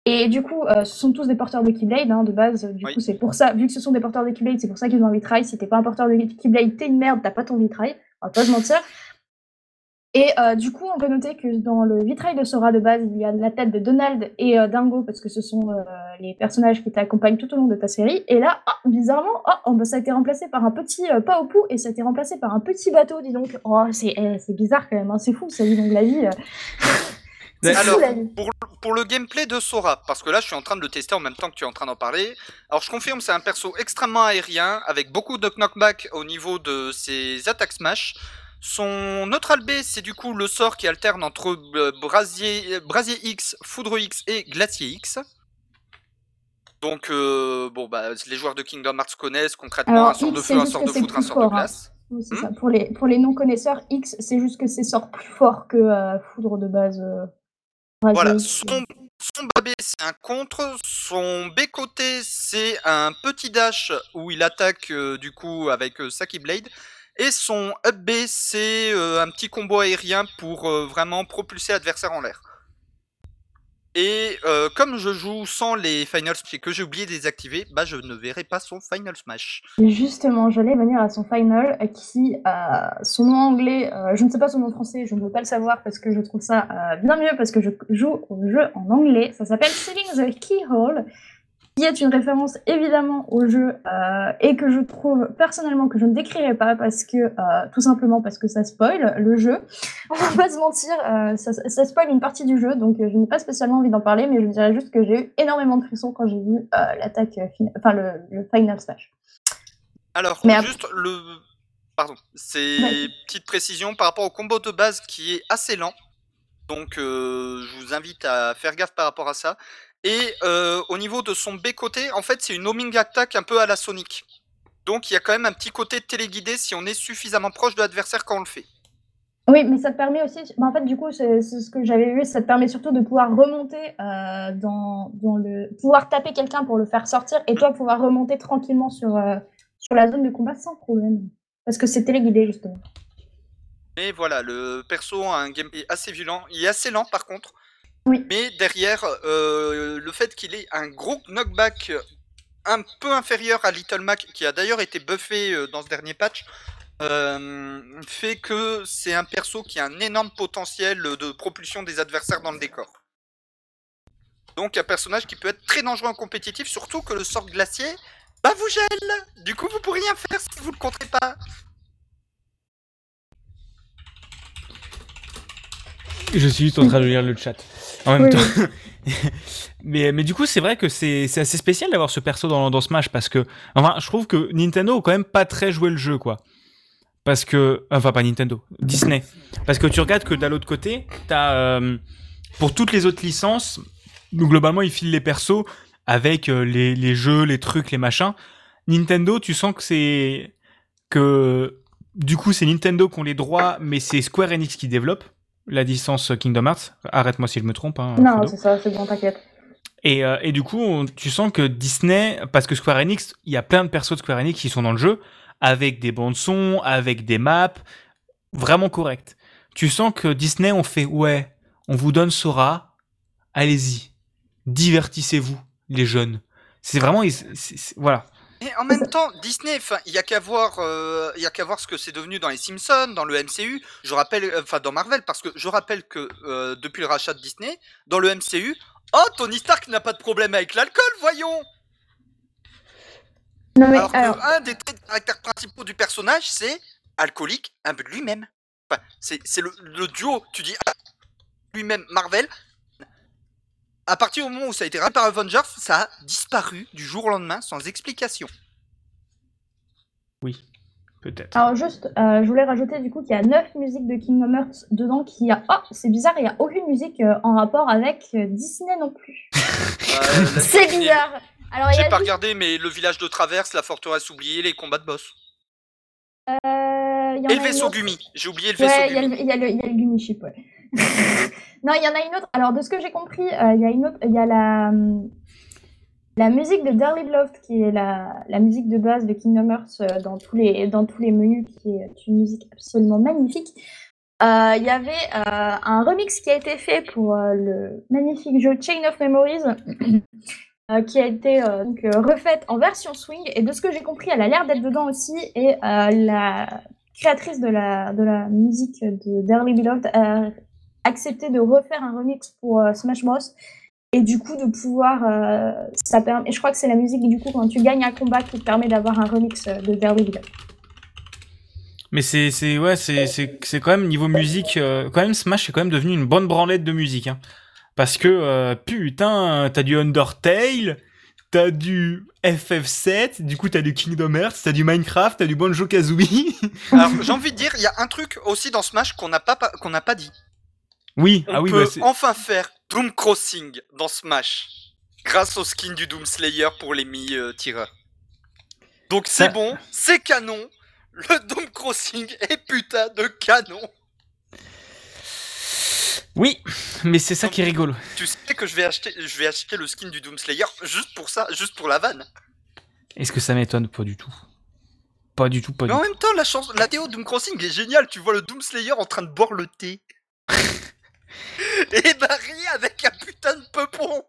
Speaker 3: Et du coup, ce sont tous des porteurs de Keyblade, hein, de base. Du
Speaker 2: Oui.
Speaker 3: coup, c'est pour ça, vu que ce sont des porteurs de Keyblade, c'est pour ça qu'ils ont un vitrail. Si t'es pas un porteur de Keyblade, t'es une merde, t'as pas ton vitrail. On va pas se mentir. Et euh, du coup, on peut noter que dans le vitrail de Sora de base, il y a la tête de Donald et euh, Dingo, parce que ce sont euh, les personnages qui t'accompagnent tout au long de ta série. Et là, ah, bizarrement, ah, oh, bah, ça a été remplacé par un petit euh, pas au pou et ça a été remplacé par un petit bateau, dis donc. Oh, c'est eh, bizarre quand même, hein, c'est fou, ça dit donc la vie. euh. (laughs)
Speaker 2: Alors,
Speaker 3: fou la vie.
Speaker 2: Pour, pour le gameplay de Sora, parce que là je suis en train de le tester en même temps que tu es en train d'en parler. Alors je confirme, c'est un perso extrêmement aérien, avec beaucoup de knockback au niveau de ses attaques smash. Son neutral B, c'est du coup le sort qui alterne entre euh, brasier, brasier X, foudre X et glacier X. Donc, euh, bon, bah, les joueurs de Kingdom Hearts connaissent concrètement
Speaker 3: Alors,
Speaker 2: un sort de feu, un sort de foudre, un sort de
Speaker 3: hein.
Speaker 2: glace.
Speaker 3: Oui, c'est
Speaker 2: Hmm.
Speaker 3: ça. Pour les, pour les non-connaisseurs, X, c'est juste que c'est sort plus fort que euh, Foudre de base. euh,
Speaker 2: Voilà, son, son bas B c'est un contre, son B côté c'est un petit dash où il attaque euh, du coup avec euh, sa Keyblade, et son up B c'est un petit combo aérien pour vraiment propulser l'adversaire en l'air. Et euh, comme je joue sans les Final Smash et que j'ai oublié de les désactiver, bah je ne verrai pas son Final Smash.
Speaker 3: Justement, j'allais venir à son final euh, qui, euh, son nom anglais, je ne sais pas son nom français, je ne veux pas le savoir parce que je trouve ça bien mieux parce que je joue au jeu en anglais. Ça s'appelle Sealing the Keyhole. Qui est une référence évidemment au jeu euh, et que je trouve personnellement que je ne décrirai pas parce que euh, tout simplement parce que ça spoil le jeu. On va pas se mentir, euh, ça, ça spoil une partie du jeu, donc je n'ai pas spécialement envie d'en parler, mais je dirais juste que j'ai eu énormément de frissons quand j'ai vu l'attaque, enfin le, le final smash.
Speaker 2: Alors,
Speaker 3: Mais
Speaker 2: juste le. Pardon, c'est
Speaker 3: Ouais.
Speaker 2: petite précision par rapport au combo de base qui est assez lent. Donc, euh, je vous invite à faire gaffe par rapport à ça. Et euh, au niveau de son B-côté, en fait, c'est une homing attack un peu à la Sonic. Donc, il y a quand même un petit côté téléguidé si on est suffisamment proche de l'adversaire quand on le fait.
Speaker 3: Oui, mais ça te permet aussi, en fait, du coup, c'est c'est ce que j'avais vu, ça te permet surtout de pouvoir remonter euh, dans, dans le. pouvoir taper quelqu'un pour le faire sortir et toi pouvoir remonter tranquillement sur, euh, sur la zone de combat sans problème. Parce que c'est téléguidé, justement.
Speaker 2: Mais voilà, le perso a un gameplay assez violent. Il est assez lent par contre.
Speaker 3: Oui.
Speaker 2: Mais derrière, euh, le fait qu'il ait un gros knockback un peu inférieur à Little Mac, qui a d'ailleurs été buffé euh, dans ce dernier patch, euh, fait que c'est un perso qui a un énorme potentiel de propulsion des adversaires dans le décor. Donc un personnage qui peut être très dangereux en compétitif, surtout que le sort glacier, bah vous gèle Du coup vous pourrez rien faire si vous le comptez pas
Speaker 1: Je suis juste en train de lire le chat. En même
Speaker 3: Oui,
Speaker 1: temps. (laughs) mais, mais du coup, c'est vrai que c'est c'est assez spécial d'avoir ce perso dans, dans Smash parce que, enfin, je trouve que Nintendo a quand même pas très joué le jeu, quoi. Parce que, enfin, pas Nintendo, Disney. Parce que tu regardes que d'un l'autre côté, t'as, euh, pour toutes les autres licences, globalement, ils filent les persos avec euh, les, les jeux, les trucs, les machins. Nintendo, tu sens que c'est, que, du coup, c'est Nintendo qui ont les droits, mais c'est Square Enix qui développe la licence Kingdom Hearts. Arrête-moi si je me trompe. Hein,
Speaker 3: Non, c'est ça, c'est bon, t'inquiète.
Speaker 1: Et, euh, et du coup, on- tu sens que Disney, parce que Square Enix, il y a plein de persos de Square Enix qui sont dans le jeu, avec des bandes son, avec des maps, vraiment correctes. Tu sens que Disney ont fait, ouais, on vous donne Sora, allez-y, divertissez-vous, les jeunes. C'est vraiment, voilà.
Speaker 2: Et en même temps, Disney, il y a qu'à voir, euh, il y a qu'à voir ce que c'est devenu dans les Simpsons, dans le MCU. Je rappelle, euh, enfin dans Marvel, parce que je rappelle que euh, depuis le rachat de Disney, dans le MCU, oh Tony Stark n'a pas de problème avec l'alcool, voyons.
Speaker 3: Non, mais
Speaker 2: alors,
Speaker 3: alors,
Speaker 2: que un des traits de caractère principaux du personnage, c'est alcoolique, un peu de lui-même. Enfin, c'est c'est le, le duo. Tu dis ah, lui-même Marvel. À partir du moment où ça a été rappelé par Avengers, ça a disparu du jour au lendemain sans explication.
Speaker 1: Oui, peut-être.
Speaker 3: alors juste, euh, je voulais rajouter du coup qu'il y a 9 musiques de Kingdom Hearts dedans qui a... Oh, c'est bizarre, il n'y a aucune musique euh, en rapport avec euh, Disney non plus. (laughs)
Speaker 2: Euh,
Speaker 3: C'est bizarre. Alors,
Speaker 2: J'ai pas
Speaker 3: juste-
Speaker 2: regardé, mais le village de Traverse, la forteresse oubliée, les combats de boss.
Speaker 3: euh, il y en
Speaker 2: Et le vaisseau. Gumi. J'ai oublié le vaisseau
Speaker 3: Ouais, il y, a
Speaker 2: Gumi.
Speaker 3: le- il y a le, il y a le Gumi Ship, ouais. (laughs) non, il y en a une autre. Alors, de ce que j'ai compris, euh, il y a une autre. Il y a la, la musique de Darly Loft, qui est la, la musique de base de Kingdom Hearts euh, dans, tous les, dans tous les menus, qui est une musique absolument magnifique. Euh, Il y avait un remix qui a été fait pour le magnifique jeu Chain of Memories. (coughs) qui a été donc, refaite en version swing et de ce que j'ai compris elle a l'air d'être dedans aussi et la, créatrice de la, de la musique de Dearly Beloved a accepté de refaire un remix pour euh, Smash Bros. Et du coup, de pouvoir. euh, ça permet, et je crois que c'est la musique, du coup, quand tu gagnes un combat qui te permet d'avoir un remix euh, de Beloved.
Speaker 1: Mais c'est, c'est, ouais, c'est, c'est, c'est quand même niveau musique, euh, quand même Smash est quand même devenu une bonne branlette de musique, hein. Parce que, euh, putain, t'as du Undertale, t'as du FF7, du coup t'as du Kingdom Hearts, t'as du Minecraft, t'as du Banjo Kazooie. (laughs)
Speaker 2: Alors, j'ai envie de dire, il y a un truc aussi dans Smash qu'on n'a pas, pas- qu'on n'a pas dit.
Speaker 1: Oui,
Speaker 2: On
Speaker 1: ah oui,
Speaker 2: peut
Speaker 1: bah,
Speaker 2: enfin faire Doom Crossing dans Smash grâce au skin du Doom Slayer pour les mi-tireurs. Donc c'est bon, c'est canon. Le Doom Crossing est putain de canon.
Speaker 1: oui, mais c'est ça qui est rigolo.
Speaker 2: Tu sais que je vais acheter, je vais acheter le skin du Doom Slayer juste pour ça, juste pour la vanne.
Speaker 1: Est-ce que ça m'étonne? Pas du tout. Pas du tout, pas
Speaker 2: Mais
Speaker 1: du
Speaker 2: en
Speaker 1: tout.
Speaker 2: même temps, la, chance, la déo Doom Crossing est géniale. Tu vois le Doom Slayer en train de boire le thé. (laughs) (laughs) Et Barry avec un putain de peupon.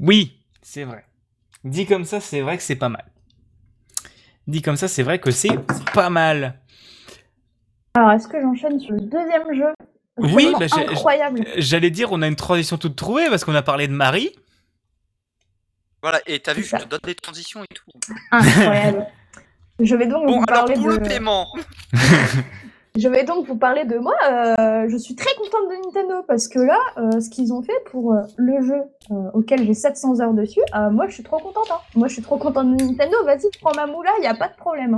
Speaker 1: Oui, c'est vrai. Dit comme ça, c'est vrai que c'est pas mal. Dit comme ça, c'est vrai que c'est pas mal.
Speaker 3: Alors, est-ce que j'enchaîne sur le deuxième jeu?
Speaker 1: Oui, bah, j'ai-
Speaker 3: incroyable.
Speaker 1: J'allais dire, on a une transition toute trouvée parce qu'on a parlé de Marie.
Speaker 2: Voilà, et t'as vu, je te donne des transitions et tout.
Speaker 3: Incroyable. Je vais donc
Speaker 2: Bon,
Speaker 3: vous
Speaker 2: alors
Speaker 3: parler
Speaker 2: pour
Speaker 3: de.
Speaker 2: le paiement, (laughs)
Speaker 3: Je vais donc vous parler de moi. euh, je suis très contente de Nintendo parce que là, euh, ce qu'ils ont fait pour euh, le jeu auquel j'ai 700 heures dessus, moi je suis trop contente. hein. Moi je suis trop contente de Nintendo. Vas-y, prends ma moula, il y a pas de problème.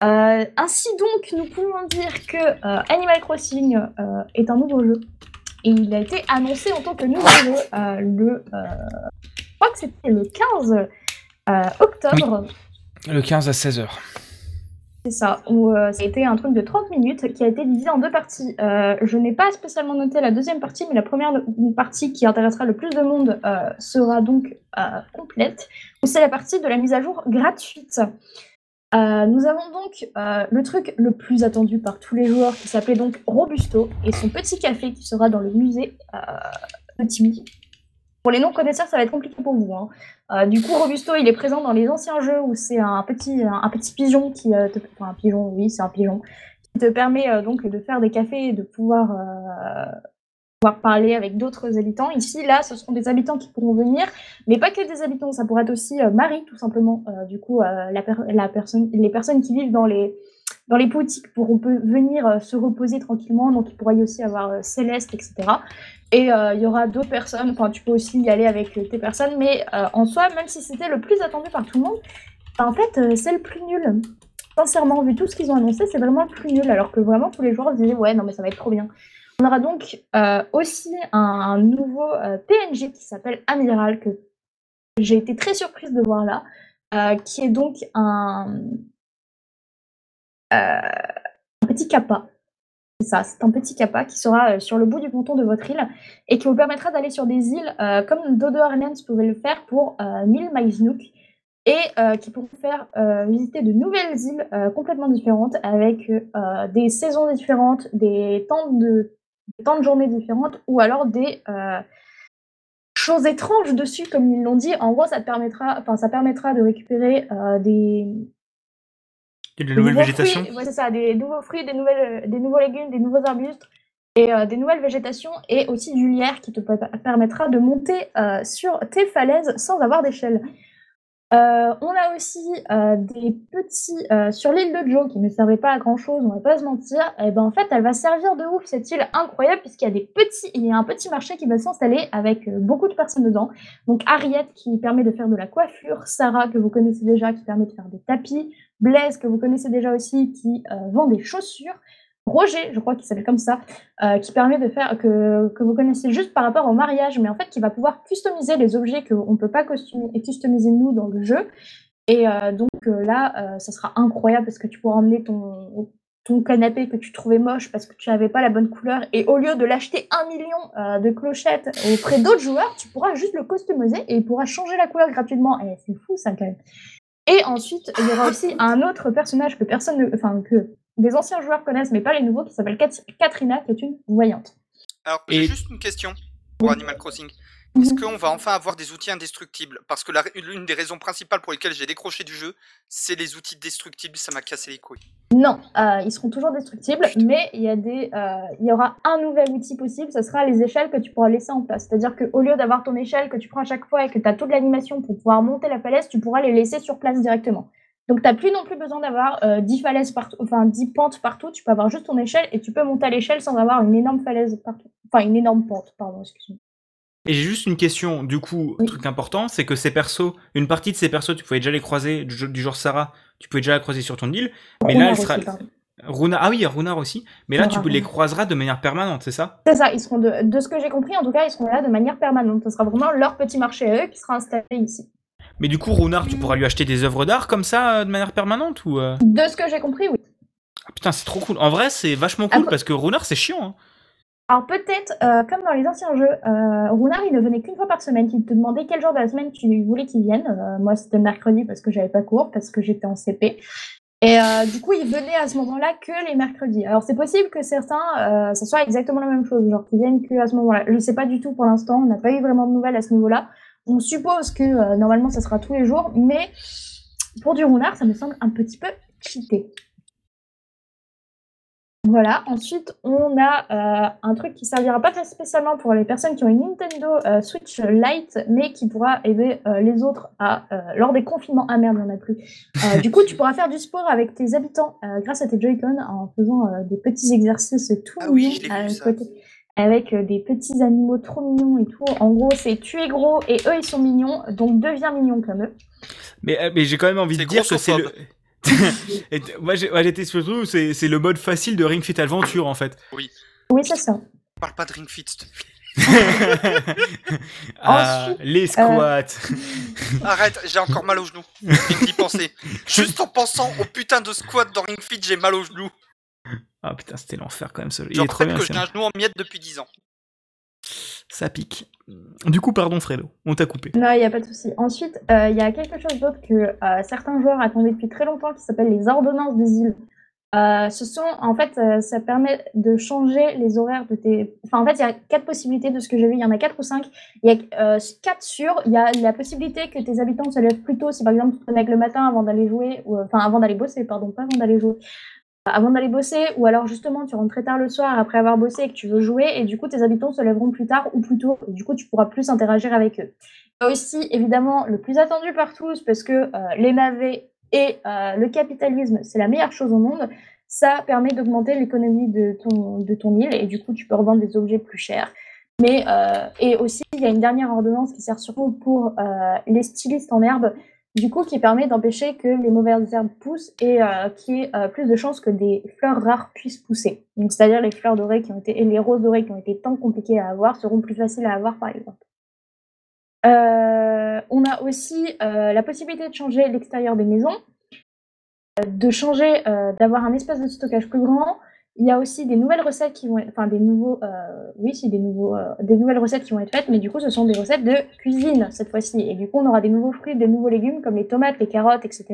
Speaker 3: hein. Ainsi donc, nous pouvons dire que Animal Crossing est un nouveau jeu et il a été annoncé en tant que nouveau jeu le, je que c'était le 15 euh, octobre.
Speaker 1: Le 15 à 16h.
Speaker 3: C'est ça, où euh, ça a été un truc de 30 minutes qui a été divisé en deux parties. Euh, je n'ai pas spécialement noté la deuxième partie, mais la première partie qui intéressera le plus de monde euh, sera donc complète. C'est la partie de la mise à jour gratuite. Nous avons donc le truc le plus attendu par tous les joueurs qui s'appelait donc Robusto et son petit café qui sera dans le musée de Timmy. Pour les non-connaisseurs, ça va être compliqué pour vous. hein. Euh, du coup, Robusto, il est présent dans les anciens jeux où c'est un petit, un, petit pigeon qui euh, te, un pigeon, oui, c'est un pigeon, qui te permet euh, donc de faire des cafés et de pouvoir, pouvoir parler avec d'autres habitants. Ici, là, ce seront des habitants qui pourront venir, mais pas que des habitants, ça pourrait être aussi Marie, tout simplement. Du coup, la personne, les personnes qui vivent dans les dans les boutiques pourront peu- venir euh, se reposer tranquillement, donc il pourra y aussi avoir euh, Céleste, etc. Et euh, il y aura d'autres personnes, enfin tu peux aussi y aller avec tes personnes, mais en soi, même si c'était le plus attendu par tout le monde, bah, en fait c'est le plus nul. Sincèrement, vu tout ce qu'ils ont annoncé, c'est vraiment le plus nul, alors que vraiment tous les joueurs disaient ouais non mais ça va être trop bien. On aura donc aussi un, nouveau euh, PNG qui s'appelle Amiral, que j'ai été très surprise de voir là, qui est donc un, un petit kappa. C'est ça, c'est un petit kappa qui sera euh, sur le bout du ponton de votre île et qui vous permettra d'aller sur des îles euh, comme Dodo Islands pouvait le faire pour euh, 1000 Maiznook et euh, qui pourront faire euh, visiter de nouvelles îles euh, complètement différentes avec euh, des saisons différentes, des temps de, temps de journée différentes ou alors des euh, choses étranges dessus comme ils l'ont dit. En gros, ça te permettra, ça permettra de récupérer euh, des,
Speaker 1: A de la
Speaker 3: des
Speaker 1: nouvelle
Speaker 3: nouveaux
Speaker 1: végétation.
Speaker 3: fruits, ouais, c'est ça, des nouveaux fruits, des, nouvelles, des nouveaux légumes, des nouveaux arbustes et euh, des nouvelles végétations et aussi du lierre qui te per- permettra de monter euh, sur tes falaises sans avoir d'échelle. Euh, on a aussi euh, des petits euh, sur l'île de Joe qui ne servaient pas à grand chose, on va pas se mentir. Et ben en fait, elle va servir de ouf cette île incroyable puisqu'il y a des petits, il y a un petit marché qui va s'installer avec beaucoup de personnes dedans. Donc Harriet qui permet de faire de la coiffure, Sarah que vous connaissez déjà qui permet de faire des tapis, Blaise que vous connaissez déjà aussi qui vend des chaussures, Roger, je crois qu'il s'appelle comme ça, euh, qui permet de faire que, que vous connaissez juste par rapport au mariage, mais en fait qui va pouvoir customiser les objets qu'on ne peut pas customiser nous dans le jeu. Et euh, donc euh, là, ça sera incroyable parce que tu pourras emmener ton, ton canapé que tu trouvais moche parce que tu n'avais pas la bonne couleur et au lieu de l'acheter un million de clochettes auprès d'autres joueurs, tu pourras juste le customiser et il pourra changer la couleur gratuitement. Et c'est fou ça quand même. Et ensuite, il y aura (laughs) aussi un autre personnage que personne, ne- enfin que des anciens joueurs connaissent, mais pas les nouveaux, qui s'appelle Kat- Katrina, qui est une voyante.
Speaker 2: Alors, j'ai
Speaker 1: Et-
Speaker 2: juste une question pour
Speaker 3: Oui.
Speaker 2: Animal Crossing.
Speaker 3: Mhm.
Speaker 2: Est-ce qu'on va enfin avoir des outils indestructibles? Parce que la- l'une des raisons principales pour lesquelles j'ai décroché du jeu, c'est les outils destructibles, ça m'a cassé les couilles.
Speaker 3: Non, euh, ils seront toujours destructibles, mais il y, a des, euh, il y aura un nouvel outil possible, ce sera les échelles que tu pourras laisser en place. C'est-à-dire qu'au lieu d'avoir ton échelle que tu prends à chaque fois et que tu as toute l'animation pour pouvoir monter la falaise, tu pourras les laisser sur place directement. Donc tu n'as plus non plus besoin d'avoir euh, 10 falaises partout, enfin 10 pentes partout, tu peux avoir juste ton échelle et tu peux monter à l'échelle sans avoir une énorme falaise partout. Enfin une énorme pente, pardon, excuse-moi.
Speaker 1: Et j'ai juste une question, du coup,
Speaker 3: Oui.
Speaker 1: truc important, c'est que ces persos, une partie de ces persos, tu pouvais déjà les croiser, du, du genre Sarah, tu pouvais déjà la croiser sur ton île, mais là,
Speaker 3: Runar
Speaker 1: elle sera...
Speaker 3: aussi.
Speaker 1: Runa, ah oui, il y a Runar aussi, mais là, tu peux les croiseras de manière permanente, c'est ça?
Speaker 3: C'est ça, ils seront de, de ce que j'ai compris, en tout cas, ils seront là de manière permanente. Ce sera vraiment leur petit marché à eux qui sera installé ici.
Speaker 1: Mais du coup, Runar, tu pourras lui acheter des œuvres d'art comme ça, euh, de manière permanente ou euh
Speaker 3: De ce que j'ai compris, oui.
Speaker 1: Ah, Putain, c'est trop cool. En vrai, c'est vachement cool
Speaker 3: Après-
Speaker 1: parce que Runar, c'est chiant. Hein.
Speaker 3: Alors peut-être, euh, comme dans les anciens jeux, euh, Runar, il ne venait qu'une fois par semaine. Il te demandait quel jour de la semaine tu voulais qu'il vienne. Euh, moi, c'était le mercredi parce que j'avais pas cours, parce que j'étais en CP. Et du coup, il venait à ce moment-là que les mercredis. Alors c'est possible que certains, ça soit exactement la même chose, genre qu'ils viennent que à ce moment-là. Je sais pas du tout pour l'instant, on n'a pas eu vraiment de nouvelles à ce niveau-là. On suppose que euh, normalement ça sera tous les jours, mais pour du Runar, ça me semble un petit peu cheaté. Voilà, ensuite on a euh, un truc qui servira pas spécialement pour les personnes qui ont une Nintendo euh, Switch Lite, mais qui pourra aider euh, les autres à, lors des confinements. Ah merde, il n'y en a plus. Du coup, tu pourras faire du sport avec tes habitants grâce à tes Joy-Con en faisant des petits exercices tout
Speaker 2: Ah oui,
Speaker 3: à côté. Avec euh, des petits animaux trop mignons et tout. En gros, c'est tu es gros et eux ils sont mignons, donc deviens mignon comme eux.
Speaker 1: Mais, euh, mais j'ai quand même envie de dire que c'est le. (laughs) moi, j'étais surtout, c'est c'est le mode facile de Ring Fit Adventure en fait.
Speaker 3: Oui, c'est ça.
Speaker 2: Parle pas de Ring Fit, s'il te plaît. (laughs)
Speaker 1: ah,
Speaker 3: Ensuite,
Speaker 1: les squats.
Speaker 2: Arrête, j'ai encore mal au genou. Rien d'y penser. (laughs) Juste en pensant au putain de squat dans Ring Fit, j'ai mal au genou.
Speaker 1: Ah putain, c'était l'enfer quand même. Ce... Il
Speaker 2: Genre
Speaker 1: est trop bien.
Speaker 2: que j'ai un genou en miettes depuis 10 ans.
Speaker 1: Ça pique. Du coup, pardon Fredo, on t'a coupé.
Speaker 3: Non, il n'y a pas de souci. Ensuite, euh, il y a quelque chose d'autre que euh, certains joueurs attendaient depuis très longtemps qui s'appelle les ordonnances des îles. Euh, ce sont, en fait, euh, ça permet de changer les horaires de tes. Enfin, en fait, il y a quatre possibilités de ce que j'ai vu. Il y en a quatre ou cinq. Il y a euh, quatre sûrs. Il y a la possibilité que tes habitants se lèvent plus tôt si, par exemple, tu te connectes le matin avant d'aller jouer, ou, enfin, avant d'aller bosser, pardon, pas avant d'aller jouer. Avant d'aller bosser, ou alors justement tu rentres très tard le soir après avoir bossé et que tu veux jouer, et du coup tes habitants se lèveront plus tard ou plus tôt, et du coup tu pourras plus interagir avec eux. Il y a aussi évidemment le plus attendu par tous, parce que euh, les navets et euh, le capitalisme, c'est la meilleure chose au monde. Ça permet d'augmenter l'économie de ton, de ton île, et du coup tu peux revendre des objets plus chers. Mais, euh, et aussi, il y a une dernière ordonnance qui sert surtout pour les stylistes en herbe, du coup, qui permet d'empêcher que les mauvaises herbes poussent et qu'il y ait plus de chances que des fleurs rares puissent pousser. Donc, c'est-à-dire les fleurs dorées qui ont été et les roses dorées qui ont été tant compliquées à avoir seront plus faciles à avoir, par exemple. Euh, on a aussi euh, la possibilité de changer l'extérieur des maisons, euh, de changer, d'avoir un espace de stockage plus grand. Il y a aussi des nouvelles recettes qui vont être, enfin des nouveaux, euh, oui, c'est des nouveaux, euh, des nouvelles recettes qui vont être faites, mais du coup, ce sont des recettes de cuisine cette fois-ci. Et du coup, on aura des nouveaux fruits, des nouveaux légumes comme les tomates, les carottes, etc.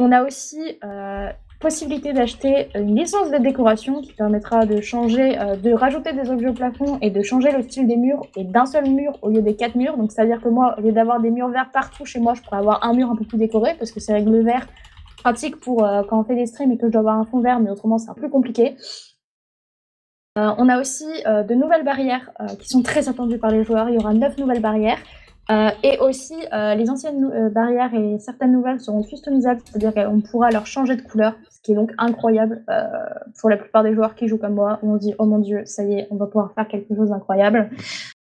Speaker 3: On a aussi euh, possibilité d'acheter une licence de décoration qui permettra de changer, de rajouter des objets au plafond et de changer le style des murs et d'un seul mur au lieu des quatre murs. Donc, c'est-à-dire que moi, au lieu d'avoir des murs verts partout chez moi, je pourrais avoir un mur un peu plus décoré parce que c'est avec le vert pratique pour euh, quand on fait des streams et que je dois avoir un fond vert, mais autrement c'est un peu compliqué. Euh, on a aussi euh, de nouvelles barrières qui sont très attendues par les joueurs. Il y aura neuf nouvelles barrières. Et aussi, les anciennes barrières et certaines nouvelles seront customisables, c'est-à-dire qu'on pourra leur changer de couleur, ce qui est donc incroyable pour la plupart des joueurs qui jouent comme moi, on dit « Oh mon dieu, ça y est, on va pouvoir faire quelque chose d'incroyable ».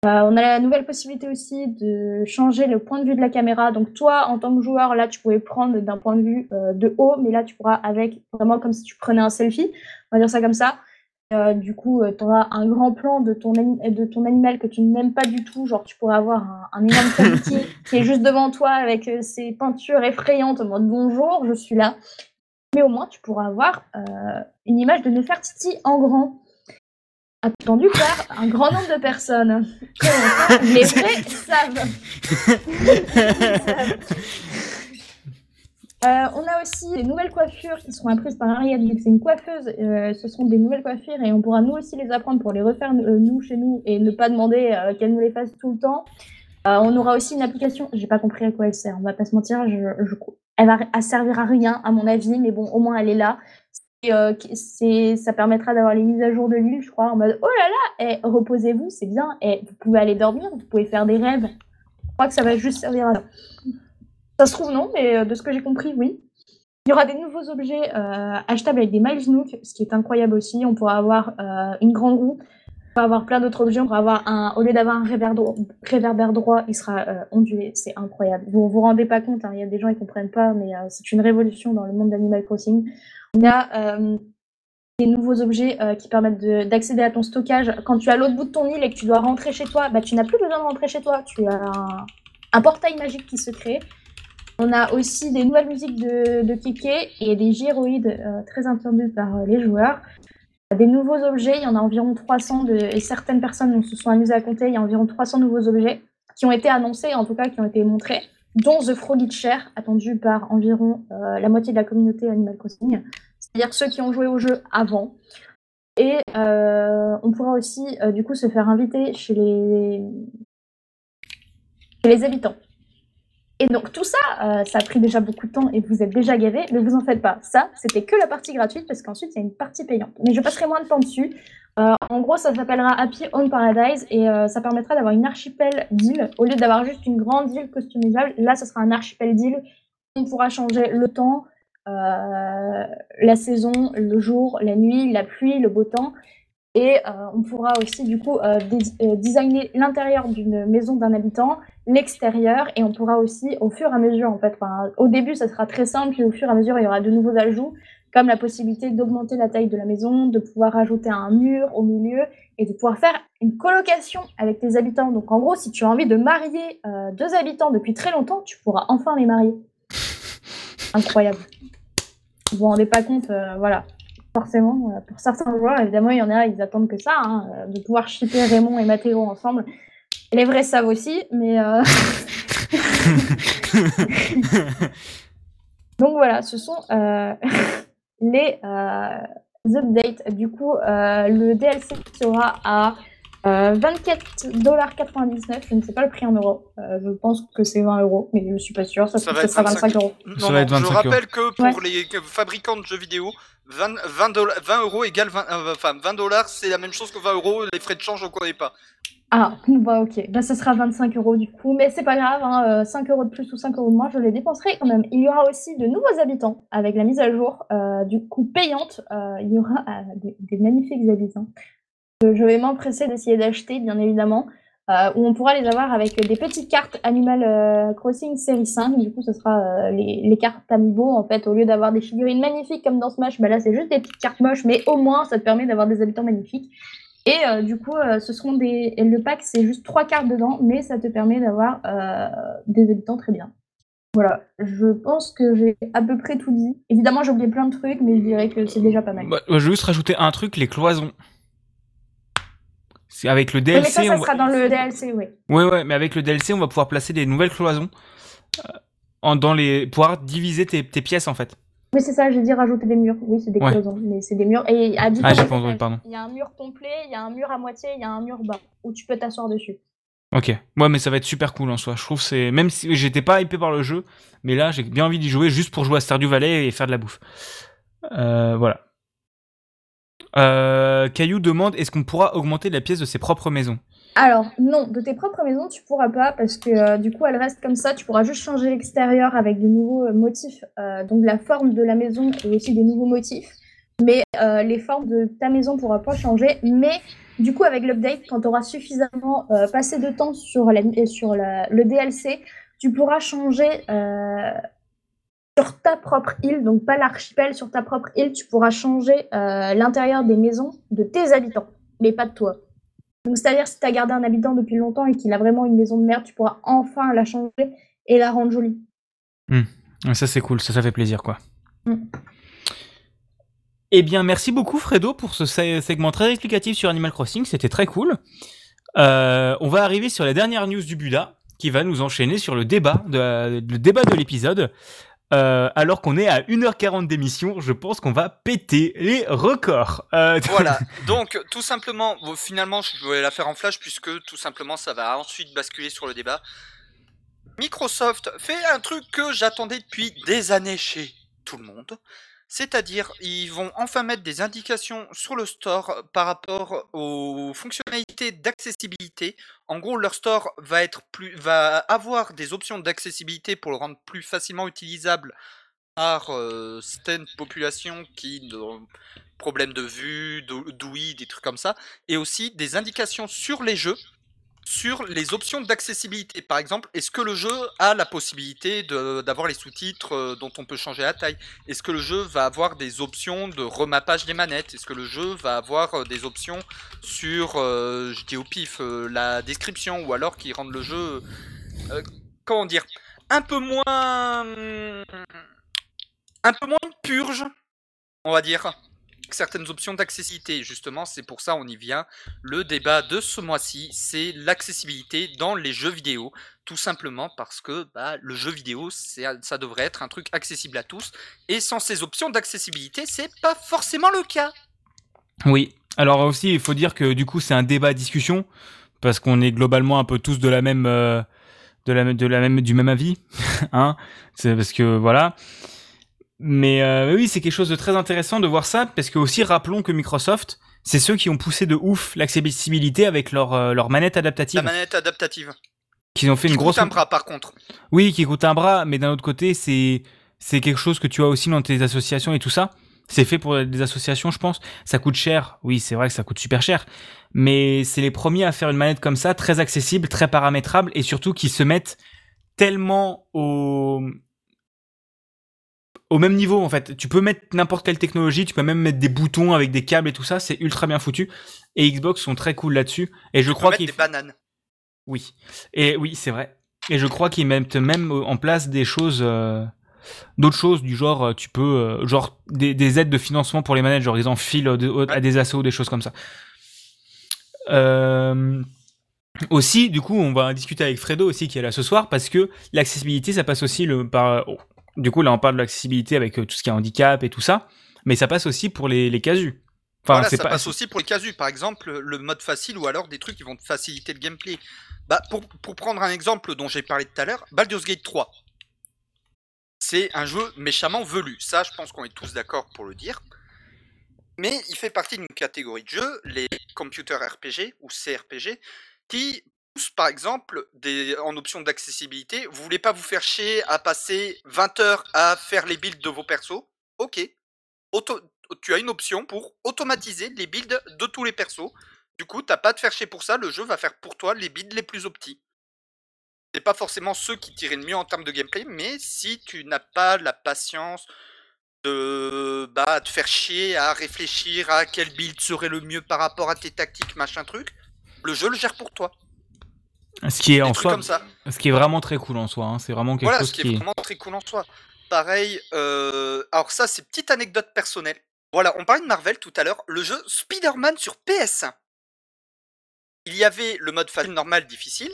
Speaker 3: Euh, on a la nouvelle possibilité aussi de changer le point de vue de la caméra. Donc toi, en tant que joueur, là, tu pouvais prendre d'un point de vue euh, de haut, mais là, tu pourras avec vraiment comme si tu prenais un selfie. On va dire ça comme ça. Euh, du coup, tu auras un grand plan de ton, de ton animal que tu n'aimes pas du tout. Genre, tu pourrais avoir un, un énorme (laughs) qui est juste devant toi avec ses peintures effrayantes en mode bonjour, je suis là. Mais au moins, tu pourras avoir une image de Nefertiti en grand attendu par un grand nombre de personnes. (laughs) Les vrais savent. (laughs) Euh, on a aussi des nouvelles coiffures qui seront apprises par vu que c'est une coiffeuse. euh, ce seront des nouvelles coiffures et on pourra nous aussi les apprendre pour les refaire euh, nous chez nous et ne pas demander qu'elle nous les fasse tout le temps. On aura aussi une application, j'ai pas compris à quoi elle sert, on va pas se mentir, je, je- elle va servir à rien à mon avis, mais bon, au moins elle est là. Euh, ça permettra d'avoir les mises à jour de l'île, je crois, en mode oh là là, eh, reposez-vous, c'est bien, et vous pouvez aller dormir, vous pouvez faire des rêves. Je crois que ça va juste servir à ça. Ça se trouve non, mais euh, de ce que j'ai compris, oui. Il y aura des nouveaux objets euh, achetables avec des miles Nook, ce qui est incroyable aussi. On pourra avoir euh, une grande roue, on pourra avoir plein d'autres objets. On pourra avoir un, au lieu d'avoir un réverbère droit, il sera euh, ondulé. C'est incroyable. Vous vous rendez pas compte, hein, il y a des gens qui comprennent pas, mais c'est une révolution dans le monde d'Animal Crossing. On a euh, des nouveaux objets euh, qui permettent de- d'accéder à ton stockage. Quand tu es à l'autre bout de ton île et que tu dois rentrer chez toi, bah, tu n'as plus besoin de rentrer chez toi. Tu as un, portail magique qui se crée. On a aussi des nouvelles musiques de, de et des gyroïdes euh, très attendus par les joueurs. Des nouveaux objets, il y en a environ 300 de, et certaines personnes se sont amusées à compter, il y a environ 300 nouveaux objets qui ont été annoncés, en tout cas qui ont été montrés, dont The Froggy Chair, attendu par environ la moitié de la communauté Animal Crossing, c'est-à-dire ceux qui ont joué au jeu avant. Et euh, on pourra aussi euh, du coup se faire inviter chez les, les habitants. Et donc tout ça, euh, ça a pris déjà beaucoup de temps et vous êtes déjà gavé, ne vous en faites pas. Ça, c'était que la partie gratuite parce qu'ensuite il y a une partie payante. Mais je passerai moins de temps dessus. En gros, ça s'appellera Happy Home Paradise et ça permettra d'avoir une archipel d'îles au lieu d'avoir juste une grande île customisable. Là, ce sera un archipel d'îles. On pourra changer le temps, la saison, le jour, la nuit, la pluie, le beau temps. Et euh, on pourra aussi du coup euh, euh, designer l'intérieur d'une maison d'un habitant, l'extérieur, et on pourra aussi au fur et à mesure en fait. Enfin, au début, ça sera très simple, et au fur et à mesure, il y aura de nouveaux ajouts, comme la possibilité d'augmenter la taille de la maison, de pouvoir rajouter un mur au milieu, et de pouvoir faire une colocation avec tes habitants. Donc en gros, si tu as envie de marier euh, deux habitants depuis très longtemps, tu pourras enfin les marier. (laughs) Incroyable. Vous vous rendez pas compte, euh, voilà. Forcément, euh, pour certains joueurs, évidemment, il y en a, ils attendent que ça, hein, euh, de pouvoir shipper Raymond et Mathéo ensemble. Les vrais savent aussi, mais (laughs) donc voilà, ce sont (laughs) les updates. Du coup, le DLC sera à euh, 24,99$. Je ne sais pas le prix en euros. Euh, je pense que c'est 20 euros, mais je ne suis pas sûre. Ça, se
Speaker 2: Ça
Speaker 3: trouve
Speaker 2: va
Speaker 3: que
Speaker 2: être
Speaker 3: ce sera 25 euros.
Speaker 2: Non,
Speaker 1: Ça va
Speaker 2: non,
Speaker 1: être 25
Speaker 2: je rappelle que pour
Speaker 3: Ouais.
Speaker 2: les fabricants de jeux vidéo, 20, 20, dollars- 20 euros égale 20, euh, enfin 20 dollars, c'est la même chose que 20 euros. Les frais de change, on connaît pas.
Speaker 3: Ah, (laughs) bah ok. Bah ça sera 25 euros du coup, mais c'est pas grave, hein, euh, 5 euros de plus ou 5 euros de moins, je les dépenserai quand même. Il y aura aussi de nouveaux habitants avec la mise à jour, euh, du coup payante. euh, il y aura euh, des, des magnifiques habitants. Je vais m'empresser d'essayer d'acheter, bien évidemment, euh, où on pourra les avoir avec des petites cartes Animal euh, Crossing série 5. Du coup, ce sera euh, les, les cartes Amiibo en fait, au lieu d'avoir des figurines magnifiques comme dans Smash, bah là c'est juste des petites cartes moches, mais au moins ça te permet d'avoir des habitants magnifiques. Et du coup, ce seront des. Le pack, c'est juste trois cartes dedans, mais ça te permet d'avoir des habitants très bien. Voilà, je pense que j'ai à peu près tout dit. Évidemment, j'ai oublié plein de trucs, mais je dirais que c'est déjà pas mal.
Speaker 1: Bah, je vais juste rajouter un truc, les cloisons. Avec le
Speaker 3: Oui, mais
Speaker 1: DLC.
Speaker 3: ça, ça
Speaker 1: on va-
Speaker 3: sera dans le DLC, oui.
Speaker 1: Ouais, ouais, mais avec le DLC, on va pouvoir placer des nouvelles cloisons euh, en, dans les, pouvoir diviser tes, tes pièces en fait.
Speaker 3: Mais c'est ça, j'ai dit rajouter des murs. Oui, c'est des
Speaker 1: Ouais.
Speaker 3: cloisons, mais c'est des murs. Et à
Speaker 1: Ah, j'ai pas pardon.
Speaker 3: Il y a un mur complet, il y a un mur à moitié, il y a un mur bas, où tu peux t'asseoir dessus.
Speaker 1: Ok. Ouais, mais ça va être super cool en soi. Je trouve que c'est même si j'étais pas hypé par le jeu, mais là j'ai bien envie d'y jouer juste pour jouer à Stardew Valley et faire de la bouffe. Euh, voilà. Euh, Caillou demande est-ce qu'on pourra augmenter la pièce de ses propres maisons?
Speaker 3: Alors, non, de tes propres maisons, tu pourras pas parce que euh, du coup, elle reste comme ça. Tu pourras juste changer l'extérieur avec de nouveaux euh, motifs, donc la forme de la maison et aussi des nouveaux motifs. Mais les formes de ta maison pourra pas changer. Mais du coup, avec l'update, quand tu auras suffisamment passé de temps sur, la, sur le DLC, tu pourras changer sur ta propre île, donc pas l'archipel, sur ta propre île, tu pourras changer euh, l'intérieur des maisons de tes habitants, mais pas de toi. Donc, c'est-à-dire, si tu as gardé un habitant depuis longtemps et qu'il a vraiment une maison de merde, tu pourras enfin la changer et la rendre jolie.
Speaker 1: Ouais, Ça c'est cool, ça ça fait plaisir quoi.
Speaker 3: Mm.
Speaker 1: Eh bien, merci beaucoup Fredo pour ce se- segment très explicatif sur Animal Crossing, c'était très cool. Euh, on va arriver sur la dernière news du Buda, qui va nous enchaîner sur le débat de, le débat de l'épisode. Euh, alors qu'on est à 1h40 d'émission, je pense qu'on va péter les records. Euh, (laughs)
Speaker 2: Voilà, donc tout simplement, finalement je vais la faire en flash puisque tout simplement ça va ensuite basculer sur le débat. Microsoft fait un truc que j'attendais depuis des années chez tout le monde. C'est-à-dire, ils vont enfin mettre des indications sur le store par rapport aux fonctionnalités d'accessibilité. En gros, leur store va avoir des options d'accessibilité pour le rendre plus facilement utilisable par euh, certaines populations qui ont problèmes de vue, d'ou- d'ouïe, des trucs comme ça, et aussi des indications sur les jeux, sur les options d'accessibilité. Par exemple, est-ce que le jeu a la possibilité d'avoir les sous-titres euh, dont on peut changer la taille? Est-ce que le jeu va avoir des options de remappage des manettes? Est-ce que le jeu va avoir euh, des options sur, euh, je dis au pif, la description, ou alors qui rendent le jeu, comment dire, un peu moins, un peu moins purge, on va dire? Certaines options d'accessibilité. Justement, c'est pour ça on y vient. Le débat de ce mois-ci, c'est l'accessibilité dans les jeux vidéo. Tout simplement parce que bah, le jeu vidéo, ça devrait être un truc accessible à tous. Et sans ces options d'accessibilité, c'est pas forcément le cas.
Speaker 1: Oui. Alors aussi, il faut dire que du coup, c'est un débat discussion parce qu'on est globalement un peu tous de la même. euh, de la même, du même avis, (laughs) hein. C'est parce que voilà. Mais euh, oui, c'est quelque chose de très intéressant de voir ça, parce que aussi rappelons que Microsoft, c'est ceux qui ont poussé de ouf l'accessibilité avec leur, euh, leur manette adaptative.
Speaker 2: La manette adaptative.
Speaker 1: Qu'ils ont fait
Speaker 2: Qui
Speaker 1: une grosse.
Speaker 2: coûte un bras par contre.
Speaker 1: Oui, qui coûte un bras, mais d'un autre côté, c'est c'est quelque chose que tu as aussi dans tes associations et tout ça. C'est fait pour des associations, je pense. Ça coûte cher. Oui, c'est vrai que ça coûte super cher. Mais c'est les premiers à faire une manette comme ça, très accessible, très paramétrable et surtout qui se mettent tellement au au même niveau en fait. Tu peux mettre n'importe quelle technologie, tu peux même mettre des boutons avec des câbles et tout ça, c'est ultra bien foutu. Et Xbox sont très cool là-dessus. Et je
Speaker 2: Tu
Speaker 1: crois qu'ils
Speaker 2: des bananes.
Speaker 1: oui. Et oui, c'est vrai. Et je crois qu'ils mettent même en place des choses, euh, d'autres choses du genre, euh, tu peux, euh, genre des, des aides de financement pour les genre ils en filent euh, à des assos, des choses comme ça. Euh, aussi, du coup, on va discuter avec Fredo aussi qui est là ce soir parce que l'accessibilité, ça passe aussi le par. Du coup, là, on parle de l'accessibilité avec euh, tout ce qui est handicap et tout ça, mais ça passe aussi pour les, les casus. Enfin,
Speaker 2: voilà, ça
Speaker 1: pas.
Speaker 2: passe aussi pour les casus. Par exemple, le mode facile ou alors des trucs qui vont te faciliter le gameplay. Bah, pour, pour prendre un exemple dont j'ai parlé tout à l'heure, Baldur's Gate 3. C'est un jeu méchamment velu. Ça, je pense qu'on est tous d'accord pour le dire. Mais il fait partie d'une catégorie de jeux, les computer RPG ou CRPG, qui par exemple en option d'accessibilité. Vous voulez pas vous faire chier à passer 20 heures à faire les builds de vos persos? Ok. Auto- tu as une option pour automatiser les builds de tous les persos. Du coup, t'as pas te faire chier pour ça, le jeu va faire pour toi les builds les plus optis. C'est pas forcément ceux qui tirent le mieux en termes de gameplay, mais si tu n'as pas la patience de bah, te faire chier à réfléchir à quel build serait le mieux par rapport à tes tactiques, machin truc, le jeu le gère pour toi.
Speaker 1: Ce qui est en soi,
Speaker 2: comme ça.
Speaker 1: ce qui est vraiment très cool en soi. hein. C'est vraiment quelque
Speaker 2: Voilà,
Speaker 1: chose
Speaker 2: ce qui
Speaker 1: qui
Speaker 2: est
Speaker 1: est.
Speaker 2: vraiment très cool en soi. Pareil, euh, alors ça, c'est petite anecdote personnelle. Voilà, on parlait de Marvel tout à l'heure. Le jeu Spider-Man sur PS1. Il y avait le mode facile, normal, difficile,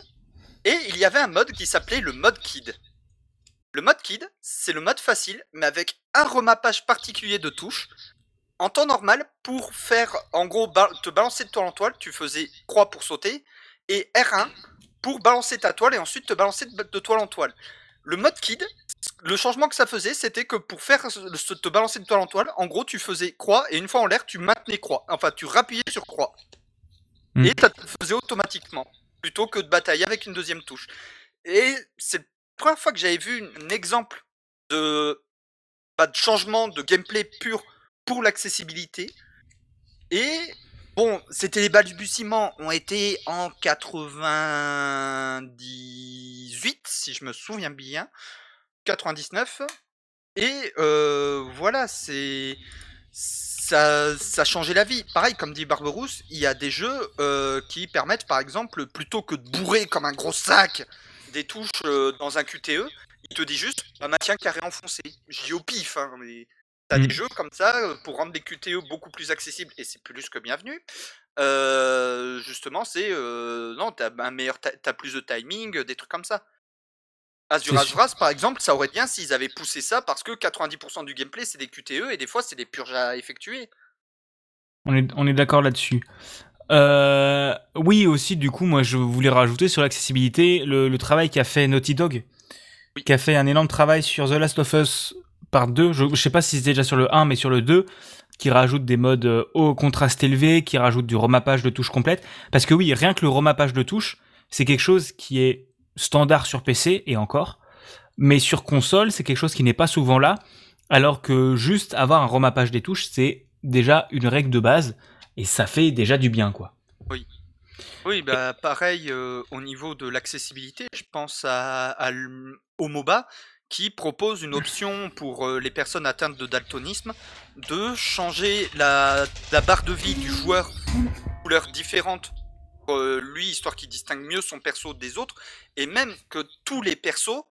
Speaker 2: et il y avait un mode qui s'appelait le mode Kid. Le mode Kid, c'est le mode facile, mais avec un remappage particulier de touches. En temps normal, pour faire, en gros, ba- te balancer de toile en toile, tu faisais croix pour sauter, et R1 pour balancer ta toile et ensuite te balancer de, de toile en toile. Le mode Kid, le changement que ça faisait, c'était que pour faire ce- te balancer de toile en toile, en gros, tu faisais croix et une fois en l'air, tu maintenais croix. Enfin, tu rappuyais sur croix.
Speaker 1: Mm.
Speaker 2: Et ça te faisait automatiquement, plutôt que de batailler avec une deuxième touche. Et c'est la première fois que j'avais vu un exemple de, bah, de changement de gameplay pur pour l'accessibilité. Et bon, c'était les balbutiements ont été en 98, si je me souviens bien. 99. Et euh, voilà, c'est ça, ça changé la vie. Pareil, comme dit Barberousse, il y a des jeux euh, qui permettent, par exemple, plutôt que de bourrer comme un gros sac des touches euh, dans un QTE, il te dit juste bah, maintien carré enfoncé. Je dis au pif, hein, mais t'as des jeux comme ça pour rendre les QTE beaucoup plus accessibles et c'est plus que bienvenu. Euh, justement, c'est euh, non, t'as un meilleur, t'as plus de timing, des trucs comme ça. Azuras
Speaker 1: sûr.
Speaker 2: Vras, par exemple, ça aurait bien s'ils avaient poussé ça parce que 90% du gameplay c'est des QTE et des fois c'est des purges à effectuer.
Speaker 1: On est, on est d'accord là-dessus. Euh, oui, aussi, du coup, moi, je voulais rajouter sur l'accessibilité le, le travail qu'a fait Naughty Dog,
Speaker 2: Oui.
Speaker 1: qui a fait un énorme travail sur The Last of Us par 2. Je, je sais pas si c'était déjà sur le 1, mais sur le 2, qui rajoute des modes euh, au contraste élevé, qui rajoute du remappage de touches complètes. Parce que oui, rien que le remappage de touches, c'est quelque chose qui est standard sur PC et encore. Mais sur console, c'est quelque chose qui n'est pas souvent là. Alors que juste avoir un remappage des touches, c'est déjà une règle de base et ça fait déjà du bien, quoi.
Speaker 2: Oui, bah pareil euh, au niveau de l'accessibilité, je pense à, au MOBA qui propose une option pour euh, les personnes atteintes de daltonisme de changer la, barre de vie du joueur couleur différente pour euh, lui, histoire qu'il distingue mieux son perso des autres, et même que tous les persos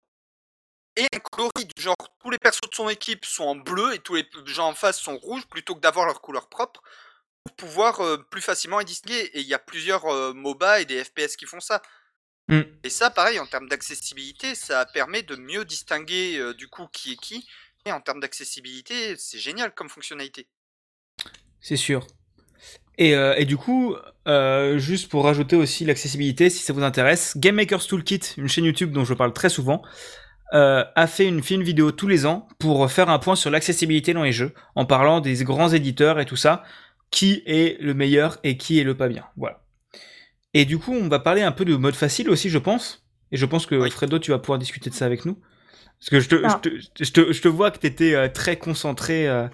Speaker 2: aient un coloris du genre tous les persos de son équipe sont en bleu et tous les gens en face sont rouges plutôt que d'avoir leur couleur propre pour pouvoir euh, plus facilement les distinguer. Et il y a plusieurs MOBA et des FPS qui font ça.
Speaker 1: Mm.
Speaker 2: Et ça, pareil, en termes d'accessibilité, ça permet de mieux distinguer euh, du coup qui est qui. Et en termes d'accessibilité, c'est génial comme fonctionnalité.
Speaker 1: C'est sûr. Et, euh, et du coup, euh, juste pour rajouter aussi l'accessibilité, si ça vous intéresse, Game Maker's Toolkit, une chaîne YouTube dont je parle très souvent, euh, a fait une film vidéo tous les ans pour faire un point sur l'accessibilité dans les jeux, en parlant des grands éditeurs et tout ça, qui est le meilleur et qui est le pas bien. Voilà. Et du coup, on va parler un peu de mode facile aussi, je pense. Et je pense que
Speaker 2: Oui.
Speaker 1: Fredo, tu vas pouvoir discuter de ça avec nous. Parce que je te,
Speaker 3: Ah.
Speaker 1: je te, je te, je te vois que tu étais très concentré. Euh,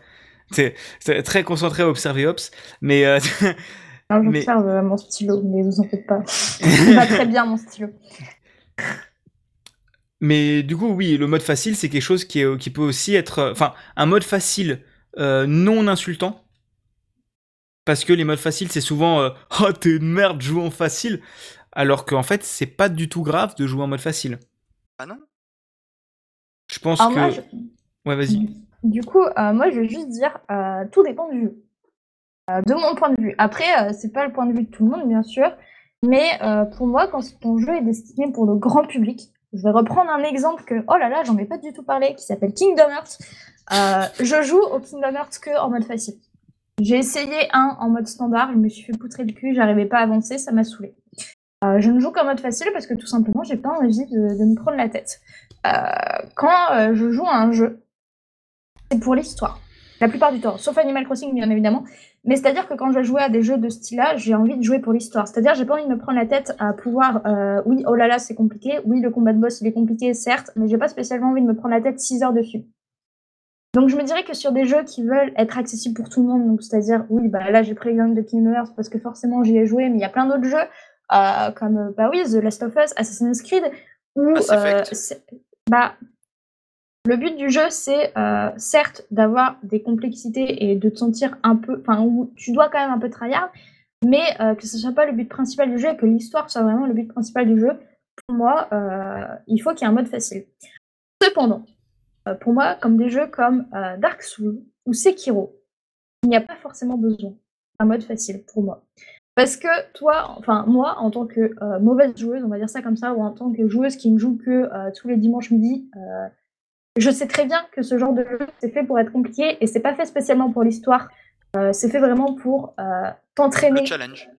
Speaker 1: très concentré à observer Ops. Mais euh, (laughs)
Speaker 3: j'observe euh, mon stylo, mais vous en faites pas. (laughs) Va très bien, mon stylo.
Speaker 1: Mais du coup, oui, le mode facile, c'est quelque chose qui, est, qui peut aussi être. euh, Enfin, un mode facile euh, non insultant. Parce que les modes faciles, c'est souvent euh, (laughs) Oh, t'es une merde, joue en facile. Alors qu'en fait, c'est pas du tout grave de jouer en mode facile.
Speaker 2: Ah non?
Speaker 1: Je pense
Speaker 3: Alors,
Speaker 1: que.
Speaker 3: moi, je-
Speaker 1: Ouais, vas-y.
Speaker 3: Du coup, euh, moi, je veux juste dire, euh, tout dépend du jeu. Euh, de mon point de vue. Après, euh, c'est pas le point de vue de tout le monde, bien sûr. Mais euh, pour moi, quand ton jeu est destiné pour le grand public, je vais reprendre un exemple que, oh là là, j'en ai pas du tout parlé, qui s'appelle Kingdom Hearts. Euh, je joue au Kingdom Hearts que en mode facile. J'ai essayé un en mode standard, je me suis fait poutrer le cul, j'arrivais pas à avancer, ça m'a saoulé. Euh, je ne joue qu'en mode facile parce que tout simplement, j'ai pas envie de, me prendre la tête. Euh, quand euh, je joue à un jeu, c'est pour l'histoire. La plupart du temps, sauf Animal Crossing, bien évidemment. Mais c'est-à-dire que quand je vais à des jeux de ce style-là, j'ai envie de jouer pour l'histoire. C'est-à-dire, j'ai pas envie de me prendre la tête à pouvoir, oui, oh là là, c'est compliqué. Oui, le combat de boss, il est compliqué, certes, mais j'ai pas spécialement envie de me prendre la tête 6 heures dessus. Donc, je me dirais que sur des jeux qui veulent être accessibles pour tout le monde, donc c'est-à-dire, oui, bah là, j'ai pris l'exemple de Kingdom Hearts parce que forcément, j'y ai joué, mais il y a plein d'autres jeux, euh, comme, euh, bah oui, The Last of Us, Assassin's Creed, où, euh, bah, le but du jeu, c'est euh, certes d'avoir des complexités et de te sentir un peu. Enfin, où tu dois quand même un peu tryhard, mais que ce soit pas le but principal du jeu et que l'histoire soit vraiment le but principal du jeu. Pour moi, il faut qu'il y ait un mode facile. Cependant, pour moi, comme des jeux comme euh, Dark Souls ou Sekiro, il n'y a pas forcément besoin d'un mode facile pour moi. Parce que toi, enfin moi, en tant que euh, mauvaise joueuse, on va dire ça comme ça, ou en tant que joueuse qui ne joue que euh, tous les dimanches midi, euh, je sais très bien que ce genre de jeu, c'est fait pour être compliqué et c'est pas fait spécialement pour l'histoire. Euh, c'est fait vraiment pour euh, t'entraîner.
Speaker 2: Le challenge.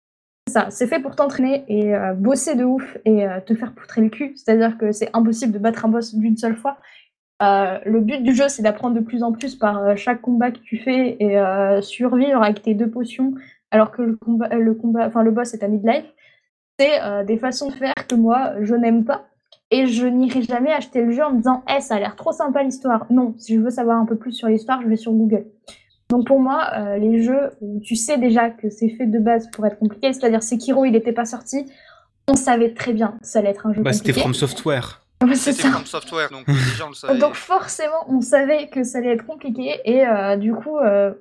Speaker 3: C'est ça, c'est fait pour t'entraîner et euh, bosser de ouf et euh, te faire poutrer le cul. C'est-à-dire que c'est impossible de battre un boss d'une seule fois. Euh, le but du jeu, c'est d'apprendre de plus en plus par euh, chaque combat que tu fais et euh, survivre avec tes deux potions, alors que le combat, le combat, enfin le boss est à midlife. C'est euh, des façons de faire que moi je n'aime pas et je n'irai jamais acheter le jeu en me disant, eh, ça a l'air trop sympa l'histoire. Non, si je veux savoir un peu plus sur l'histoire, je vais sur Google. Donc pour moi, les jeux où tu sais déjà que c'est fait de base pour être compliqué, c'est-à-dire Sekiro, il n'était pas sorti, on savait très bien que ça allait être un jeu
Speaker 1: Bah, c'était
Speaker 3: compliqué.
Speaker 1: From Software.
Speaker 3: Ouais, c'est ça.
Speaker 2: From Software, donc les gens le savaient.
Speaker 3: Donc forcément, on savait que ça allait être compliqué et euh, du coup, euh,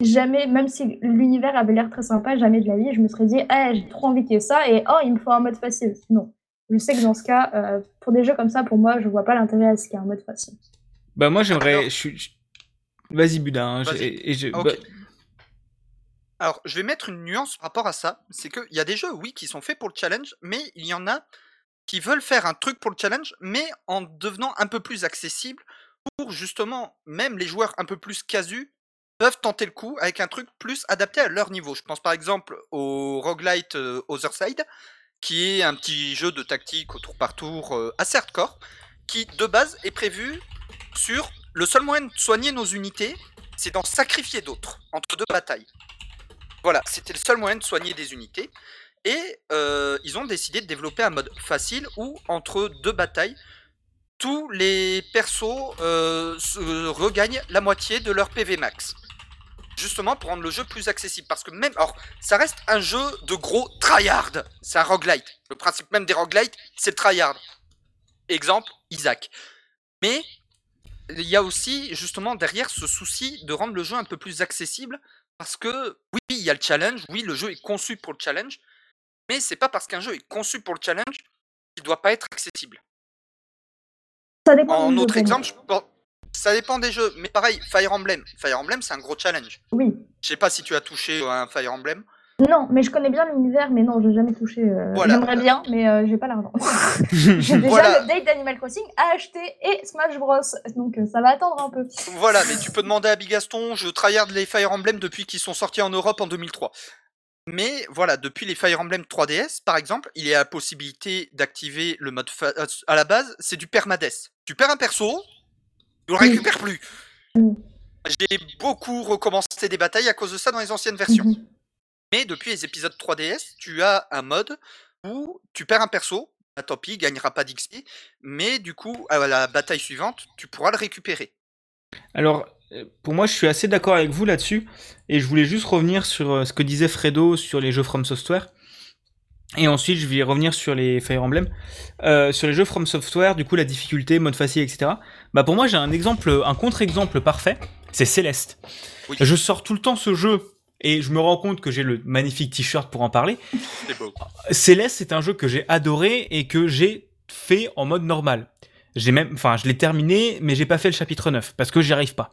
Speaker 3: jamais, même si l'univers avait l'air très sympa, jamais de la vie, je me serais dit, eh, j'ai trop envie qu'il y ait ça et oh, il me faut un mode facile. Non. Je sais que dans ce cas, euh, pour des jeux comme ça, pour moi, je vois pas l'intérêt à ce qu'il y ait un mode facile.
Speaker 1: Bah, moi, j'aimerais. Vas-y, Budin. hein, et je- bah,
Speaker 2: Alors, je vais mettre une nuance par rapport à ça. C'est qu'il y a des jeux, oui, qui sont faits pour le challenge, mais il y en a qui veulent faire un truc pour le challenge, mais en devenant un peu plus accessible pour justement, même les joueurs un peu plus casus peuvent tenter le coup avec un truc plus adapté à leur niveau. Je pense par exemple au roguelite euh, Other Side, qui est un petit jeu de tactique au tour par tour euh, assez hardcore, qui de base est prévu sur le seul moyen de soigner nos unités, c'est d'en sacrifier d'autres entre deux batailles. Voilà, c'était le seul moyen de soigner des unités. Et euh, ils ont décidé de développer un mode facile où, entre deux batailles, tous les persos euh, se regagnent la moitié de leur PV max. Justement pour rendre le jeu plus accessible. Parce que même. Alors, ça reste un jeu de gros tryhard. C'est un roguelite. Le principe même des roguelites, c'est le tryhard. Exemple, Isaac. Mais il y a aussi justement derrière ce souci de rendre le jeu un peu plus accessible parce que oui, il y a le challenge, oui, le jeu est conçu pour le challenge, mais c'est pas parce qu'un jeu est conçu pour le challenge qu'il doit pas être accessible.
Speaker 3: Ça dépend
Speaker 2: En autre exemple, je pense- ça dépend des jeux, mais pareil, Fire Emblem. Fire Emblem, c'est un gros challenge.
Speaker 3: Oui.
Speaker 2: Je sais pas si tu as touché à un Fire Emblem.
Speaker 3: Non, mais je connais bien l'univers, mais non, j'ai jamais touché. euh,
Speaker 2: Voilà.
Speaker 3: J'aimerais bien, mais euh, j'ai pas l'argent. (laughs) j'ai déjà
Speaker 2: Voilà.
Speaker 3: le date d'Animal Crossing à acheter et Smash Bros. Donc euh, ça va attendre un peu.
Speaker 2: Voilà, mais tu peux demander à Bigaston, je tryhard les Fire Emblem depuis qu'ils sont sortis en Europe en 2003. Mais voilà, depuis les Fire Emblem 3DS, par exemple, il y a la possibilité d'activer le mode fa- euh, à la base, c'est du permadeath. Tu perds un perso, tu le
Speaker 3: Oui.
Speaker 2: récupères plus.
Speaker 3: Mm.
Speaker 2: J'ai beaucoup recommencé des batailles à cause de ça dans les anciennes versions.
Speaker 3: Mhm.
Speaker 2: Mais depuis les épisodes 3DS, tu as un mode où tu perds un perso, bah, tant pis, il gagnera pas d'XP, mais du coup, à la bataille suivante, tu pourras le récupérer.
Speaker 1: Alors, pour moi, je suis assez d'accord avec vous là-dessus, et je voulais juste revenir sur euh, ce que disait Fredo sur les jeux From Software. Et ensuite, je vais revenir sur les Fire Emblem. Euh, sur les jeux From Software, du coup, la difficulté, mode facile, etc. Bah, pour moi, j'ai un exemple, un contre-exemple parfait. C'est Céleste.
Speaker 2: Oui.
Speaker 1: Je sors tout le temps ce jeu, et je me rends compte que j'ai le magnifique t-shirt pour en parler.
Speaker 2: Beau.
Speaker 1: Céleste, c'est un jeu que j'ai adoré et que j'ai fait en mode normal. J'ai même, enfin, je l'ai terminé, mais j'ai pas fait le chapitre 9 parce que j'y arrive pas.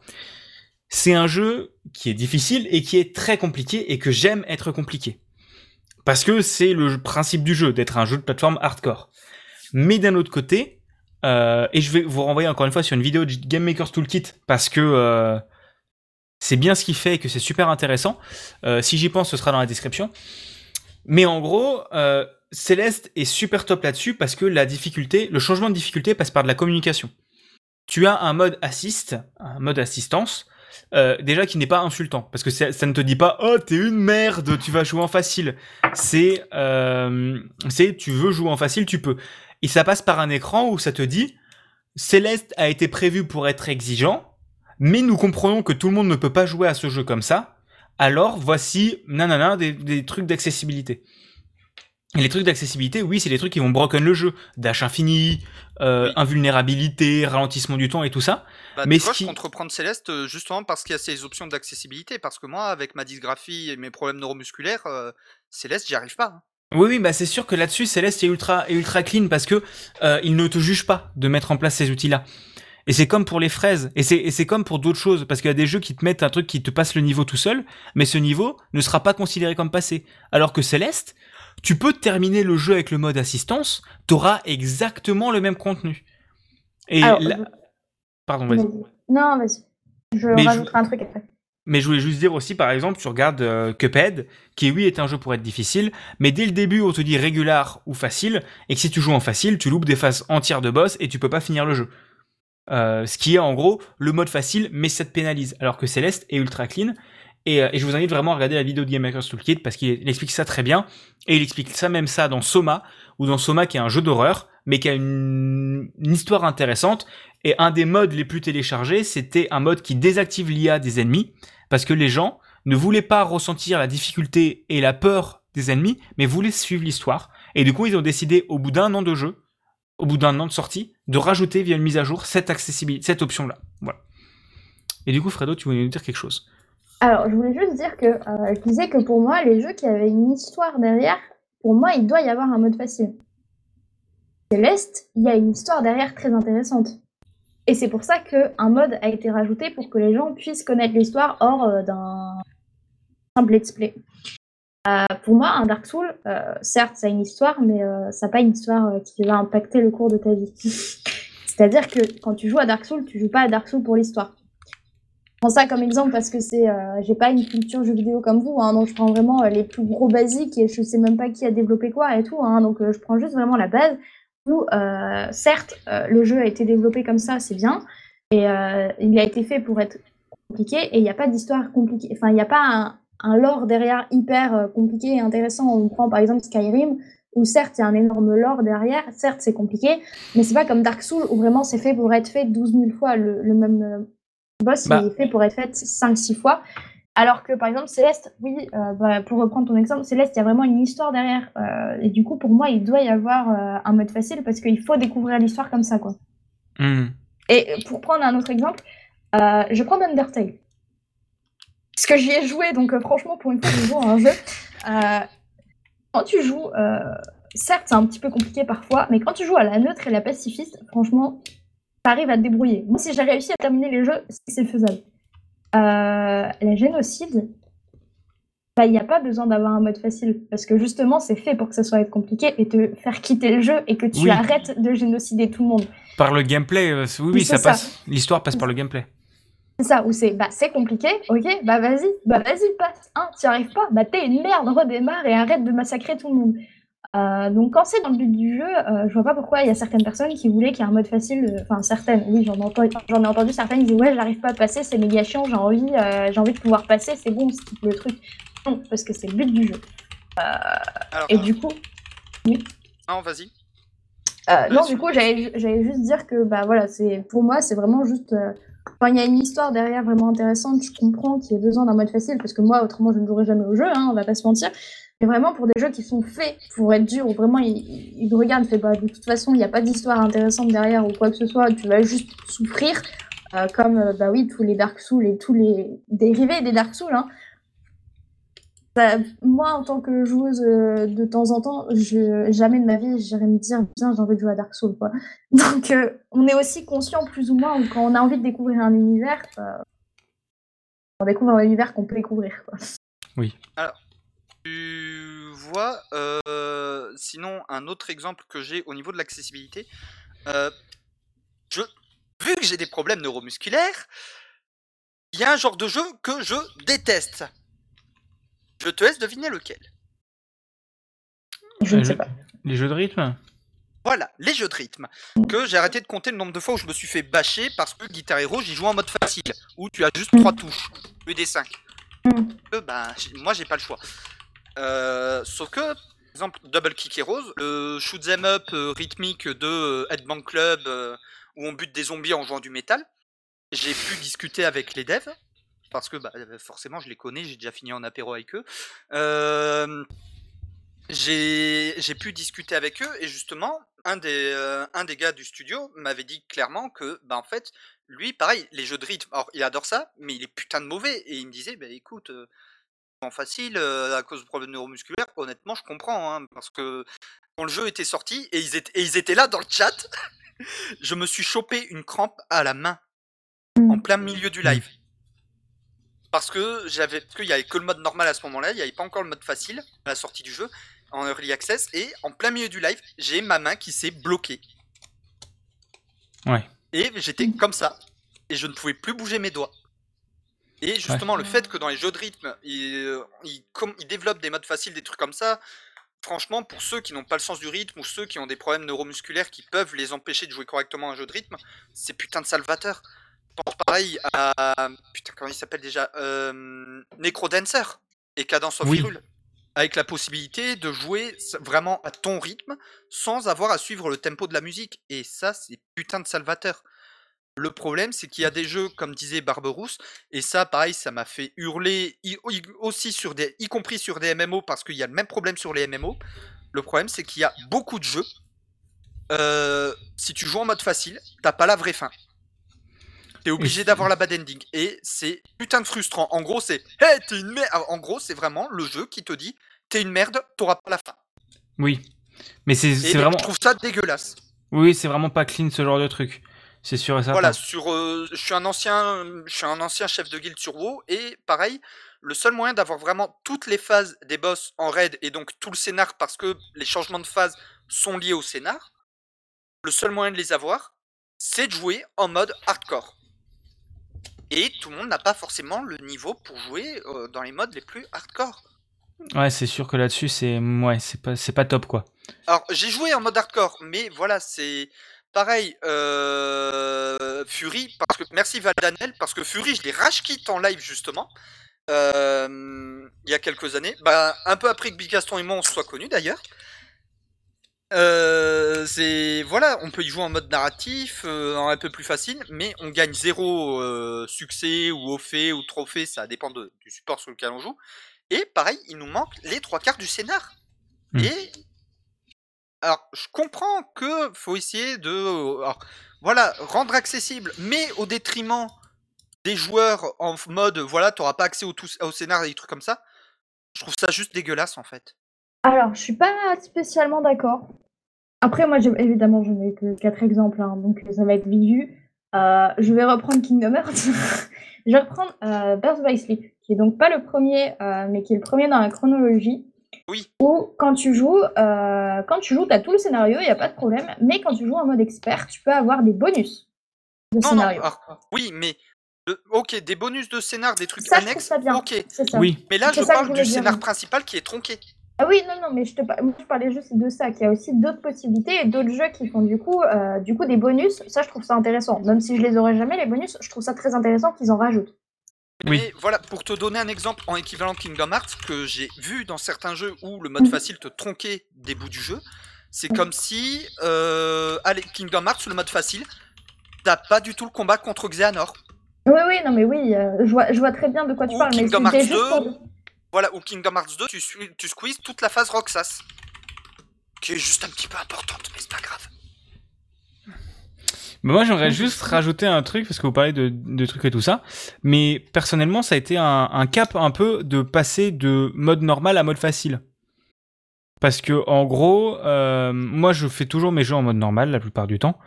Speaker 1: C'est un jeu qui est difficile et qui est très compliqué et que j'aime être compliqué. Parce que c'est le principe du jeu, d'être un jeu de plateforme hardcore. Mais d'un autre côté, euh, et je vais vous renvoyer encore une fois sur une vidéo de Game Maker's Toolkit parce que euh, c'est bien ce qu'il fait et que c'est super intéressant. Euh, si j'y pense, ce sera dans la description. Mais en gros, Céleste est super top là-dessus parce que la difficulté, le changement de difficulté passe par de la communication. Tu as un mode assist, un mode assistance, euh, déjà qui n'est pas insultant parce que ça, ne te dit pas oh t'es une merde, tu vas jouer en facile. C'est euh, c'est tu veux jouer en facile, tu peux. Et ça passe par un écran où ça te dit Céleste a été prévu pour être exigeant, mais nous comprenons que tout le monde ne peut pas jouer à ce jeu comme ça. Alors voici nanana des trucs d'accessibilité. Et les trucs d'accessibilité, oui, c'est les trucs qui vont broken le jeu. Dash infini, euh,
Speaker 2: Oui.
Speaker 1: invulnérabilité, ralentissement du temps et tout ça.
Speaker 2: Bah,
Speaker 1: Mais
Speaker 2: tu
Speaker 1: ce qui-
Speaker 2: je compte reprendre Céleste euh, justement parce qu'il y a ces options d'accessibilité. Parce que moi, avec ma dysgraphie et mes problèmes neuromusculaires, euh, Céleste, j'y arrive pas. hein.
Speaker 1: Oui, oui, bah c'est sûr que là-dessus, Céleste est ultra, est ultra clean parce que euh, il ne te juge pas de mettre en place ces outils-là. Et c'est comme pour les fraises, et c'est, et c'est comme pour d'autres choses, parce qu'il y a des jeux qui te mettent un truc qui te passe le niveau tout seul, mais ce niveau ne sera pas considéré comme passé. Alors que Céleste, tu peux terminer le jeu avec le mode assistance, t'auras exactement le même contenu. Et
Speaker 3: Alors,
Speaker 1: Pardon, vas-y.
Speaker 3: Non, vas-y. Je
Speaker 1: Mais je-
Speaker 3: rajouterai un truc après.
Speaker 1: Mais je voulais juste dire aussi, par exemple, tu regardes euh, Cuphead, qui oui est un jeu pour être difficile, mais dès le début on te dit régular ou facile, et que si tu joues en facile, tu loupes des phases entières de boss et tu peux pas finir le jeu. Euh, ce qui est en gros le mode facile, mais ça te pénalise. Alors que Céleste est ultra clean. Et, euh, et je vous invite vraiment à regarder la vidéo de Game Maker's Toolkit parce qu'il il explique ça très bien. Et il explique ça même ça dans Soma, ou dans Soma qui est un jeu d'horreur, mais qui a une, histoire intéressante. Et un des modes les plus téléchargés, c'était un mode qui désactive l'IA des ennemis, parce que les gens ne voulaient pas ressentir la difficulté et la peur des ennemis, mais voulaient suivre l'histoire. Et du coup, ils ont décidé, au bout d'un an de jeu, au bout d'un an de sortie, de rajouter via une mise à jour cette cette option-là. Voilà. Et du coup, Fredo, tu voulais nous dire quelque chose?
Speaker 3: Alors, je voulais juste dire que euh, je disais que pour moi, les jeux qui avaient une histoire derrière, pour moi, il doit y avoir un mode facile. Céleste, il y a une histoire derrière très intéressante. Et c'est pour ça qu'un mode a été rajouté pour que les gens puissent connaître l'histoire hors euh, d'un simple let's play. Euh, pour moi, un Dark Souls, euh, certes, ça a une histoire, mais ça n'a pas une histoire qui va impacter le cours de ta vie. C'est-à-dire que quand tu joues à Dark Souls, tu joues pas à Dark Souls pour l'histoire. Prends ça comme exemple parce que c'est, euh, j'ai pas une culture jeu vidéo comme vous, hein, donc je prends vraiment euh, les plus gros basiques et je sais même pas qui a développé quoi et tout, hein, donc euh, je prends juste vraiment la base. Où, euh, certes, le jeu a été développé comme ça, c'est bien, et il a été fait pour être compliqué et il n'y a pas d'histoire compliquée. Enfin, il n'y a pas un, lore derrière hyper compliqué et intéressant. On prend par exemple Skyrim, où certes, il y a un énorme lore derrière, certes, c'est compliqué, mais c'est pas comme Dark Souls où vraiment c'est fait pour être fait 12 000 fois le, même boss,
Speaker 1: Bah.
Speaker 3: il est fait pour être fait 5-6 fois. Alors que par exemple Céleste, oui, euh, bah, pour reprendre ton exemple, Céleste, il y a vraiment une histoire derrière. euh, et du coup, pour moi, il doit y avoir euh, un mode facile parce qu'il faut découvrir l'histoire comme ça, quoi.
Speaker 1: Hmm.
Speaker 3: Et pour prendre un autre exemple, je prends Undertale. Parce que j'y ai joué, donc franchement, pour une fois, je joue à un jeu. Quand tu joues, certes, c'est un petit peu compliqué parfois, mais quand tu joues à la neutre et la pacifiste, franchement, t'arrives à te débrouiller. Moi, si j'ai réussi à terminer les jeux, c'est faisable. Euh, la génocide, bah, il n'y a pas besoin d'avoir un mode facile, parce que justement, c'est fait pour que ça soit être compliqué et te faire quitter le jeu et que tu
Speaker 1: Oui.
Speaker 3: arrêtes de génocider tout le monde.
Speaker 1: Par le gameplay, euh, oui, oui, ça
Speaker 3: ça.
Speaker 1: passe. L'histoire passe par le gameplay.
Speaker 3: C'est ça, où c'est bah c'est compliqué, ok, bah vas-y, bah vas-y, passe, hein, t'y arrives pas, bah t'es une merde, redémarre et arrête de massacrer tout le monde. Euh, donc quand c'est dans le but du jeu, euh, je vois pas pourquoi il y a certaines personnes qui voulaient qu'il y ait un mode facile, enfin certaines, oui j'en ai, entendu, j'en ai entendu certaines qui disaient ouais j'arrive pas à passer, c'est méga chiant, j'ai envie, euh, j'ai envie de pouvoir passer, c'est bon, c'est le truc. Non, parce que c'est le but du jeu.
Speaker 2: Alors,
Speaker 3: Et du coup,
Speaker 2: non, vas-y.
Speaker 3: Non, du coup, j'allais juste dire que bah voilà, c'est pour moi, c'est vraiment juste quand il y a une histoire derrière vraiment intéressante, je comprends qu'il y ait besoin d'un mode facile parce que moi, autrement, je ne jouerai jamais au jeu, hein, on va pas se mentir. Mais vraiment pour des jeux qui sont faits pour être durs, où vraiment ils, regardent, fait bah de toute façon, il n'y a pas d'histoire intéressante derrière ou quoi que ce soit, tu vas juste souffrir, euh, comme euh, bah oui tous les Dark Souls et tous les dérivés des Dark Souls. Hein. Bah, moi, en tant que joueuse, euh, de temps en temps, je, jamais de ma vie, j'irais me dire, bien, j'ai envie de jouer à Dark Souls, quoi. (laughs) Donc, euh, on est aussi conscient, plus ou moins, quand on a envie de découvrir un univers, euh, on découvre un univers qu'on peut découvrir, quoi.
Speaker 2: Tu vois, euh, sinon, un autre exemple que j'ai au niveau de l'accessibilité, euh, je, vu que j'ai des problèmes neuromusculaires, il y a un genre de jeu que je déteste. Je te laisse deviner lequel.
Speaker 3: Je ne
Speaker 1: Euh,
Speaker 3: sais pas.
Speaker 1: Les jeux de rythme
Speaker 2: Voilà, les jeux de rythme. Que j'ai arrêté de compter le nombre de fois où je me suis fait bâcher parce que Guitar Hero, j'y joue en mode facile, où tu as juste
Speaker 3: Mm.
Speaker 2: trois touches, au lieu des cinq.
Speaker 3: Mm.
Speaker 2: Que, bah, moi, j'ai pas le choix. Euh, sauf que, par exemple, Double Kick Heroes, le shoot 'em up euh, rythmique de euh, Headbang Club, où on bute des zombies en jouant du métal, j'ai pu discuter avec les devs, parce que bah, forcément, je les connais, j'ai déjà fini en apéro avec eux. Euh, j'ai pu discuter avec eux et justement un des un des gars du studio m'avait dit clairement que bah en fait lui pareil les jeux de rythme alors il adore ça mais il est putain de mauvais et il me disait bah écoute facile euh, à cause de problèmes neuromusculaires honnêtement je comprends hein, parce que quand le jeu était sorti et ils étaient et ils étaient là dans le chat (laughs) je me suis chopé une crampe à la main en plein milieu du live parce que j'avais parce qu'il y avait que le mode normal à ce moment-là, il n'y avait pas encore le mode facile à la sortie du jeu en early access et en plein milieu du live, j'ai ma main qui s'est bloquée.
Speaker 1: Ouais.
Speaker 2: Et j'étais comme ça et je ne pouvais plus bouger mes doigts. Et justement, le fait que dans les jeux de rythme, ils, euh, ils, développent des modes faciles, des trucs comme ça, franchement, pour ceux qui n'ont pas le sens du rythme ou ceux qui ont des problèmes neuromusculaires qui peuvent les empêcher de jouer correctement un jeu de rythme, c'est putain de salvateur. Pense pareil à. Putain, comment il s'appelle déjà euh, Necrodancer et Cadence of
Speaker 1: Oui.
Speaker 2: Hyrule. Avec la possibilité de jouer vraiment à ton rythme sans avoir à suivre le tempo de la musique. Et ça, c'est putain de salvateur. Le problème, c'est qu'il y a des jeux, comme disait Barberousse, et ça, pareil, ça m'a fait hurler, y, y- aussi sur des, y compris sur des MMO, parce qu'il y a le même problème sur les MMO. Le problème, c'est qu'il y a beaucoup de jeux. euh, si tu joues en mode facile, t'as pas la vraie fin. T'es obligé d'avoir la bad ending. Et c'est putain de frustrant. En gros, c'est Hey, t'es une merde. En gros, c'est vraiment le jeu qui te dit T'es une merde, t'auras pas la fin.
Speaker 1: Oui. Mais c'est vraiment.
Speaker 2: je trouve ça dégueulasse.
Speaker 1: Oui, c'est vraiment pas clean ce genre de truc. C'est sûr et certain.
Speaker 2: Voilà, sur, euh, je suis un ancien, je suis un ancien chef de guilde sur WoW et pareil, le seul moyen d'avoir vraiment toutes les phases des boss en raid et donc tout le scénar parce que les changements de phase sont liés au scénar, le seul moyen de les avoir, c'est de jouer en mode hardcore. Et tout le monde n'a pas forcément le niveau pour jouer euh, dans les modes les plus hardcore.
Speaker 1: Ouais, c'est sûr que là-dessus, c'est ouais, c'est pas, c'est pas top quoi.
Speaker 2: Alors, j'ai joué en mode hardcore, mais voilà, c'est pareil. Euh... Fury, parce que merci Valdanel, parce que Fury, je l'ai rage quitte en live justement. euh, il y a quelques années, bah, un peu après que Big Gaston et moi on se soit connus d'ailleurs. Euh, c'est voilà, on peut y jouer en mode narratif, un peu plus facile, mais on gagne zéro succès ou au fait ou trophée, ça dépend de- du support sur lequel on joue. Et pareil, il nous manque les trois quarts du scénar.
Speaker 1: Hmm.
Speaker 2: Et alors, je comprends que faut essayer de, euh, voilà, rendre accessible, mais au détriment des joueurs en mode, voilà, t'auras pas accès au, tout, au scénar et des trucs comme ça. Je trouve ça juste dégueulasse en fait.
Speaker 3: Alors, je suis pas spécialement d'accord. Après, moi, évidemment, je n'ai que quatre exemples, hein, donc ça va être vite. Euh, je vais reprendre Kingdom Hearts. (laughs) je vais reprendre euh, Birth by Sleep, qui est donc pas le premier, euh, mais qui est le premier dans la chronologie.
Speaker 2: Oui.
Speaker 3: Où quand tu joues, euh, quand tu joues, t'as tout le scénario, il y a pas de problème. Mais quand tu joues en mode expert, tu peux avoir des bonus de
Speaker 2: Non, non,
Speaker 3: scénario.
Speaker 2: alors, oui, mais Le- ok, des bonus de scénar, des trucs
Speaker 3: Ça, je
Speaker 2: annexes.
Speaker 3: ça bien.
Speaker 2: Ok.
Speaker 3: C'est ça.
Speaker 1: Oui.
Speaker 2: Mais là, je parle
Speaker 3: je
Speaker 2: du
Speaker 3: dire,
Speaker 2: scénar
Speaker 3: oui.
Speaker 2: principal qui est tronqué.
Speaker 3: Ah oui, non, non, mais je, te, par- moi, je parlais juste de ça, qu'il y a aussi d'autres possibilités et d'autres jeux qui font du coup, euh, du coup des bonus. Ça, je trouve ça intéressant. Même si je les aurais jamais, les bonus, je trouve ça très intéressant qu'ils en rajoutent.
Speaker 1: Oui.
Speaker 2: Mais voilà, pour te donner un exemple en équivalent Kingdom Hearts que j'ai vu dans certains jeux où le mode
Speaker 3: Mhm.
Speaker 2: facile te tronquait des bouts du jeu, c'est
Speaker 3: Mhm.
Speaker 2: comme si, euh, allez, Kingdom Hearts, le mode facile, t'as pas du tout le combat contre Xehanort.
Speaker 3: Oui, oui, non, mais oui, euh, je, vois, je vois très bien de quoi tu
Speaker 2: Ou
Speaker 3: parles. Mais
Speaker 2: Kingdom Hearts
Speaker 3: juste
Speaker 2: 2.
Speaker 3: pour...
Speaker 2: Voilà, ou Kingdom Hearts 2, tu, tu squeezes toute la phase Roxas. Qui est juste un petit peu importante, mais c'est pas grave.
Speaker 1: Moi, j'aimerais juste rajouter un truc, parce que vous parlez de, trucs et tout ça. Mais personnellement, ça a été un, cap un peu de passer de mode normal à mode facile. Parce que, en gros, euh, moi, je fais toujours mes jeux en mode normal la plupart du temps.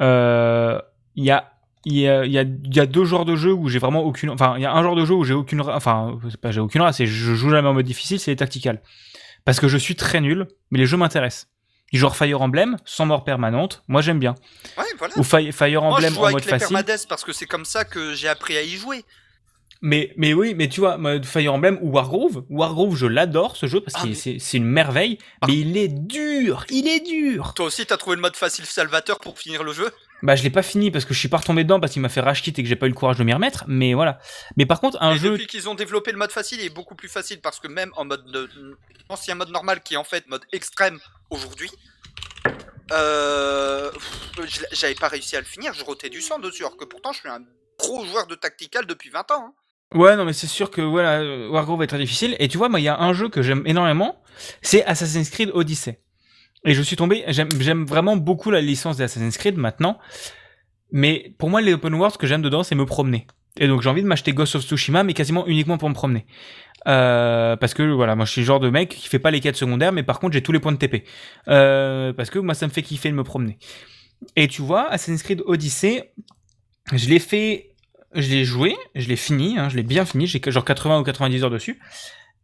Speaker 1: Euh, Il y a. Il y, a, deux genres de jeux où j'ai vraiment aucune. Enfin, il y a un genre de jeu où j'ai aucune. Enfin, pas j'ai aucune race, je joue jamais en mode difficile, c'est les tacticales. Parce que je suis très nul, mais les jeux m'intéressent. Du genre Fire Emblem, sans mort permanente, moi j'aime bien.
Speaker 2: Ouais, voilà.
Speaker 1: Ou Fire, Fire
Speaker 2: Moi, je
Speaker 1: Emblem
Speaker 2: joue
Speaker 1: en
Speaker 2: avec
Speaker 1: mode
Speaker 2: les
Speaker 1: facile.
Speaker 2: permades parce que c'est comme ça que j'ai appris à y jouer.
Speaker 1: Mais, mais oui, mais tu vois, mode Fire Emblem ou Wargroove, Wargroove, je l'adore ce jeu parce
Speaker 2: Ah,
Speaker 1: que c'est une merveille,
Speaker 2: Ah.
Speaker 1: mais il est dur, il est dur.
Speaker 2: Toi aussi, t'as trouvé le mode facile salvateur pour finir le jeu?
Speaker 1: Bah, je l'ai pas fini parce que je suis pas retombé dedans parce qu'il m'a fait rage kit et que j'ai pas eu le courage de m'y remettre, mais voilà. Mais par contre, un jeu.
Speaker 2: depuis qu'ils ont développé le mode facile, il est beaucoup plus facile parce que même en mode de... ancien mode normal qui est en fait mode extrême aujourd'hui, euh... je- j'avais pas réussi à le finir, je rotais du sang dessus, alors que pourtant je suis un gros joueur de tactical depuis 20 ans. hein.
Speaker 1: Ouais, non, mais c'est sûr que voilà, euh, Wargroove est très difficile. Et tu vois, moi, il y a un jeu que j'aime énormément, c'est Assassin's Creed Odyssey. Et je suis tombé, j'aime vraiment beaucoup la licence d'Assassin's Creed maintenant. Mais pour moi, les open world, ce que j'aime dedans, c'est me promener. Et donc, j'ai envie de m'acheter Ghost of Tsushima, mais quasiment uniquement pour me promener. Euh, parce que voilà, moi je suis le genre de mec qui fait pas les quêtes secondaires, mais par contre j'ai tous les points de TP. Euh, parce que moi ça me fait kiffer de me promener. Et tu vois, Assassin's Creed Odyssey, je l'ai fait, je l'ai joué, je l'ai fini, hein, je l'ai bien fini, j'ai genre 80 ou 90 heures dessus.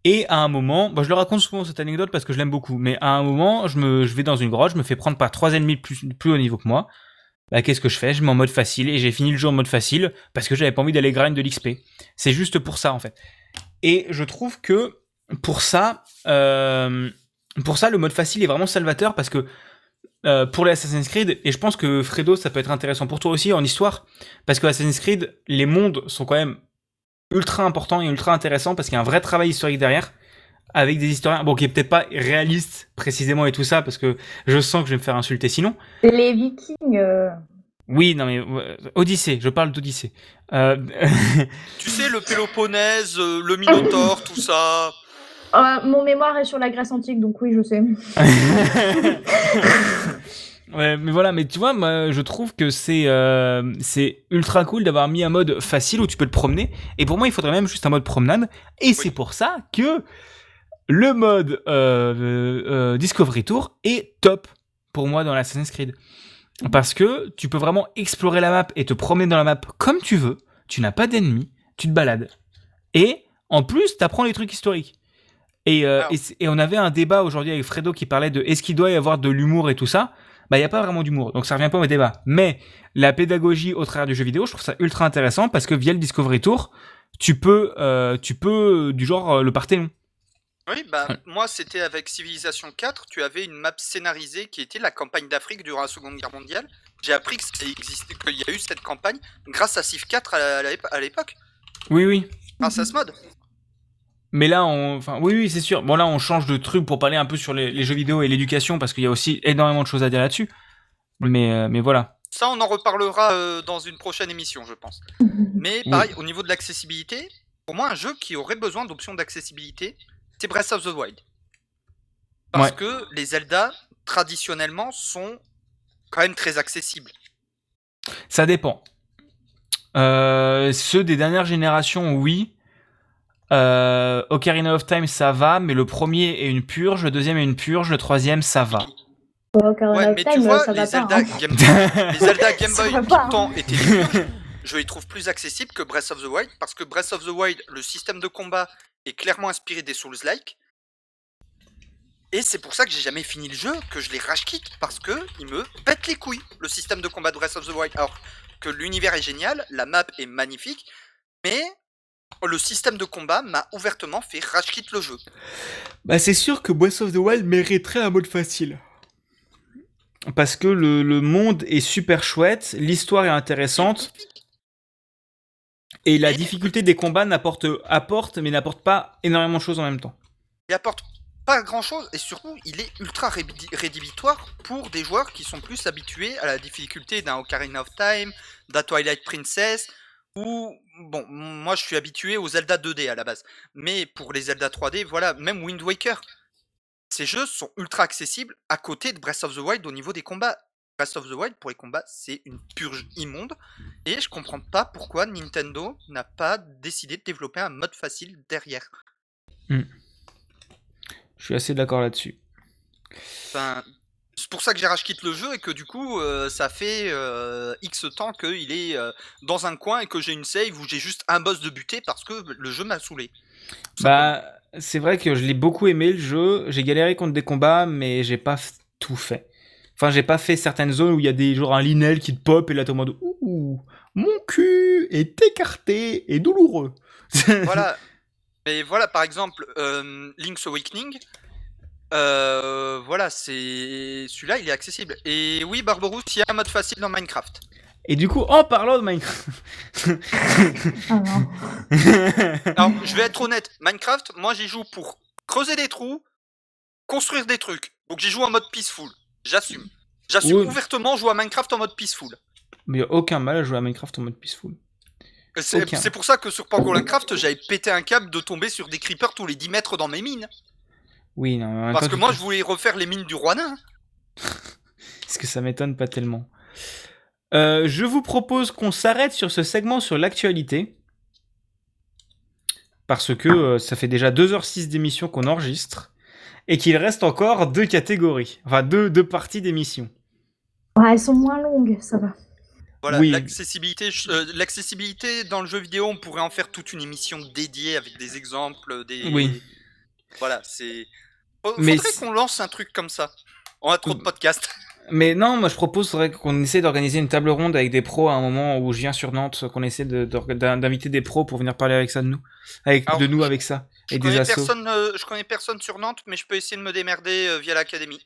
Speaker 1: Et à un moment, bah, je le raconte souvent cette anecdote parce que je l'aime beaucoup, mais à un moment, je, me, je vais dans une grotte, je me fais prendre par trois ennemis plus, plus haut niveau que moi. Bah, qu'est-ce que je fais? Je mets en mode facile et j'ai fini le jeu en mode facile parce que j'avais pas envie d'aller grind de l'XP. C'est juste pour ça en fait. Et je trouve que pour ça, euh, pour ça, le mode facile est vraiment salvateur parce que euh, pour les Assassin's Creed, et je pense que Fredo, ça peut être intéressant pour toi aussi en histoire, parce que Assassin's Creed, les mondes sont quand même ultra importants et ultra intéressants parce qu'il y a un vrai travail historique derrière, avec des historiens, bon, qui est peut-être pas réaliste précisément et tout ça, parce que je sens que je vais me faire insulter sinon.
Speaker 3: Les Vikings. euh,
Speaker 1: Oui, non mais euh, Odyssée, je parle d'Odyssée. Euh, (laughs)
Speaker 2: Tu sais, le Péloponnèse, euh, le Minotaure, tout ça.
Speaker 3: euh, mon mémoire est sur la Grèce antique, donc oui, je sais. (laughs) (laughs)
Speaker 1: ouais, mais voilà, mais tu vois, moi, je trouve que c'est euh, c'est ultra cool d'avoir mis un mode facile où tu peux te promener. Et pour moi, il faudrait même juste un mode promenade. Et c'est pour ça que le mode euh, euh, Discovery Tour est top pour moi dans l'Assassin's Creed. Parce que tu peux vraiment explorer la map et te promener dans la map comme tu veux. Tu n'as pas d'ennemis, tu te balades. Et en plus, tu apprends les trucs historiques. Et, euh, et on avait un débat aujourd'hui avec Fredo qui parlait de est-ce qu'il doit y avoir de l'humour et tout ça. Bah, il n'y a pas vraiment d'humour, donc ça revient pas au débat. Mais la pédagogie au travers du jeu vidéo, je trouve ça ultra intéressant parce que via le Discovery Tour, tu peux, euh, tu peux euh, du genre euh, le Parthénon.
Speaker 2: Oui, bah,
Speaker 1: Ouais.
Speaker 2: moi, c'était avec Civilisation 4, tu avais une map scénarisée qui était la campagne d'Afrique durant la Seconde Guerre mondiale. J'ai appris que ça existait, qu'il y a eu cette campagne grâce à Civ 4 à la- à l'ép- à l'époque,
Speaker 1: Oui, oui.
Speaker 2: grâce à ce mode.
Speaker 1: Mais là, on, enfin, oui, oui, c'est sûr. Bon, là, on change de truc pour parler un peu sur les, les jeux vidéo et l'éducation parce qu'il y a aussi énormément de choses à dire là-dessus. Mais, euh, mais voilà.
Speaker 2: Ça, on en reparlera euh, dans une prochaine émission, je pense. (laughs) Mais
Speaker 1: Oui.
Speaker 2: pareil, au niveau de l'accessibilité, pour moi, un jeu qui aurait besoin d'options d'accessibilité, c'est Breath of the Wild. Parce
Speaker 1: Ouais.
Speaker 2: que les Zelda, traditionnellement, sont quand même très accessibles.
Speaker 1: Ça dépend. Euh, ceux des dernières générations, oui. Euh, Ocarina of Time, ça va, mais le premier est une purge, le deuxième est une purge, le troisième, ça va.
Speaker 3: Ocarina
Speaker 2: Ouais,
Speaker 3: of
Speaker 2: mais
Speaker 3: Time,
Speaker 2: tu vois,
Speaker 3: ça
Speaker 2: les
Speaker 3: va
Speaker 2: Zelda,
Speaker 3: pas. hein.
Speaker 2: Game... (laughs) les Zelda Game Boy
Speaker 3: pas, hein.
Speaker 2: pourtant étaient des purges, je les trouve plus accessibles que Breath of the Wild parce que Breath of the Wild, le système de combat est clairement inspiré des Souls-like. Et c'est pour ça que j'ai jamais fini le jeu, que je les rage quitte, parce que il me pète les couilles, le système de combat de Breath of the Wild. Alors que l'univers est génial, la map est magnifique, mais le système de combat m'a ouvertement fait rage quitte le jeu.
Speaker 1: Bah c'est sûr que Breath of the Wild mériterait un mode facile. Parce que le, le monde est super chouette, l'histoire est intéressante, et la difficulté des combats n'apporte apporte, mais n'apporte pas énormément de choses en même temps.
Speaker 2: Il apporte pas grand chose, et surtout, il est ultra rédhibitoire pour des joueurs qui sont plus habitués à la difficulté d'un Ocarina of Time, d'un Twilight Princess, ou, bon, moi je suis habitué aux Zelda 2D à la base, mais pour les Zelda 3D, voilà, même Wind Waker, ces jeux sont ultra accessibles à côté de Breath of the Wild au niveau des combats. Breath of the Wild, pour les combats, c'est une purge immonde, et je comprends pas pourquoi Nintendo n'a pas décidé de développer un mode facile derrière.
Speaker 1: Je suis assez d'accord là-dessus.
Speaker 2: Enfin, c'est pour ça que j'ai rage quitte le jeu et que du coup, euh, ça fait euh, X temps qu'il est euh, dans un coin et que j'ai une save où j'ai juste un boss de buter parce que le jeu m'a saoulé.
Speaker 1: Bah, c'est vrai que je l'ai beaucoup aimé le jeu. J'ai galéré contre des combats, mais j'ai pas tout fait. Enfin, j'ai pas fait certaines zones où il y a des genre un linel qui te pop et là t'es en mode ouh, mon cul est écarté et douloureux. (laughs)
Speaker 2: voilà. Et voilà, par exemple, Link's Awakening. Euh, voilà, c'est celui-là, il est accessible. Et oui, Barbarousse, il y a un mode facile dans Minecraft.
Speaker 1: Et du coup, en parlant de Minecraft.
Speaker 2: Alors, je vais être honnête, Minecraft, moi j'y joue pour creuser des trous, construire des trucs. Donc j'y joue en mode peaceful. J'assume. J'assume
Speaker 1: Oui.
Speaker 2: ouvertement jouer à Minecraft en mode peaceful.
Speaker 1: mais y a aucun mal à jouer à Minecraft en mode peaceful.
Speaker 2: C'est pour ça que sur Pangolincraft, j'avais pété un câble de tomber sur des creepers tous les 10 mètres dans mes mines.
Speaker 1: Oui, non, mais
Speaker 2: Parce
Speaker 1: temps,
Speaker 2: que moi je voulais refaire les mines du roi nain. (laughs)
Speaker 1: Parce que ça m'étonne pas tellement. Euh, je vous propose qu'on s'arrête sur ce segment sur l'actualité. Parce que euh, ça fait déjà 2h06 d'émission qu'on enregistre. Et qu'il reste encore deux catégories. Enfin, deux, deux parties d'émission.
Speaker 3: Ouais, elles sont moins longues, ça va.
Speaker 2: Voilà,
Speaker 1: Oui.
Speaker 2: l'accessibilité, je- euh, l'accessibilité dans le jeu vidéo, on pourrait en faire toute une émission dédiée avec des exemples, des.
Speaker 1: Oui.
Speaker 2: Voilà, c'est. Faudrait qu'on lance un truc comme ça. On a trop de podcasts. (laughs)
Speaker 1: Mais non, moi je propose qu'on essaie d'organiser une table ronde avec des pros à un moment où je viens sur Nantes, qu'on essaie de- d'inviter des pros pour venir parler avec ça de nous. Avec,
Speaker 2: Alors,
Speaker 1: de nous avec ça.
Speaker 2: Je
Speaker 1: des
Speaker 2: connais,
Speaker 1: assos.
Speaker 2: personne, euh, je connais personne sur Nantes, mais je peux essayer de me démerder euh, via l'académie.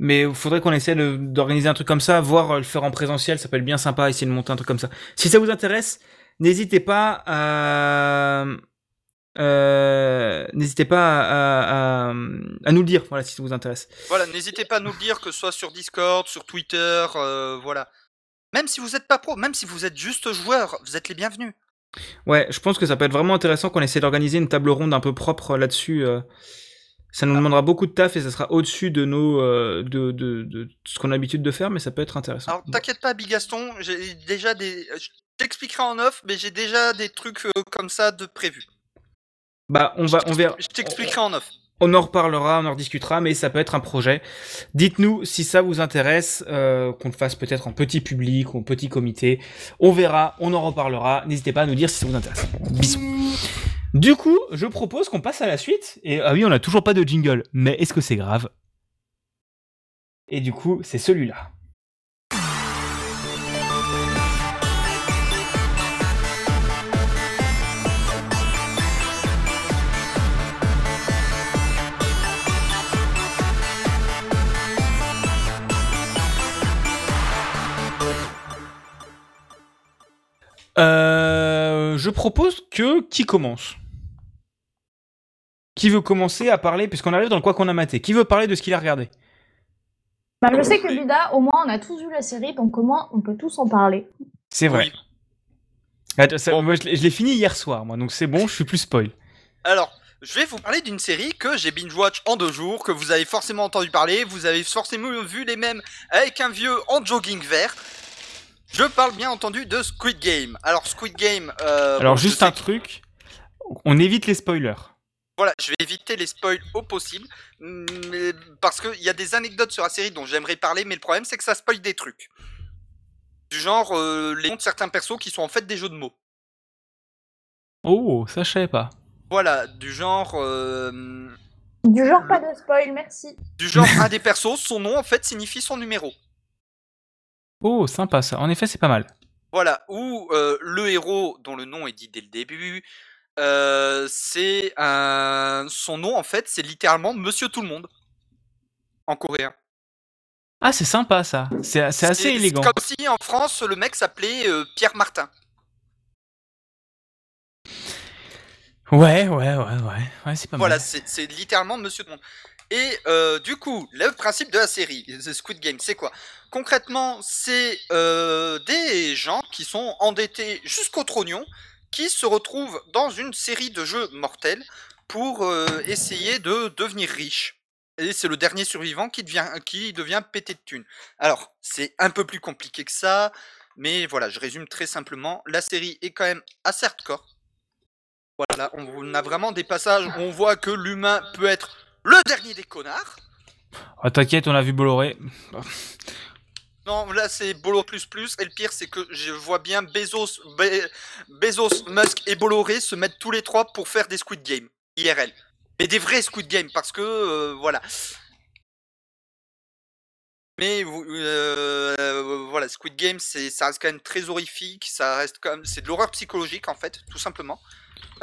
Speaker 1: Mais il faudrait qu'on essaie d'organiser un truc comme ça, voire euh, le faire en présentiel, ça peut être bien sympa, essayer de monter un truc comme ça. Si ça vous intéresse, n'hésitez pas à... euh, n'hésitez pas à, à- à nous le dire, voilà, si ça vous intéresse.
Speaker 2: Voilà, n'hésitez pas à nous le dire, que ce soit sur Discord, sur Twitter, euh, voilà. Même si vous n'êtes pas pro, même si vous êtes juste joueur, vous êtes les bienvenus.
Speaker 1: Ouais, je pense que ça peut être vraiment intéressant qu'on essaie d'organiser une table ronde un peu propre là-dessus. euh. Ça nous demandera beaucoup de taf et ça sera au-dessus de nos de, de, de ce qu'on a l'habitude de faire, mais ça peut être intéressant.
Speaker 2: Alors t'inquiète pas, Bigaston, j'ai déjà des. Je t'expliquerai en off, mais j'ai déjà des trucs comme ça de prévus.
Speaker 1: Bah, on va, on verra.
Speaker 2: Je t'expliquerai en off.
Speaker 1: On en reparlera, on en rediscutera, mais ça peut être un projet. Dites-nous si ça vous intéresse, euh, qu'on le fasse peut-être en petit public ou en petit comité. On verra, on en reparlera. N'hésitez pas à nous dire si ça vous intéresse. Bisous. Du coup, je propose qu'on passe à la suite. Et ah oui, on n'a toujours pas de jingle, mais est-ce que c'est grave? Et du coup, c'est celui-là. Euh, je propose que qui commence? Qui veut commencer à parler, puisqu'on arrive dans le quoi qu'on a maté Qui veut parler de ce qu'il a regardé?
Speaker 3: Bah, je sais que Lida, au moins, on a tous vu la série, donc au moins, on peut tous en parler.
Speaker 1: C'est vrai.
Speaker 2: Oui.
Speaker 1: Attends, ça- moi, je l'ai je l'ai fini hier soir, moi, donc c'est bon, je suis plus spoil.
Speaker 2: Alors, je vais vous parler d'une série que j'ai binge-watch en deux jours, que vous avez forcément entendu parler, vous avez forcément vu les mêmes avec un vieux en jogging vert. Je parle bien entendu de Squid Game. Alors, Squid Game. euh,
Speaker 1: Alors,
Speaker 2: bon,
Speaker 1: juste un truc, on évite les spoilers.
Speaker 2: Voilà, je vais éviter les spoils au possible, mais- parce qu'il y a des anecdotes sur la série dont j'aimerais parler, mais le problème c'est que ça spoil des trucs. Du genre euh, les noms de certains persos qui sont en fait des jeux de mots.
Speaker 1: Oh, ça je savais pas.
Speaker 2: Voilà, du genre... euh,
Speaker 3: Du genre, pas de spoil, merci.
Speaker 2: Du genre, un des persos, son nom en fait signifie son numéro.
Speaker 1: Oh, sympa ça. En effet, c'est pas mal.
Speaker 2: Voilà, où euh, le héros, dont le nom est dit dès le début, euh, c'est un... son nom en fait, c'est littéralement Monsieur Tout le Monde en coréen.
Speaker 1: Ah, c'est sympa ça. C'est assez élégant.
Speaker 2: C'est comme si en France le mec s'appelait euh, Pierre Martin.
Speaker 1: Ouais, ouais, ouais, ouais. Ouais, c'est pas
Speaker 2: Voilà,
Speaker 1: mal.
Speaker 2: c'est c'est littéralement Monsieur Tout le Monde. Et euh, du coup, le principe de la série, The Squid Game, c'est quoi? Concrètement, c'est euh, des gens qui sont endettés jusqu'au trognon, qui se retrouvent dans une série de jeux mortels pour euh, essayer de devenir riches. Et c'est le dernier survivant qui devient, qui devient pété de thunes. Alors, c'est un peu plus compliqué que ça, mais voilà, je résume très simplement. La série est quand même assez hardcore. Voilà, on a vraiment des passages où on voit que l'humain peut être le dernier des connards.
Speaker 1: Ah, T'inquiète, on a vu Bolloré. (laughs)
Speaker 2: Non, là c'est Bolo plus plus, et le pire c'est que je vois bien Bezos, Be- Bezos, Musk et Bolloré se mettre tous les trois pour faire des Squid Game, IRL. Mais des vrais Squid Game, parce que, euh, voilà. Mais euh, voilà, Squid Game, c'est, ça reste quand même très horrifique, ça reste même, c'est de l'horreur psychologique en fait, tout simplement.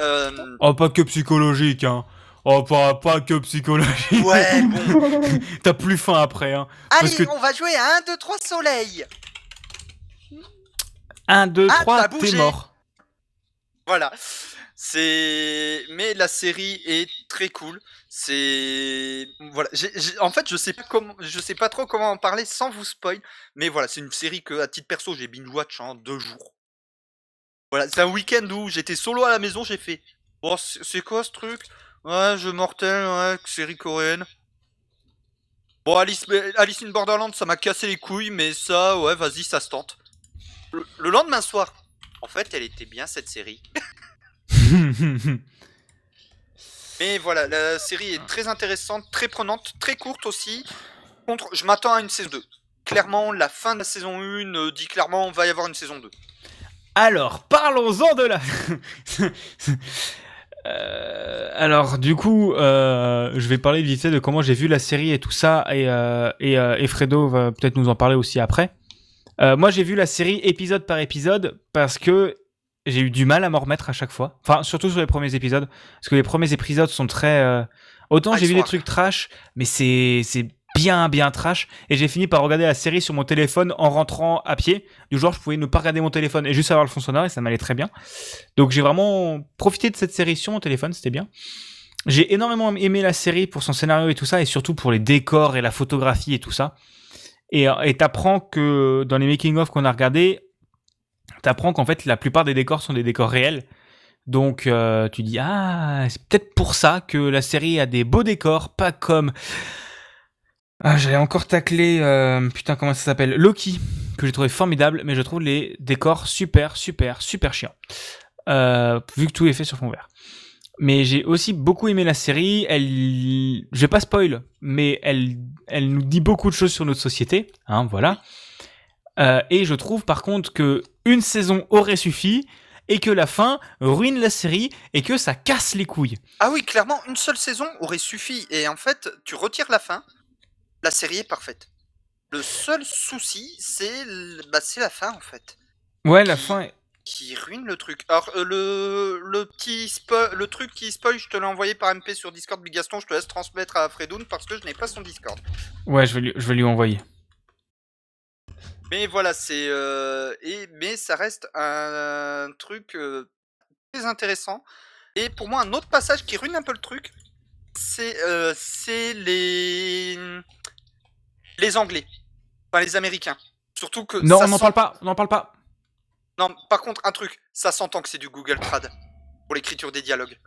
Speaker 2: Euh,
Speaker 1: Oh, pas que psychologique, hein. Oh, pas, pas que psychologique.
Speaker 2: ouais, (laughs) bon.
Speaker 1: T'as plus faim après, hein. Parce
Speaker 2: Allez,
Speaker 1: que-
Speaker 2: on va jouer à 1, 2, 3 soleil
Speaker 1: 1, 2,
Speaker 2: Ah,
Speaker 1: 3,
Speaker 2: t'as
Speaker 1: t'es mort.
Speaker 2: Voilà. C'est. Mais la série est très cool. C'est. Voilà. En fait, je sais pas comment. Je sais pas trop comment en parler sans vous spoil. Mais voilà, c'est une série que, à titre perso, j'ai binge watch en deux jours. Voilà, c'est un week-end où j'étais solo à la maison, j'ai fait. Bon, c'est c'est quoi ce truc? Ouais, jeu mortel, ouais, série coréenne. Bon, Alice, Alice in Borderland, ça m'a cassé les couilles, mais ça, ouais, vas-y, ça se tente. Le, le lendemain soir, en fait, elle était bien cette série. (laughs) Mais voilà, la série est très intéressante, très prenante, très courte aussi. Contre, je m'attends à une saison 2. Clairement, la fin de la saison 1 euh, dit clairement on va y avoir une saison 2.
Speaker 1: Alors, parlons-en de la. (laughs) Euh, alors, du coup, euh, je vais parler vite fait de comment j'ai vu la série et tout ça, et, euh, et, euh, et Fredo va peut-être nous en parler aussi après. Euh, moi, j'ai vu la série épisode par épisode parce que j'ai eu du mal à m'en remettre à chaque fois. Enfin, surtout sur les premiers épisodes, parce que les premiers épisodes sont très. euh, Autant
Speaker 2: Ah,
Speaker 1: j'ai vu des trucs trash, mais c'est c'est bien bien trash. Et j'ai fini par regarder la série sur mon téléphone en rentrant à pied. Du genre, je pouvais ne pas regarder mon téléphone et juste avoir le fond sonore et ça m'allait très bien. Donc j'ai vraiment profité de cette série sur mon téléphone, c'était bien. J'ai énormément aimé la série pour son scénario et tout ça, et surtout pour les décors et la photographie et tout ça. Et euh, t'apprends que dans les making-of qu'on a regardé, t'apprends qu'en fait la plupart des décors sont des décors réels. Donc euh, tu dis ah c'est peut-être pour ça que la série a des beaux décors, pas comme ah j'allais encore tacler euh, putain comment ça s'appelle? Loki que j'ai trouvé formidable, mais je trouve les décors super super super chiants euh, vu que tout est fait sur fond vert. Mais j'ai aussi beaucoup aimé la série. Elle, je vais pas spoil, mais elle, elle nous dit beaucoup de choses sur notre société, hein, voilà. Euh, et je trouve par contre que une saison aurait suffi et que la fin ruine la série et que ça casse les couilles.
Speaker 2: Ah oui, clairement, une seule saison aurait suffi. Et en fait, tu retires la fin, la série est parfaite. Le seul souci, c'est bah, la fin en fait.
Speaker 1: Ouais, la fin. est-
Speaker 2: Qui ruine le truc. Alors, euh, le, le petit spo- le truc qui spoil, je te l'ai envoyé par MP sur Discord, Big Gaston, je te laisse transmettre à Fredoun parce que je n'ai pas son Discord.
Speaker 1: Ouais, je vais lui, je vais lui envoyer.
Speaker 2: Mais voilà, c'est. euh, et, mais ça reste un, truc euh, très intéressant. Et pour moi, un autre passage qui ruine un peu le truc, c'est c'est les. Les Anglais. Enfin, les Américains. Surtout que.
Speaker 1: Non,
Speaker 2: ça
Speaker 1: on n'en
Speaker 2: sent-
Speaker 1: parle pas. On n'en parle pas.
Speaker 2: Non, par contre, un truc, ça s'entend que c'est du Google Trad. Pour l'écriture des dialogues.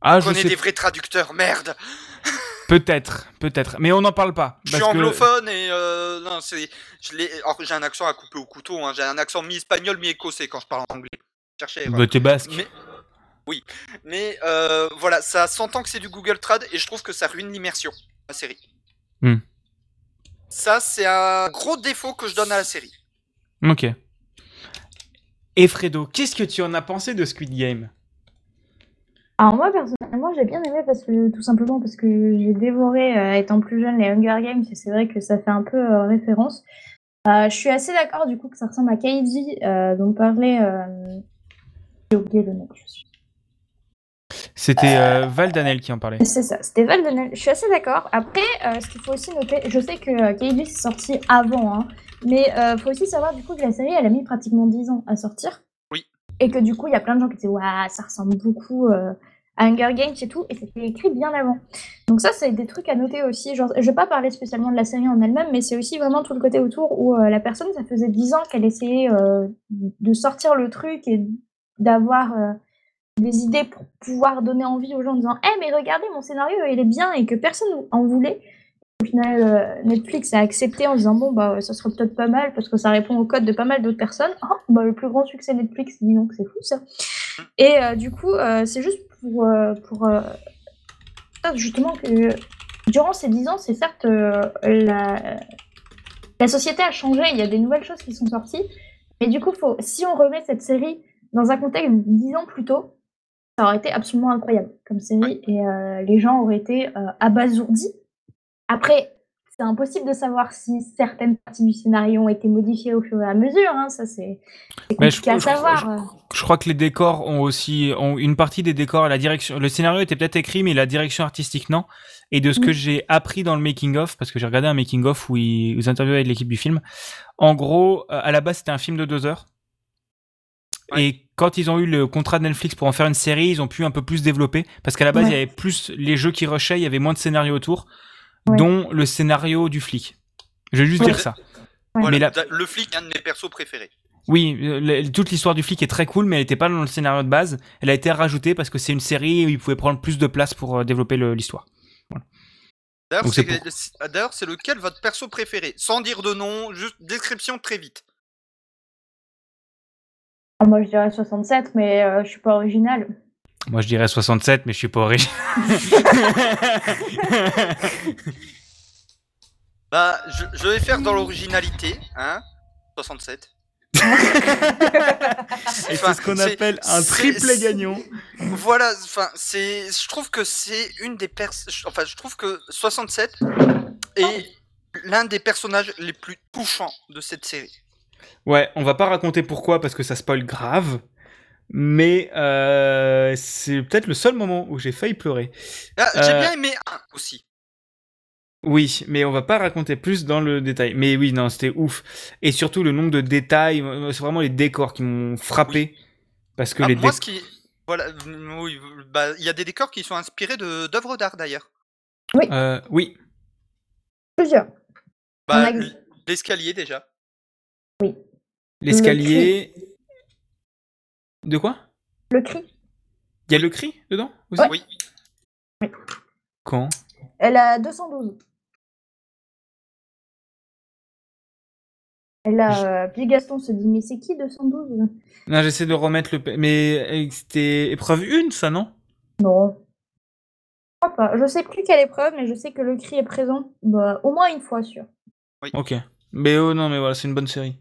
Speaker 1: Ah,
Speaker 2: On
Speaker 1: je
Speaker 2: connaît
Speaker 1: sais.
Speaker 2: des vrais traducteurs, merde! (laughs)
Speaker 1: Peut-être, peut-être. Mais on n'en parle pas.
Speaker 2: Je suis
Speaker 1: que-
Speaker 2: anglophone et euh, non, c'est, j'ai un accent à couper au couteau, hein, j'ai un accent mi-espagnol, mi-écossais quand je parle en anglais. Cherchez.
Speaker 1: Bah, t'es basque.
Speaker 2: Mais oui, mais euh, voilà, ça s'entend que c'est du Google Trad et je trouve que ça ruine l'immersion, la série.
Speaker 1: Hmm.
Speaker 2: Ça, c'est un gros défaut que je donne à la série.
Speaker 1: Ok. Et Fredo, qu'est-ce que tu en as pensé de Squid Game?
Speaker 3: Alors moi personnellement j'ai bien aimé parce que tout simplement parce que j'ai dévoré euh, étant plus jeune les Hunger Games et c'est vrai que ça fait un peu euh, référence. Euh, je suis assez d'accord du coup que ça ressemble à Kaiji euh, dont parlait euh, j'ai oublié le nom. Je suis...
Speaker 1: C'était euh, Val Danel qui en parlait.
Speaker 3: C'est ça, c'était Val Denel. Je suis assez d'accord. Après, euh, ce qu'il faut aussi noter, je sais que euh, Kaiji c'est sorti avant, hein, mais il faut aussi savoir du coup que la série elle a mis pratiquement 10 ans à sortir.
Speaker 2: Oui.
Speaker 3: Et que du coup il y a plein de gens qui disaient Waouh, ça ressemble beaucoup euh, à Hunger Games et tout, et c'était écrit bien avant. Donc ça, c'est des trucs à noter aussi. Genre, je vais pas parler spécialement de la série en elle-même, mais c'est aussi vraiment tout le côté autour où euh, la personne, ça faisait 10 ans qu'elle essayait euh, de sortir le truc et d'avoir euh, des idées pour pouvoir donner envie aux gens en disant Eh, mais regardez, mon scénario, il est bien et que personne en voulait. Au final, euh, Netflix a accepté en disant Bon, bah, ça serait peut-être pas mal parce que ça répond au code de pas mal d'autres personnes. Oh, bah, le plus grand succès Netflix, dis donc, c'est fou ça. Et euh, du coup, euh, c'est juste pour, justement que durant ces 10 ans, c'est certes la, société a changé, il y a des nouvelles choses qui sont sorties, mais du coup, si on remet cette série dans un contexte 10 ans plus tôt, ça aurait été absolument incroyable comme série et euh, les gens auraient été euh, abasourdis. Après, c'est impossible de savoir si certaines parties du scénario ont été modifiées au fur et à mesure, hein, ça c'est
Speaker 1: je-
Speaker 3: compliqué à
Speaker 1: je-
Speaker 3: savoir.
Speaker 1: Je crois que les décors ont aussi ont une partie des décors, la direction, le scénario était peut-être écrit, mais la direction artistique non. Et de ce que
Speaker 3: Mm.
Speaker 1: j'ai appris dans le making of, parce que j'ai regardé un making of où ils, ils interviewaient avec l'équipe du film. En gros, euh, à la base c'était un film de deux heures.
Speaker 2: Ouais.
Speaker 1: Et quand ils ont eu le contrat de Netflix pour en faire une série, ils ont pu un peu plus développer parce qu'à la base
Speaker 3: Ouais.
Speaker 1: il y avait plus les jeux qui rushaient, il y avait moins de scénarios autour,
Speaker 3: Ouais.
Speaker 1: dont le scénario du flic. Je vais juste
Speaker 3: Ouais.
Speaker 1: dire ça.
Speaker 2: Voilà,
Speaker 1: Mais la-
Speaker 2: da- Le flic, un de mes persos préférés.
Speaker 1: Oui, le- toute l'histoire du flic est très cool, mais elle n'était pas dans le scénario de base. Elle a été rajoutée parce que c'est une série où ils pouvaient prendre plus de place pour développer l'histoire.
Speaker 2: C'est d'ailleurs, c'est lequel votre perso préféré? Sans dire de nom, juste description très vite.
Speaker 3: Ah, Moi je dirais 67, mais euh, je suis pas originale.
Speaker 1: Moi, je dirais 67, mais je suis pas original. (laughs)
Speaker 2: Bah, je, je vais faire dans l'originalité, hein 67. (laughs)
Speaker 1: Et
Speaker 2: Enfin,
Speaker 1: c'est ce qu'on appelle un triplé gagnant.
Speaker 2: Voilà, enfin, c'est, je trouve que c'est une des pers, enfin, je trouve que 67 est l'un des personnages les plus touchants de cette série.
Speaker 1: Ouais, on va pas raconter pourquoi parce que ça spoil grave. Mais euh, c'est peut-être le seul moment où j'ai failli pleurer.
Speaker 2: Ah, J'ai
Speaker 1: Euh,
Speaker 2: bien aimé un aussi.
Speaker 1: Oui, mais on va pas raconter plus dans le détail. Mais oui, non, c'était ouf. Et surtout le nombre de détails, c'est vraiment les décors qui m'ont frappé. Parce que
Speaker 2: Ah,
Speaker 1: les
Speaker 2: moi,
Speaker 1: décors...
Speaker 2: ce qui, voilà, mm, oui, bah, il y a des décors qui sont inspirés de d'œuvres d'art d'ailleurs.
Speaker 1: Euh, oui,
Speaker 3: Plusieurs.
Speaker 2: Bah,
Speaker 3: a-
Speaker 2: l'escalier déjà.
Speaker 1: L'escalier... De quoi?
Speaker 3: Le cri.
Speaker 1: Il y a le cri dedans aussi?
Speaker 3: Ouais.
Speaker 2: Oui.
Speaker 1: Quand?
Speaker 3: Elle a 212. Et là, euh, puis Gaston se dit, mais c'est qui 212
Speaker 1: Non, j'essaie de remettre le... p- Mais euh, c'était épreuve 1, ça, non?
Speaker 3: Non. Je crois pas. Je sais plus quelle épreuve, mais je sais que le cri est présent bah, au moins une fois, sûr.
Speaker 1: Ok. Mais oh non, mais voilà, c'est une bonne série.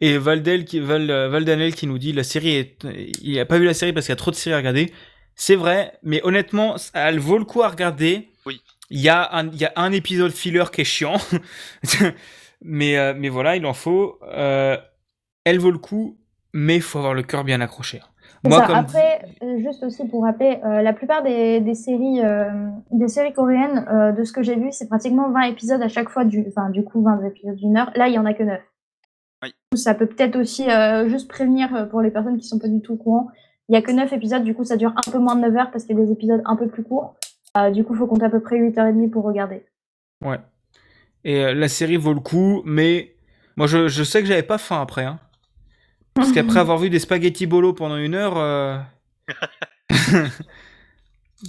Speaker 1: Et Valdel qui, Val, euh, Valdanel qui nous dit la série est. Il a pas vu la série parce qu'il y a trop de séries à regarder. C'est vrai, mais honnêtement, elle vaut le coup à regarder.
Speaker 2: Oui.
Speaker 1: Il y, a un, il y a un épisode filler qui est chiant. (laughs) mais, euh, mais voilà, il en faut. Euh, elle vaut le coup, mais il faut avoir le cœur bien accroché. Moi,
Speaker 3: ça.
Speaker 1: comme
Speaker 3: Après, euh, juste aussi pour rappeler, euh, la plupart des, des séries, euh, des séries coréennes, euh, de ce que j'ai vu, c'est pratiquement 20 épisodes à chaque fois, du, enfin, du coup, 20 épisodes d'une heure. Là, il y en a que 9.
Speaker 2: Oui.
Speaker 3: Ça peut peut-être aussi euh, juste prévenir euh, pour les personnes qui sont pas du tout au courant. Il y a que 9 épisodes, du coup, ça dure un peu moins de 9 heures parce qu'il y a des épisodes un peu plus courts. Euh, du coup, il faut compter à peu près 8h30 pour regarder.
Speaker 1: Ouais. Et euh, la série vaut le coup, mais moi je, je sais que j'avais pas faim après. Hein. Parce qu'après (laughs) avoir vu des spaghettis bolo pendant une heure, euh, (laughs)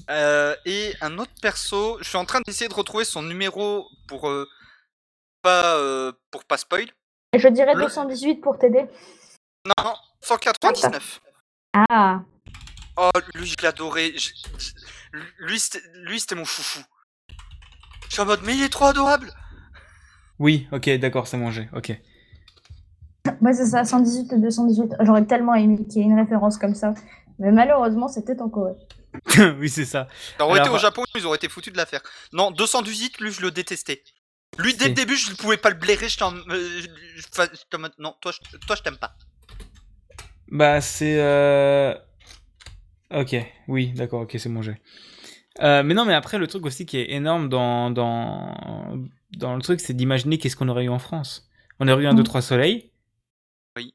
Speaker 2: Euh, et un autre perso, je suis en train d'essayer de retrouver son numéro pour euh, pas euh, pour pas spoil.
Speaker 3: Je dirais
Speaker 2: Le-
Speaker 3: 218 pour t'aider.
Speaker 2: Non, 199.
Speaker 3: Ah,
Speaker 2: Oh, lui, je l'adorais. Je- Lui, c'était lui, c'était mon chouchou. Je suis en mode, mais il est trop adorable.
Speaker 1: oui, ok, d'accord, c'est mangé, ok.
Speaker 3: ouais, c'est ça, 118 et 218. J'aurais tellement aimé qu'il y ait une référence comme ça. Mais malheureusement, c'était en Corée. (laughs)
Speaker 1: oui, c'est ça.
Speaker 2: Ça aurait été au Japon, ils auraient été foutus de l'affaire. Non, 218, lui, je le détestais. Lui, dès le début, je ne pouvais pas le blairer. J'étais en. euh, je- enfin, non, toi, je, toi, je t'aime pas.
Speaker 1: Bah, c'est. euh, Ok, oui, d'accord, ok, c'est mon jet. Euh, mais non, mais après, le truc aussi qui est énorme dans, dans, dans le truc, c'est d'imaginer qu'est-ce qu'on aurait eu en France. On aurait eu un
Speaker 3: Mm.
Speaker 1: 2-3 soleil.
Speaker 2: Oui.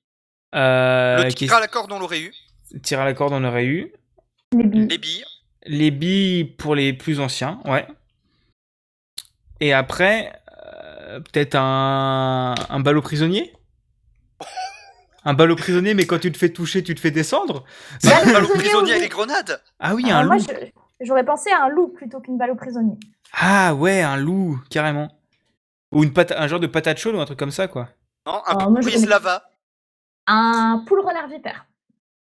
Speaker 1: Euh,
Speaker 2: le tir à la corde, on l'aurait eu.
Speaker 1: tir à la corde, on aurait eu.
Speaker 3: Les billes.
Speaker 2: Les billes.
Speaker 1: Les billes pour les plus anciens, ouais. Et après, euh, peut-être un, un ballot prisonnier? Un ballot prisonnier, mais quand tu te fais toucher, tu te fais descendre?
Speaker 3: Bah, (laughs)
Speaker 2: Un ballon
Speaker 3: prisonnier,
Speaker 2: les grenades?
Speaker 1: Ah oui,
Speaker 3: Alors,
Speaker 1: un
Speaker 3: moi,
Speaker 1: loup
Speaker 3: j'aurais pensé à un loup plutôt qu'une balle au prisonnier.
Speaker 1: Ah ouais, un loup, carrément. Ou une pata- un genre de patate chaude ou un truc comme ça, quoi.
Speaker 2: Non, un
Speaker 3: Alors, moi, je
Speaker 2: brise
Speaker 3: connais-
Speaker 2: lava.
Speaker 3: Un poule renard vipère.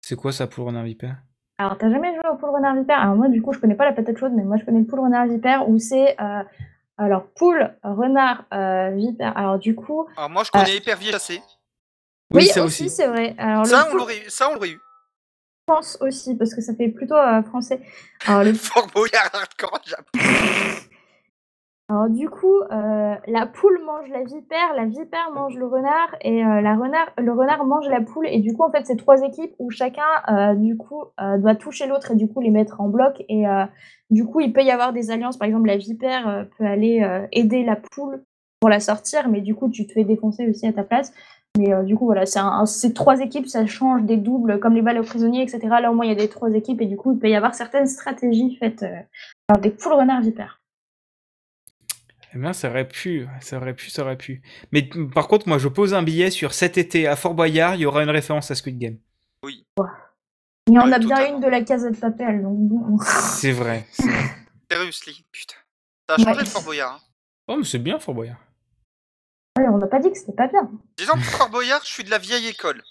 Speaker 1: C'est quoi ça pour renard vipère?
Speaker 3: Alors, t'as jamais joué au poule renard vipère? Alors, moi, du coup, je connais pas la patate chaude, mais moi, je connais le poule renard vipère où c'est. euh, alors, poule, renard, euh, vipère. Alors, du coup.
Speaker 2: Alors, moi, je connais épervier chassé.
Speaker 3: Oui,
Speaker 1: ça
Speaker 3: aussi,
Speaker 1: aussi.
Speaker 3: c'est vrai. Alors,
Speaker 2: Ça,
Speaker 3: le
Speaker 2: on
Speaker 3: poule
Speaker 2: l'aurait eu. Ça, on l'aurait eu.
Speaker 3: pense aussi, parce que ça fait plutôt euh, français. Alors, le (laughs)
Speaker 2: Fort Boyard hardcore Japon. (laughs)
Speaker 3: Alors du coup, euh, la poule mange la vipère, la vipère mange le renard et euh, la le renard mange la poule. Et du coup, en fait, c'est trois équipes où chacun, euh, du coup, doit toucher l'autre et du coup les mettre en bloc. Et du coup, il peut y avoir des alliances. Par exemple, la vipère peut aller aider la poule pour la sortir, mais du coup, tu te fais défoncer aussi à ta place. Mais du coup, voilà, c'est trois équipes, ça change des doubles comme les balles aux prisonniers, etc. Là, au moins, il y a des trois équipes et du coup, il peut y avoir certaines stratégies faites euh, par des poules renards vipères.
Speaker 1: Eh bien, ça aurait pu, ça aurait pu, ça aurait pu. Mais par contre, moi, je pose un billet sur cet été à Fort Boyard, il y aura une référence à Squid Game.
Speaker 3: Il y en
Speaker 2: Ouais,
Speaker 3: a bien
Speaker 2: totalement.
Speaker 3: une de la case de papel, donc bon.
Speaker 1: C'est vrai. (laughs)
Speaker 2: Seriously, putain. Ça a changé
Speaker 3: Ouais.
Speaker 2: le Fort Boyard. hein.
Speaker 1: Oh, mais c'est bien Fort Boyard.
Speaker 3: Ouais, on n'a pas dit que c'était pas bien.
Speaker 2: Disons que Fort Boyard, je suis de la vieille école.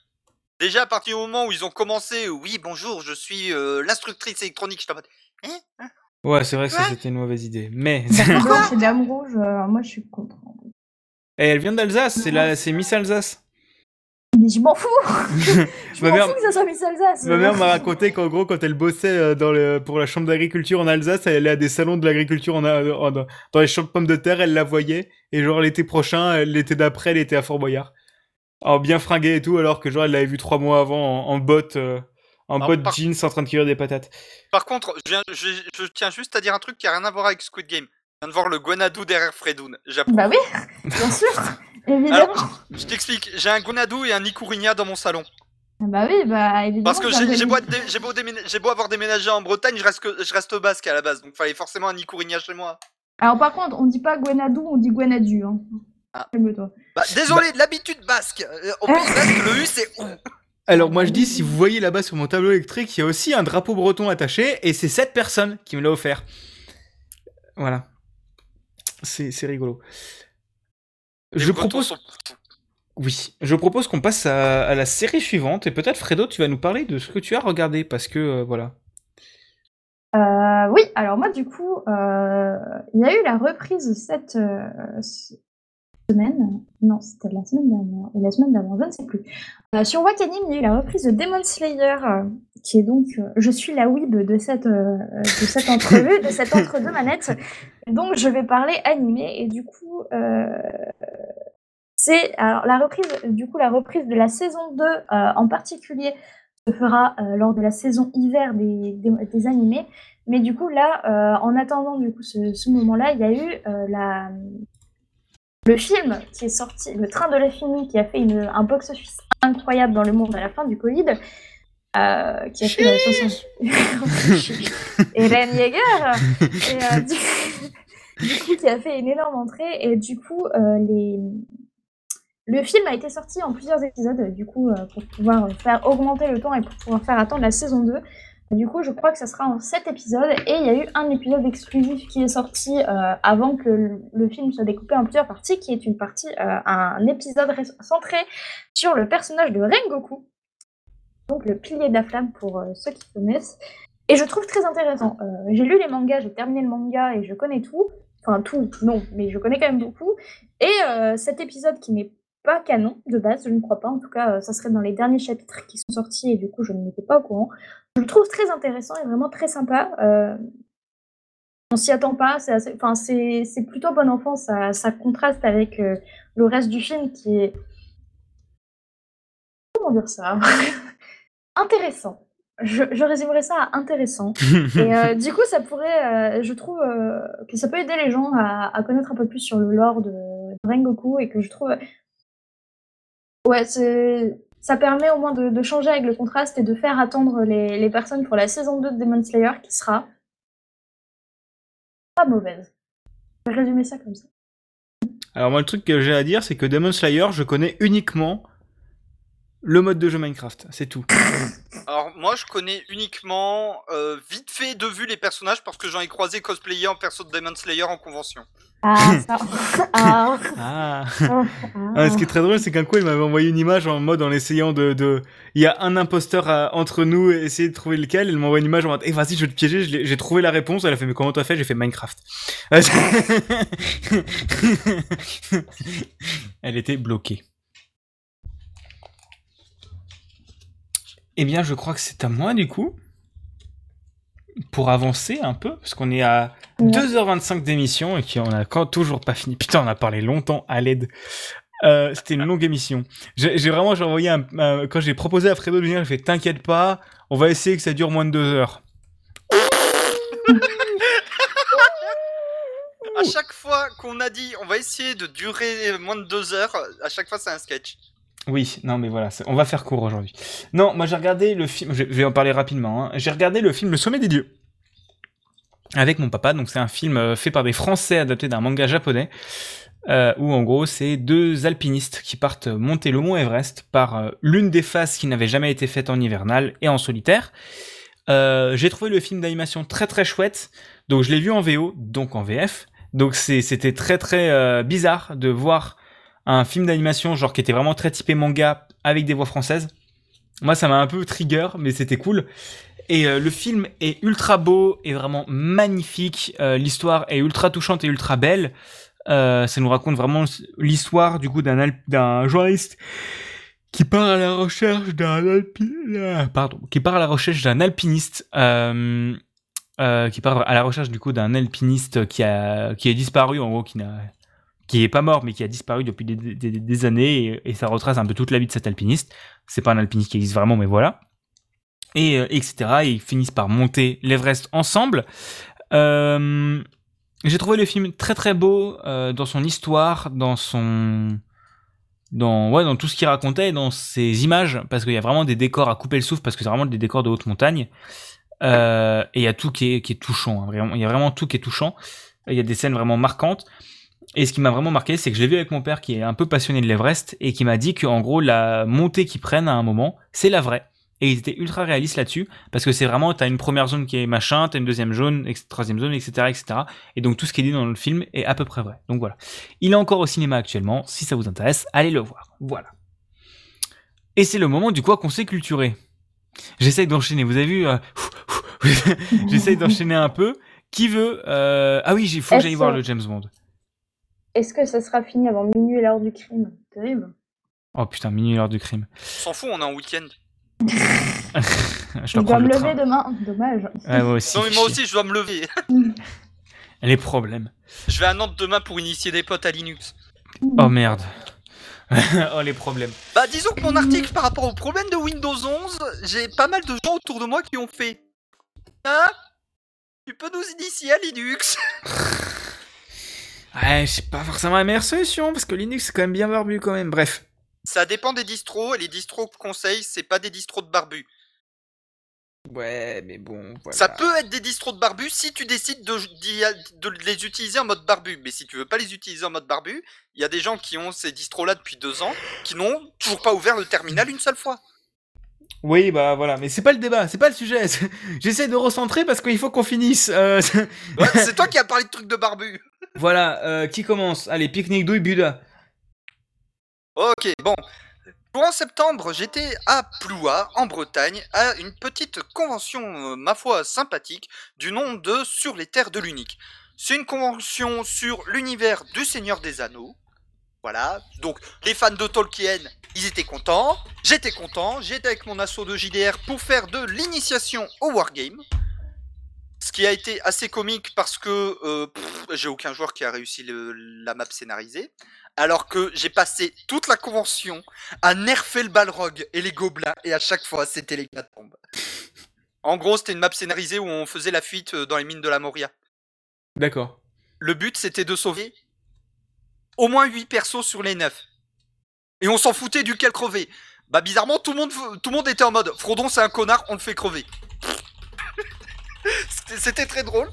Speaker 2: Déjà, à partir du moment où ils ont commencé, oui, bonjour, je suis euh, l'instructrice électronique, je mode. Hein?
Speaker 1: Ouais, c'est vrai que ça, c'était une mauvaise idée. Mais
Speaker 3: Blanche et Dame Rouge, euh, moi je suis contre.
Speaker 1: Et elle vient d'Alsace, c'est la, c'est Miss Alsace.
Speaker 3: Mais je m'en fous (laughs) Je
Speaker 1: Ma
Speaker 3: m'en
Speaker 1: mère-
Speaker 3: fous que ça soit Miss Alsace
Speaker 1: Ma mère m'a raconté qu'en gros, quand elle bossait euh, dans le, pour la chambre d'agriculture en Alsace, elle allait à des salons de l'agriculture en, en- dans dans les champs de pommes de terre, elle la voyait. Et genre, l'été prochain, euh, l'été d'après, elle était à Fort Boyard. En bien fringuée et tout, alors que genre, elle l'avait vu trois mois avant en, en bottes, euh, en
Speaker 2: Alors,
Speaker 1: bottes
Speaker 2: par-
Speaker 1: jeans en train de cueillir des patates.
Speaker 2: Par contre, je, viens- je- je tiens juste à dire un truc qui a rien à voir avec Squid Game. Je viens de voir le Guanadu derrière Fredoun.
Speaker 3: Bah oui, (laughs) bien sûr Évidemment
Speaker 2: Je t'explique, j'ai un Guanadu et un Nikurinya dans mon salon.
Speaker 3: Bah oui, bah évidemment.
Speaker 2: Parce que
Speaker 3: j'ai
Speaker 2: beau, dé- avoir déménagé en Bretagne, je reste, que- je reste basque à la base. Donc fallait forcément un Nikurinya chez moi.
Speaker 3: Alors par contre, on dit pas Gwenadou, on dit Gwenadu. Hein.
Speaker 2: Ah.
Speaker 3: Calme-toi.
Speaker 2: Bah, désolé, de l'habitude basque. Euh, Au (laughs) pays basque, le U c'est OU.
Speaker 1: Alors moi je dis, si vous voyez là-bas sur mon tableau électrique, il y a aussi un drapeau breton attaché, et c'est cette personne qui me l'a offert. Voilà. C'est c'est rigolo.
Speaker 2: Les
Speaker 1: Je propose,
Speaker 2: sont-
Speaker 1: oui, je propose qu'on passe à, à la série suivante, et peut-être Fredo, tu vas nous parler de ce que tu as regardé, parce que euh, voilà.
Speaker 3: Euh, oui, alors moi du coup, euh, il y a eu la reprise cette euh, s- non c'était la semaine la semaine d'avant, je ne sais plus. Euh, sur Wakanim, il y a eu la reprise de Demon Slayer, euh, qui est donc, euh, je suis la weeb de cette, de cette entrevue, de cette entre-deux manettes, donc je vais parler animé, et du coup, c'est alors la reprise, du coup la reprise de la saison 2 euh, en particulier se fera lors de la saison hiver des, des, animés. Mais du coup, là, en attendant du coup ce, moment-là, il y a eu la, le film qui est sorti, Le Train de l'infini, qui a fait une, un box-office incroyable dans le monde à la fin du Covid. euh, qui a fait euh, 60... (laughs) et Ren Yeager et, euh, du... (laughs) du coup qui a fait une énorme entrée et du coup euh, les le film a été sorti en plusieurs épisodes, du coup, euh, pour pouvoir faire augmenter le temps et pour pouvoir faire attendre la saison 2. Du coup, je crois que ça sera en 7 épisodes. Et il y a eu un épisode exclusif qui est sorti euh, avant que le, film soit découpé en plusieurs parties, qui est une partie, euh, un épisode ré- centré sur le personnage de Rengoku. Donc le pilier de la flamme pour euh, ceux qui connaissent. Et je trouve très intéressant. J'ai lu les mangas, j'ai terminé le manga et je connais tout. Enfin, tout, non, mais je connais quand même beaucoup. Et cet épisode qui n'est pas canon de base, je ne crois pas. En tout cas, euh, ça serait dans les derniers chapitres qui sont sortis et du coup, je n'étais pas au courant. Je le trouve très intéressant et vraiment très sympa. Euh, on s'y attend pas, c'est assez- enfin, c'est plutôt bon enfant, ça, ça contraste avec euh, le reste du film qui est. Comment dire ça? (laughs) Intéressant. Je, je résumerais ça à intéressant. Et euh, (laughs) du coup, ça pourrait, euh, je trouve euh, que ça peut aider les gens à, à connaître un peu plus sur le lore de, de Rengoku et que je trouve, ouais, ça permet au moins de, de changer avec le contraste et de faire attendre les, les personnes pour la saison 2 de Demon Slayer qui sera pas mauvaise. Je vais résumer ça comme ça.
Speaker 1: Alors moi le truc que j'ai à dire c'est que Demon Slayer je connais uniquement le mode de jeu Minecraft, c'est tout. (laughs)
Speaker 2: Alors moi je connais uniquement euh, vite fait de vue les personnages parce que j'en ai croisé cosplayer en perso de Demon Slayer en convention.
Speaker 3: Ah, ça. ah, (laughs)
Speaker 1: Ah.
Speaker 3: ah,
Speaker 1: Ah, ce qui est très drôle, c'est qu'un coup, il m'avait envoyé une image en mode en essayant de, de... il y a un imposteur à- entre nous, et essayer de trouver lequel. Elle m'envoie une image en mode, eh, vas-y, je vais te piéger. J'ai trouvé la réponse. Elle a fait, mais comment t'as fait? J'ai fait Minecraft. (laughs) Elle était bloquée. Eh bien, je crois que c'est à moi, du coup. Pour avancer un peu, parce qu'on est à
Speaker 3: Ouais.
Speaker 1: 2h25 d'émission et qu'on a quand toujours pas fini. Putain, on a parlé longtemps à l'aide. Euh, C'était une longue émission. J'ai j'ai vraiment, j'ai envoyé un, un- quand j'ai proposé à Fredo de venir, j'ai fait t'inquiète pas, on va essayer que ça dure moins de deux heures.
Speaker 2: À chaque fois qu'on a dit on va essayer de durer moins de deux heures, à chaque fois c'est un sketch.
Speaker 1: Oui, non mais voilà, on va faire court aujourd'hui. Non, moi j'ai regardé le film, je vais en parler rapidement. hein. J'ai regardé le film Le Sommet des Dieux avec mon papa. Donc c'est un film euh, fait par des Français adapté d'un manga japonais. euh, où en gros c'est deux alpinistes qui partent monter le mont Everest par euh, l'une des phases qui n'avait jamais été faite en hivernal et en solitaire. J'ai trouvé le film d'animation très très chouette, donc je l'ai vu en VO, donc en VF. Donc c'était très très bizarre de voir un film d'animation genre qui était vraiment très typé manga avec des voix françaises. Moi ça m'a un peu trigger, mais c'était cool. Et euh, le film est ultra beau et vraiment magnifique. Euh, L'histoire est ultra touchante et ultra belle. Euh, ça nous raconte vraiment l'histoire du coup d'un d'un journaliste qui part à la recherche d'un pardon, qui part à la recherche d'un alpiniste. Qui part à la recherche du coup d'un alpiniste qui a est disparu en gros qui n'a qui est pas mort mais qui a disparu depuis des, années et, ça retrace un peu toute la vie de cet alpiniste c'est pas un alpiniste qui existe vraiment mais voilà et euh, etc et ils finissent par monter l'Everest ensemble euh, j'ai trouvé le film très très beau euh, dans son histoire dans son dans ouais dans tout ce qu'il racontait dans ses images parce qu'il y a vraiment des décors à couper le souffle parce que c'est vraiment des décors de haute montagne et il y a tout qui est, qui est touchant. hein, il y a vraiment tout qui est touchant. Il y a des scènes vraiment marquantes. Et ce qui m'a vraiment marqué, c'est que je l'ai vu avec mon père qui est un peu passionné de l'Everest et qui m'a dit qu'en gros, la montée qu'ils prennent à un moment, c'est la vraie. Et ils étaient ultra réalistes là-dessus parce que c'est vraiment, t'as une première zone qui est machin, t'as une deuxième zone, troisième zone, etc., etc. Et donc tout ce qui est dit dans le film est à peu près vrai. Donc voilà. Il est encore au cinéma actuellement. Si ça vous intéresse, allez le voir. Voilà. Et c'est le moment du quoi qu'on s'est culturé. J'essaye d'enchaîner. Vous avez vu euh, (laughs) J'essaye d'enchaîner un peu. Qui veut euh, Ah oui, il faut que j'aille voir le James Bond.
Speaker 3: Est-ce que ça sera fini avant minuit et l'heure du crime? Terrible.
Speaker 1: Oh putain, minuit l'heure du crime.
Speaker 2: S'en fout, on est en week-end.
Speaker 1: Je (laughs)
Speaker 3: Je
Speaker 1: dois
Speaker 3: me
Speaker 1: le
Speaker 3: lever demain. Dommage.
Speaker 1: Ouais, moi aussi.
Speaker 2: Non mais moi aussi je dois me lever. (laughs)
Speaker 1: Les problèmes.
Speaker 2: Je vais à Nantes demain pour initier des potes à Linux.
Speaker 1: Oh merde. (laughs) oh les problèmes.
Speaker 2: Bah disons que mon article par rapport au problème de Windows 11, j'ai pas mal de gens autour de moi qui ont fait. Hein? Tu peux nous initier à Linux?
Speaker 1: Ouais, c'est pas forcément la meilleure solution parce que Linux c'est quand même bien barbu quand même. Bref.
Speaker 2: Ça dépend des distros et les distros que conseille c'est pas des distros de barbu.
Speaker 1: Ouais, mais bon, voilà.
Speaker 2: Ça peut être des distros de barbu si tu décides de, de les utiliser en mode barbu. Mais si tu veux pas les utiliser en mode barbu, il y a des gens qui ont ces distros là depuis deux ans qui n'ont toujours pas ouvert le terminal une seule fois.
Speaker 1: Oui, bah voilà, mais c'est pas le débat, c'est pas le sujet. (laughs) J'essaie de recentrer parce qu'il faut qu'on finisse. Euh, (laughs)
Speaker 2: Ouais, c'est toi qui as parlé de trucs de barbu. (laughs)
Speaker 1: voilà, euh, qui commence? Allez, pique-nique douille Buda.
Speaker 2: Ok, bon. Courant septembre, j'étais à Ploua, en Bretagne, à une petite convention, euh, ma foi, sympathique, du nom de Sur les terres de l'unique. C'est une convention sur l'univers du Seigneur des Anneaux. Voilà. Donc, les fans de Tolkien, ils étaient contents. J'étais content. J'étais avec mon assaut de JDR pour faire de l'initiation au Wargame. Ce qui a été assez comique parce que euh, j'ai aucun joueur qui a réussi le- la map scénarisée. Alors que j'ai passé toute la convention à nerfer le balrog et les gobelins. Et à chaque fois, c'était les catacombes. En gros, c'était une map scénarisée où on faisait la fuite euh, dans les mines de la Moria.
Speaker 1: D'accord.
Speaker 2: Le but, c'était de sauver au moins 8 persos sur les 9. Et on s'en foutait duquel crever. Bah bizarrement, tout le monde, tout le monde était en mode Frodon, c'est un connard, on le fait crever. (laughs) C'était- très drôle.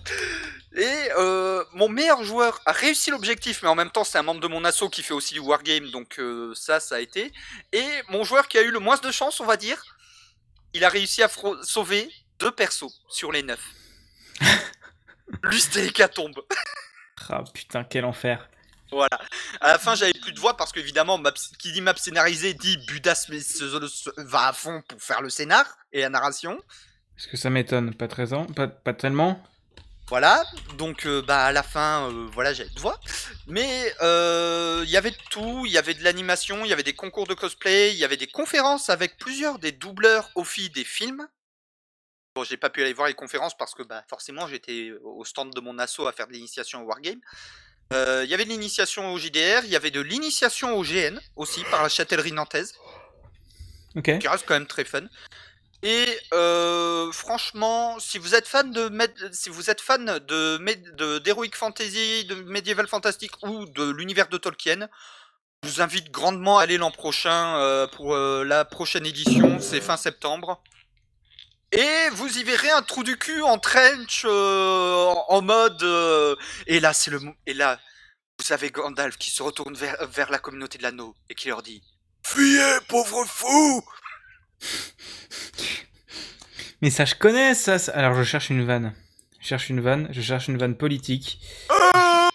Speaker 2: Et euh, mon meilleur joueur a réussi l'objectif, mais en même temps, c'est un membre de mon asso qui fait aussi du wargame, donc euh, ça, ça a été. Et mon joueur qui a eu le moins de chance, on va dire, il a réussi à sauver deux persos sur les 9. (laughs) Lui, c'était l'hécatombe.
Speaker 1: Ah putain, quel enfer.
Speaker 2: À la fin, j'avais plus de voix parce qu'évidemment, qui dit map scénarisée dit Budas va à fond pour faire le scénar et la narration.
Speaker 1: Est-ce que ça m'étonne Pas très pas, pas tellement.
Speaker 2: Voilà, donc euh, bah à la fin, euh, voilà, j'avais de voix. Mais euh, il y avait de tout, il y avait de l'animation, il y avait des concours de cosplay, il y avait des conférences avec plusieurs des doubleurs au fil des films. Bon, j'ai pas pu aller voir les conférences parce que bah forcément j'étais au stand de mon asso à faire de l'initiation au Wargame. Euh, Il y avait de l'initiation au JDR, il y avait de l'initiation au GN aussi par la châtellerie nantaise.
Speaker 1: Ok.
Speaker 2: qui reste quand même très fun. Et euh, franchement, si vous êtes fan de si vous êtes fan de d'heroic fantasy, de medieval fantastique ou de l'univers de Tolkien, je vous invite grandement à aller l'an prochain euh, pour la prochaine édition, c'est fin septembre. Et vous y verrez un trou du cul en trench, euh, en, mode. euh, et là, c'est le. Et là, vous avez Gandalf qui se retourne vers, vers la communauté de l'anneau et qui leur dit Fuyez, pauvre fou
Speaker 1: Mais ça, je connais ça. ça- Alors, je cherche une vanne. Je cherche une vanne. Je cherche une vanne politique.
Speaker 2: Ah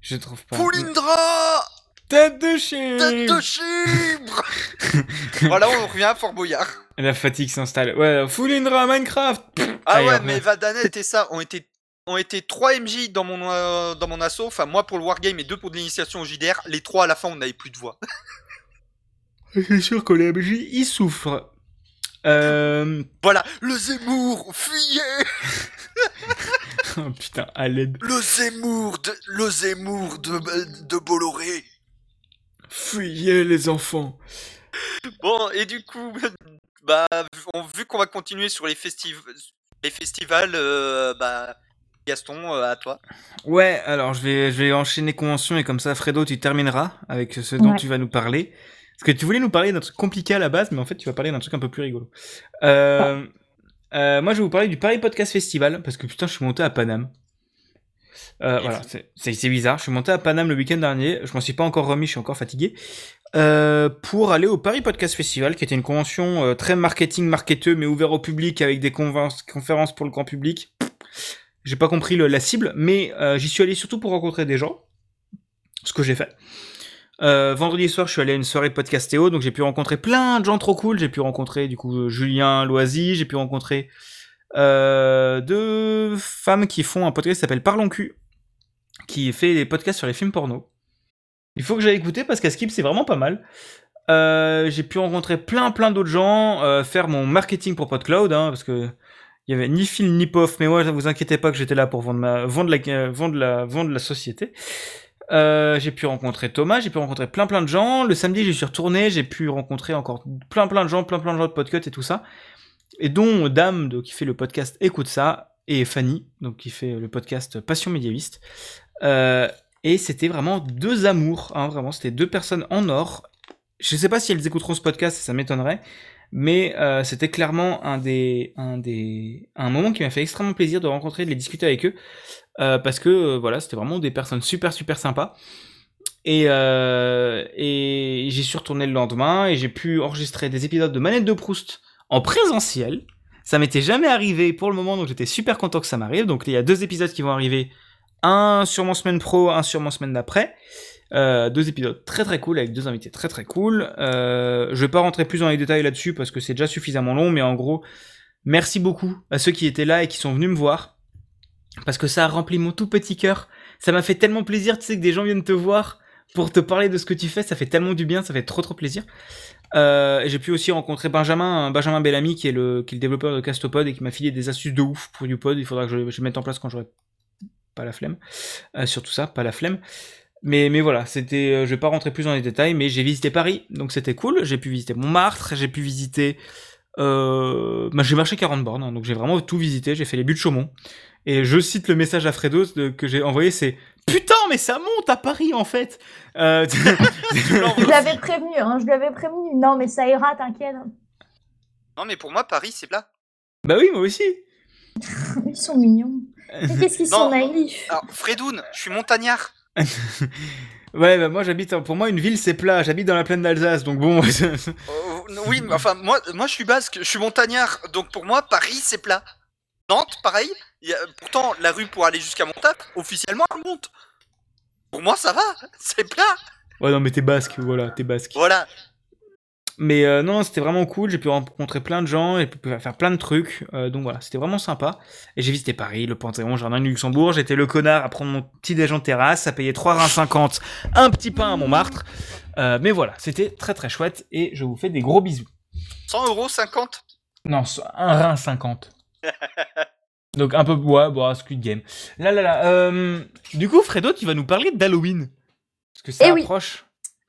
Speaker 1: Je trouve pas.
Speaker 2: Poulindra
Speaker 1: Tête de chien.
Speaker 2: Tête de chibre (laughs) Voilà, on revient à Fort Boyard.
Speaker 1: La fatigue s'installe. Ouais, Foulindra Minecraft.
Speaker 2: Ah ouais, mais. Vadanet et ça ont été, ont été 3 MJ dans mon, euh, dans mon assaut. Enfin, moi pour le Wargame et deux pour de l'initiation au JDR. Les trois à la fin, on n'avait plus de voix. (laughs)
Speaker 1: C'est sûr que les MJ, ils souffrent. Euh...
Speaker 2: Voilà, le Zemmour, fuyez (laughs)
Speaker 1: oh, putain, à l'aide.
Speaker 2: Le Zemmour de, le Zemmour de, de Bolloré.
Speaker 1: Fuyez les enfants.
Speaker 2: Bon, et du coup, bah, on- vu qu'on va continuer sur les, festiv les festivals, euh, bah, Gaston, euh, à toi.
Speaker 1: Ouais, alors je vais, je vais enchaîner convention et comme ça, Fredo, tu termineras avec ce dont
Speaker 3: Ouais.
Speaker 1: tu vas nous parler. Parce que tu voulais nous parler d'un truc compliqué à la base, mais en fait, tu vas parler d'un truc un peu plus rigolo. Euh, euh, moi, je vais vous parler du Paris Podcast Festival, parce que putain, je suis monté à Paname. Euh, voilà, c'est bizarre. Je suis monté à Paname le week-end dernier. Je m'en suis pas encore remis, je suis encore fatigué. Euh, pour aller au Paris Podcast Festival, qui était une convention euh, très marketing, marketeux, mais ouvert au public avec des conférences pour le grand public. J'ai pas compris la cible, mais euh, j'y suis allé surtout pour rencontrer des gens. Ce que j'ai fait. Euh, vendredi soir, je suis allé à une soirée podcastéo, donc j'ai pu rencontrer plein de gens trop cool. J'ai pu rencontrer du coup Julien Loisy, j'ai pu rencontrer euh, deux femmes qui font un podcast qui s'appelle Parlons cul, qui fait des podcasts sur les films porno. Il faut que j'aille écouter parce qu'à Skip c'est vraiment pas mal. Euh, j'ai pu rencontrer plein plein d'autres gens, euh, faire mon marketing pour PodCloud, hein, parce que il y avait ni Phil ni Pof, mais moi, vous inquiétez pas que j'étais là pour vendre la, euh, vendre la, vendre la société. J'ai pu rencontrer Thomas, j'ai pu rencontrer plein plein de gens. Le samedi, j'y suis retourné, j'ai pu rencontrer encore plein plein de gens, plein plein de gens de podcast et tout ça. Et dont Dame, donc, qui fait le podcast Écoute ça, et Fanny, donc qui fait le podcast Passion médiéviste. Et c'était vraiment deux amours, hein, vraiment, c'était deux personnes en or. Je sais pas si elles écouteront ce podcast, ça m'étonnerait, mais euh, c'était clairement un des, un des, un moment qui m'a fait extrêmement plaisir de rencontrer, de les discuter avec eux, euh, parce que euh, voilà, c'était vraiment des personnes super super sympas. Et, et j'y suis retourné le lendemain et j'ai pu enregistrer des épisodes de Manette de Proust en présentiel. Ça m'était jamais arrivé pour le moment, donc j'étais super content que ça m'arrive. Donc il y a deux épisodes qui vont arriver, un sur mon semaine pro, un sur mon semaine d'après. Euh, deux épisodes très très cool avec deux invités très très cool. Euh, je vais pas rentrer plus dans les détails là-dessus parce que c'est déjà suffisamment long, mais en gros, merci beaucoup à ceux qui étaient là et qui sont venus me voir parce que ça a rempli mon tout petit cœur. Ça m'a fait tellement plaisir, tu sais, que des gens viennent te voir pour te parler de ce que tu fais. Ça fait tellement du bien, ça fait trop trop plaisir. Euh, j'ai pu aussi rencontrer Benjamin, Benjamin Bellamy, qui est le, développeur de Castopod et qui m'a filé des astuces de ouf pour pod Il faudra que je, je mette en place quand j'aurai pas la flemme. Euh, surtout ça, pas la flemme. Mais, mais voilà, c'était, euh, je vais pas rentrer plus dans les détails, mais j'ai visité Paris, donc c'était cool. J'ai pu visiter Montmartre, j'ai pu visiter, euh, bah, j'ai marché 40 bornes, hein, donc j'ai vraiment tout visité. J'ai fait les buts de Chaumont. Et je cite le message à Fredos que j'ai envoyé, c'est Putain, mais ça monte à Paris en fait.
Speaker 3: Euh... (laughs) je l'avais prévenu, hein, je l'avais prévenu. Non, mais ça ira, t'inquiète.
Speaker 2: Non, mais pour moi, Paris, c'est plat.
Speaker 1: Bah oui, moi aussi. (laughs)
Speaker 3: Ils sont mignons. Qu'est-ce qu'ils sont naïfs.
Speaker 2: Alors, Fredoun, je suis montagnard. (laughs)
Speaker 1: ouais, bah moi j'habite. Pour moi, une ville c'est plat. J'habite dans la plaine d'Alsace, donc bon. (laughs)
Speaker 2: Euh, oui, mais enfin, moi, moi je suis basque, je suis montagnard, donc pour moi, Paris c'est plat. Nantes, pareil. pourtant, la rue pour aller jusqu'à Montagne, officiellement, elle monte. Pour moi, ça va, (laughs) c'est plat.
Speaker 1: Ouais, non, mais t'es basque, voilà, t'es basque.
Speaker 2: Voilà,
Speaker 1: mais euh, non, c'était vraiment cool. J'ai pu rencontrer plein de gens et pu faire plein de trucs. Euh, donc voilà, c'était vraiment sympa. Et j'ai visité Paris, le Panthéon, Jardin du Luxembourg. J'étais le connard à prendre mon petit déjeuner en terrasse, à payer 3 reins 50, un petit pain à Montmartre. Euh, mais voilà, c'était très très chouette et je vous fais des gros bisous.
Speaker 2: 100 euros 50
Speaker 1: Non, un rein 50. (laughs) donc un peu ouais, bon, Squid Game. Là là là. du coup, Fredo, tu vas nous parler d'Halloween. Parce que ça eh approche.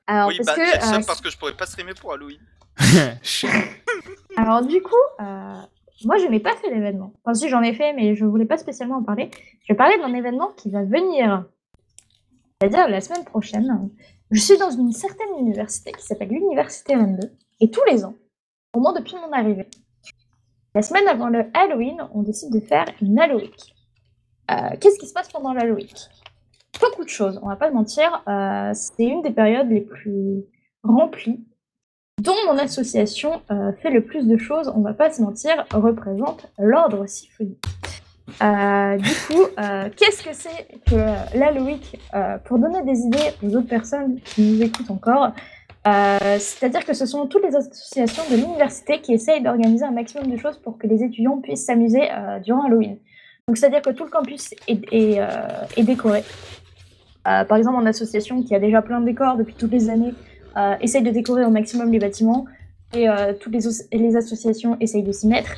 Speaker 3: Alors, oui, parce
Speaker 2: bah,
Speaker 3: que,
Speaker 2: euh, parce que je pourrais pas streamer pour Halloween. (laughs)
Speaker 3: Alors, du coup, euh, moi, je n'ai pas fait l'événement. Enfin, si, j'en ai fait, mais je voulais pas spécialement en parler. Je vais parler d'un événement qui va venir, c'est-à-dire la semaine prochaine. Je suis dans une certaine université qui s'appelle l'Université 22. Et tous les ans, au moins depuis mon arrivée, la semaine avant le Halloween, on décide de faire une Halloween. Euh, Qu'est-ce qui se passe pendant l'Halloween? Beaucoup de choses, on va pas le mentir. Euh, c'est une des périodes les plus remplies dont mon association euh, fait le plus de choses, on va pas se mentir, représente l'ordre symphonique. Euh, du coup, qu'est-ce que c'est que l'Halloween Pour donner des idées aux autres personnes qui nous écoutent encore, c'est-à-dire que ce sont toutes les associations de l'université qui essayent d'organiser un maximum de choses pour que les étudiants puissent s'amuser durant Halloween. Donc, c'est-à-dire que tout le campus est décoré. Euh, par exemple, en association qui a déjà plein de décors depuis toutes les années, euh, essaye de décorer au maximum les bâtiments et euh, toutes les, associations essayent de s'y mettre.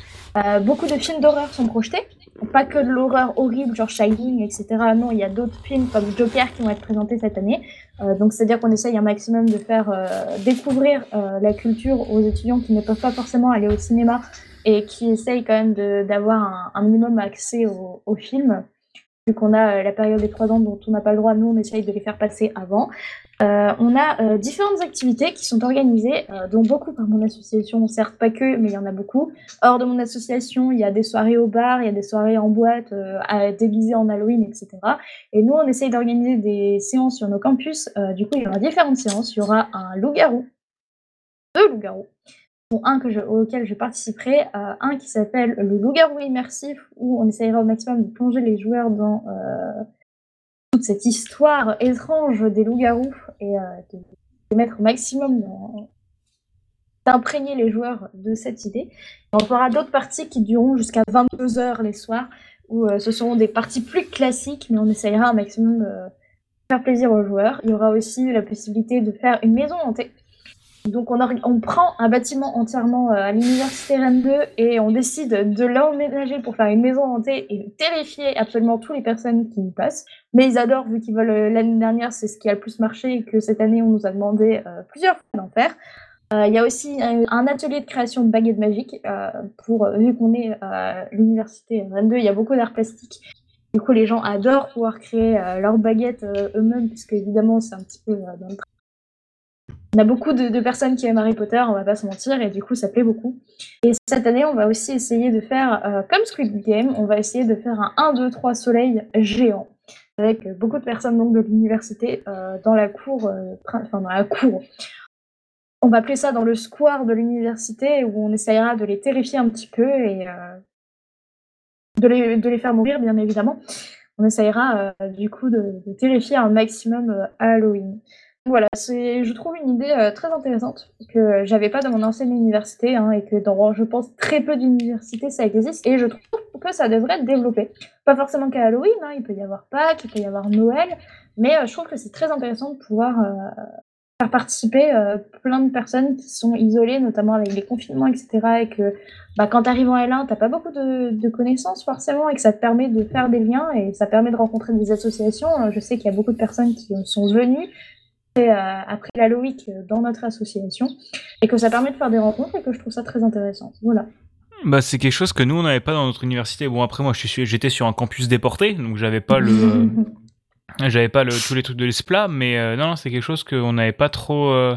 Speaker 3: beaucoup de films d'horreur sont projetés, pas que de l'horreur horrible, genre Shining, etc. Non, il y a d'autres films comme Joker qui vont être présentés cette année. donc, c'est-à-dire qu'on essaye un maximum de faire découvrir la culture aux étudiants qui ne peuvent pas forcément aller au cinéma et qui essayent quand même d'avoir un, minimum accès aux films vu qu'on a euh, la période des trois ans dont on n'a pas le droit, nous on essaye de les faire passer avant. Euh, on a euh, différentes activités qui sont organisées, dont beaucoup par mon association, certes pas que, mais il y en a beaucoup. Hors de mon association, il y a des soirées au bar, il y a des soirées en boîte, à déguiser en Halloween, etc. Et nous, on essaye d'organiser des séances sur nos campus. du coup, il y aura différentes séances. Il y aura un loup-garou, deux loups-garous, un que je, auquel je participerai, euh, un qui s'appelle le loup-garou immersif, où on essayera au maximum de plonger les joueurs dans euh, toute cette histoire étrange des loups-garous et euh, de, mettre au maximum d'imprégner les joueurs de cette idée. on fera d'autres parties qui dureront jusqu'à 22 heures les soirs, où ce seront des parties plus classiques, mais on essayera un maximum de faire plaisir aux joueurs. Il y aura aussi la possibilité de faire une maison hantée donc on, prend un bâtiment entièrement euh, à l'université Rennes 2 et on décide de l'emménager pour faire une maison hantée et terrifier absolument toutes les personnes qui y passent. Mais ils adorent vu qu'ils veulent euh, l'année dernière, c'est ce qui a le plus marché et que cette année on nous a demandé euh, plusieurs fois d'en faire. Il y a aussi un, atelier de création de baguettes magiques pour vu qu'on est à l'université Rennes 2, il y a beaucoup d'art plastique. Du coup, les gens adorent pouvoir créer leurs baguettes eux-mêmes, puisque évidemment, c'est un petit peu dans le on a beaucoup de, personnes qui aiment Harry Potter, on va pas se mentir, et du coup ça plaît beaucoup. Et cette année, on va aussi essayer de faire, euh, comme Squid Game, on va essayer de faire un 1, 2, 3 soleil géant, avec beaucoup de personnes donc, de l'université euh, dans la cour, euh, enfin dans la cour. On va appeler ça dans le square de l'université, où on essayera de les terrifier un petit peu et de les, de, les, faire mourir, bien évidemment. On essayera du coup de, de terrifier un maximum Halloween. Voilà, c'est, je trouve une idée euh, très intéressante que j'avais pas dans mon ancienne université hein, et que dans, je pense, très peu d'universités ça existe et je trouve que ça devrait être développé. Pas forcément qu'à Halloween, hein, il peut y avoir Pâques, il peut y avoir Noël, mais euh, je trouve que c'est très intéressant de pouvoir euh, faire participer plein de personnes qui sont isolées, notamment avec les confinements, etc. Et que bah, quand tu arrives en L1, t'as pas beaucoup de, de connaissances forcément et que ça te permet de faire des liens et ça permet de rencontrer des associations. Je sais qu'il y a beaucoup de personnes qui sont venues euh, après l'Halloween dans notre association et que ça permet de faire des rencontres et que je trouve ça très intéressant. Voilà.
Speaker 1: Bah, c'est quelque chose que nous, on n'avait pas dans notre université. Bon, après, moi, j'étais sur un campus déporté, donc j'avais pas le, (laughs) j'avais pas le, tous les trucs de l'ESPLA, mais euh, non, non, c'est quelque chose qu'on n'avait pas trop, euh,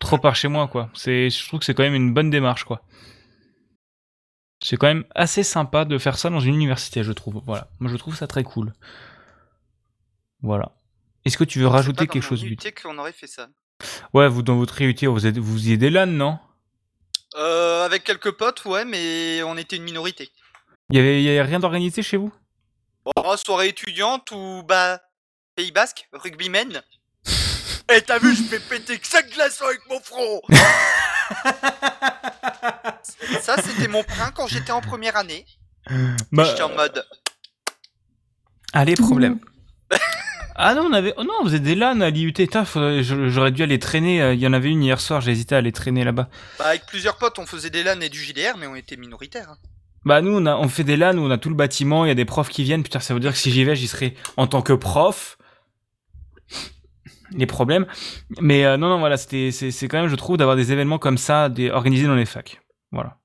Speaker 1: trop par chez moi, quoi. C'est, je trouve que c'est quand même une bonne démarche, quoi. C'est quand même assez sympa de faire ça dans une université, je trouve. Voilà. Moi, je trouve ça très cool. Voilà. Est-ce que tu veux rajouter quelque chose,
Speaker 2: UT qu'on aurait fait ça.
Speaker 1: Ouais, vous, dans votre IUT, vous êtes, vous faisiez des LAN, non?
Speaker 2: Euh, avec quelques potes, ouais, mais on était une minorité.
Speaker 1: Il y avait, y rien d'organisé chez vous?
Speaker 2: Bon, soirée étudiante ou bah Pays Basque, rugbyman. Eh t'as vu, je fais péter que 5 glaçons avec mon front. (laughs) Ça c'était mon pain quand j'étais en première année.
Speaker 1: Bah,
Speaker 2: J'étais en mode.
Speaker 1: allez, problème. (laughs) Ah non, on avait. Oh non, vous êtes des LAN à l'IUT. J'aurais dû aller traîner. euh, Il y en avait une hier soir, j'ai hésité à aller traîner là-bas.
Speaker 2: Bah, avec plusieurs potes, on faisait des LAN et du JDR, mais on était minoritaires. hein.
Speaker 1: Bah nous, on, a, on fait des LAN où on a tout le bâtiment, il y a des profs qui viennent. Putain, ça veut dire que si j'y vais, j'y serai en tant que prof. Les problèmes. Mais euh, non, non, voilà, c'était, c'est, c'est quand même, je trouve, d'avoir des événements comme ça des, organisés dans les facs. Voilà.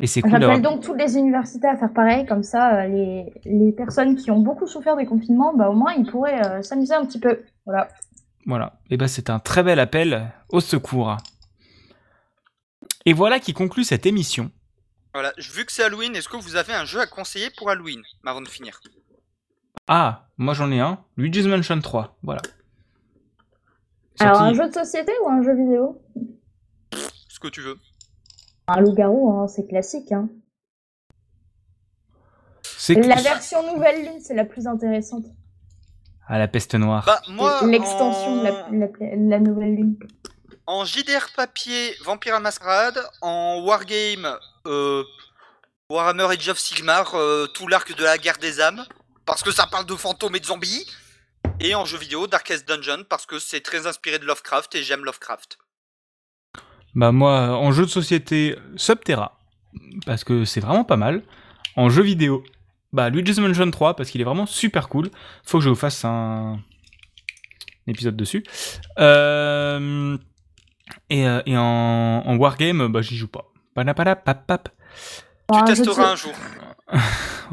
Speaker 1: Et c'est cool.
Speaker 3: J'appelle donc toutes les universités à faire pareil, comme ça, euh, les, les personnes qui ont beaucoup souffert des confinements, bah, au moins ils pourraient euh, s'amuser un petit peu. Voilà.
Speaker 1: Voilà. Et ben c'est un très bel appel au secours. Et voilà qui conclut cette émission.
Speaker 2: Voilà, vu que c'est Halloween, est-ce que vous avez un jeu à conseiller pour Halloween avant de finir?
Speaker 1: Ah, moi j'en ai un. Luigi's Mansion 3. Voilà.
Speaker 3: Alors, un jeu de société ou un jeu vidéo?
Speaker 2: Ce que tu veux.
Speaker 3: Un loup-garou, hein, c'est classique. Hein.
Speaker 1: C'est
Speaker 3: La
Speaker 1: que-
Speaker 3: version nouvelle lune, c'est la plus intéressante.
Speaker 1: Ah, la peste noire.
Speaker 2: Bah, moi.
Speaker 3: L'extension
Speaker 2: en...
Speaker 3: de, la, la- de la nouvelle lune.
Speaker 2: En JDR papier, Vampire à Masquerade. En Wargame, euh, Warhammer Age of Sigmar, euh, tout l'arc de la guerre des âmes. Parce que ça parle de fantômes et de zombies. Et en jeu vidéo, Darkest Dungeon, parce que c'est très inspiré de Lovecraft et j'aime Lovecraft.
Speaker 1: Bah moi, en jeu de société, Subterra. Parce que c'est vraiment pas mal. En jeu vidéo, bah Luigi's Mansion 3, parce qu'il est vraiment super cool. Faut que je vous fasse un, un épisode dessus. Euh, Et, euh, et en, en Wargame, bah j'y joue pas. Panapadapapap.
Speaker 2: Tu
Speaker 3: Un jeu de
Speaker 2: testeras un jour. (laughs)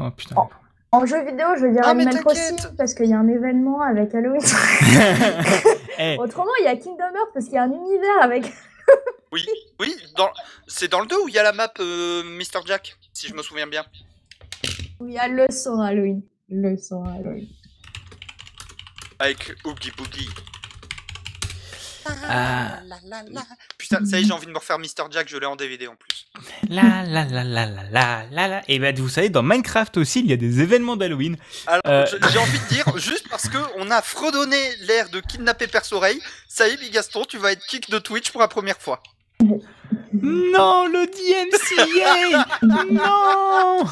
Speaker 1: Oh putain.
Speaker 3: Oh. En jeu vidéo, je dire
Speaker 2: Ah,
Speaker 3: Animal. Crossing, parce qu'il y a un événement avec Halloween. (laughs)
Speaker 1: Eh,
Speaker 3: Autrement, il y a Kingdom Hearts, parce qu'il y a un univers avec. (laughs)
Speaker 2: Oui, oui, dans... c'est dans le 2 où il y a la map euh, Mr. Jack, si je me souviens bien.
Speaker 3: où il y a le son Halloween. Le son Halloween.
Speaker 2: Avec Oogie Boogie.
Speaker 1: Ah.
Speaker 2: Putain, ça y est, j'ai envie de me refaire Mr. Jack, je l'ai en DVD en plus.
Speaker 1: La la la la la la la. Et eh ben vous savez, dans Minecraft aussi, il y a des événements d'Halloween.
Speaker 2: Alors,
Speaker 1: euh,
Speaker 2: j'ai envie de dire, juste parce que on a fredonné l'air de kidnapper Perce Oreille, ça y est, Bigaston, tu vas être kick de Twitch pour la première fois.
Speaker 1: Non, le DMCA (laughs) Non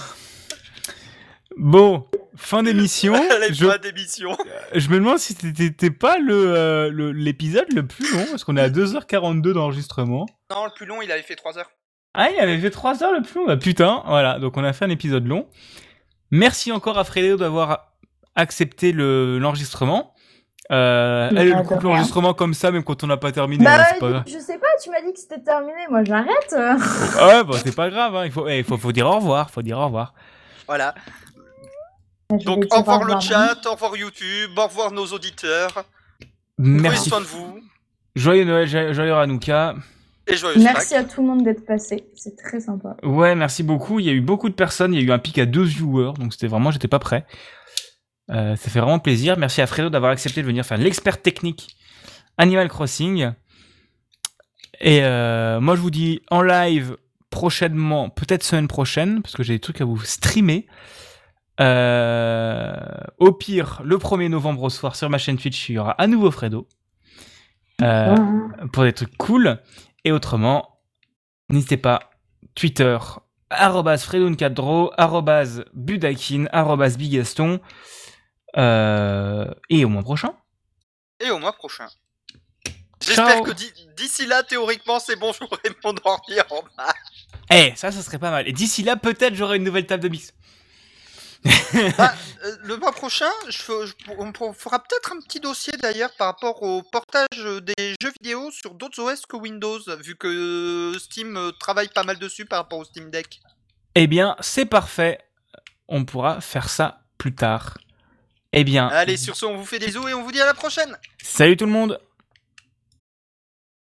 Speaker 1: Bon, fin d'émission. (laughs) Je,
Speaker 2: pas d'émission.
Speaker 1: je me demande si c'était pas le, euh, le- l'épisode le plus long, parce qu'on est à 2h42 d'enregistrement.
Speaker 2: Non, le plus long, il avait fait 3 heures.
Speaker 1: Ah, il avait fait 3 heures le plus long Bah putain, voilà, donc on a fait un épisode long. Merci encore à Frédéo d'avoir accepté le, l'enregistrement. Euh, elle,
Speaker 3: de
Speaker 1: coupe l'enregistrement comme ça, même quand on n'a pas terminé.
Speaker 3: Bah,
Speaker 1: hein, c'est pas grave.
Speaker 3: je sais pas, tu m'as dit que c'était terminé, moi j'arrête. (laughs)
Speaker 1: Ouais, bah c'est pas grave, hein, il faut, eh, faut, faut dire au revoir, faut dire au revoir.
Speaker 2: Voilà.
Speaker 3: Je
Speaker 2: Donc, au revoir le chat, au revoir YouTube, au revoir nos auditeurs. Prenez
Speaker 1: Merci.
Speaker 2: soin de vous.
Speaker 1: Joyeux Noël, joyeux Hanouka.
Speaker 2: Et joyeux
Speaker 3: Merci à tout le monde d'être passé, c'est très sympa.
Speaker 1: Ouais, merci beaucoup. Il y a eu beaucoup de personnes. Il y a eu un pic à deux viewers, donc c'était vraiment, j'étais pas prêt. Euh, ça fait vraiment plaisir. Merci à Fredo d'avoir accepté de venir faire l'expert technique Animal Crossing. Et euh, moi, je vous dis en live prochainement, peut-être semaine prochaine, parce que j'ai des trucs à vous streamer. Euh, au pire, le 1er novembre au soir sur ma chaîne Twitch, il y aura à nouveau Fredo. euh,
Speaker 3: Ouais.
Speaker 1: pour des trucs cool. Et autrement, n'hésitez pas, Twitter, arrobas fredoncadro, arrobas budakin, arrobas bigaston. Euh, et au mois prochain.
Speaker 2: Et au mois prochain. J'espère que d'i- d'ici là, théoriquement, c'est bon, (laughs) je pourrai m'endormir en bas.
Speaker 1: Eh, ça, ça serait pas mal. Et d'ici là, peut-être j'aurai une nouvelle table de mix.
Speaker 2: Bah, euh, le mois prochain, je, fe- je- on on fera peut-être un petit dossier d'ailleurs par rapport au portage euh, des jeux vidéo sur d'autres OS que Windows, vu que euh, Steam travaille pas mal dessus par rapport au Steam Deck.
Speaker 1: Eh bien, c'est parfait. On pourra faire ça plus tard. Eh bien,
Speaker 2: Allez, sur ce, on vous fait des bisous et on vous dit à la prochaine
Speaker 1: salut tout le monde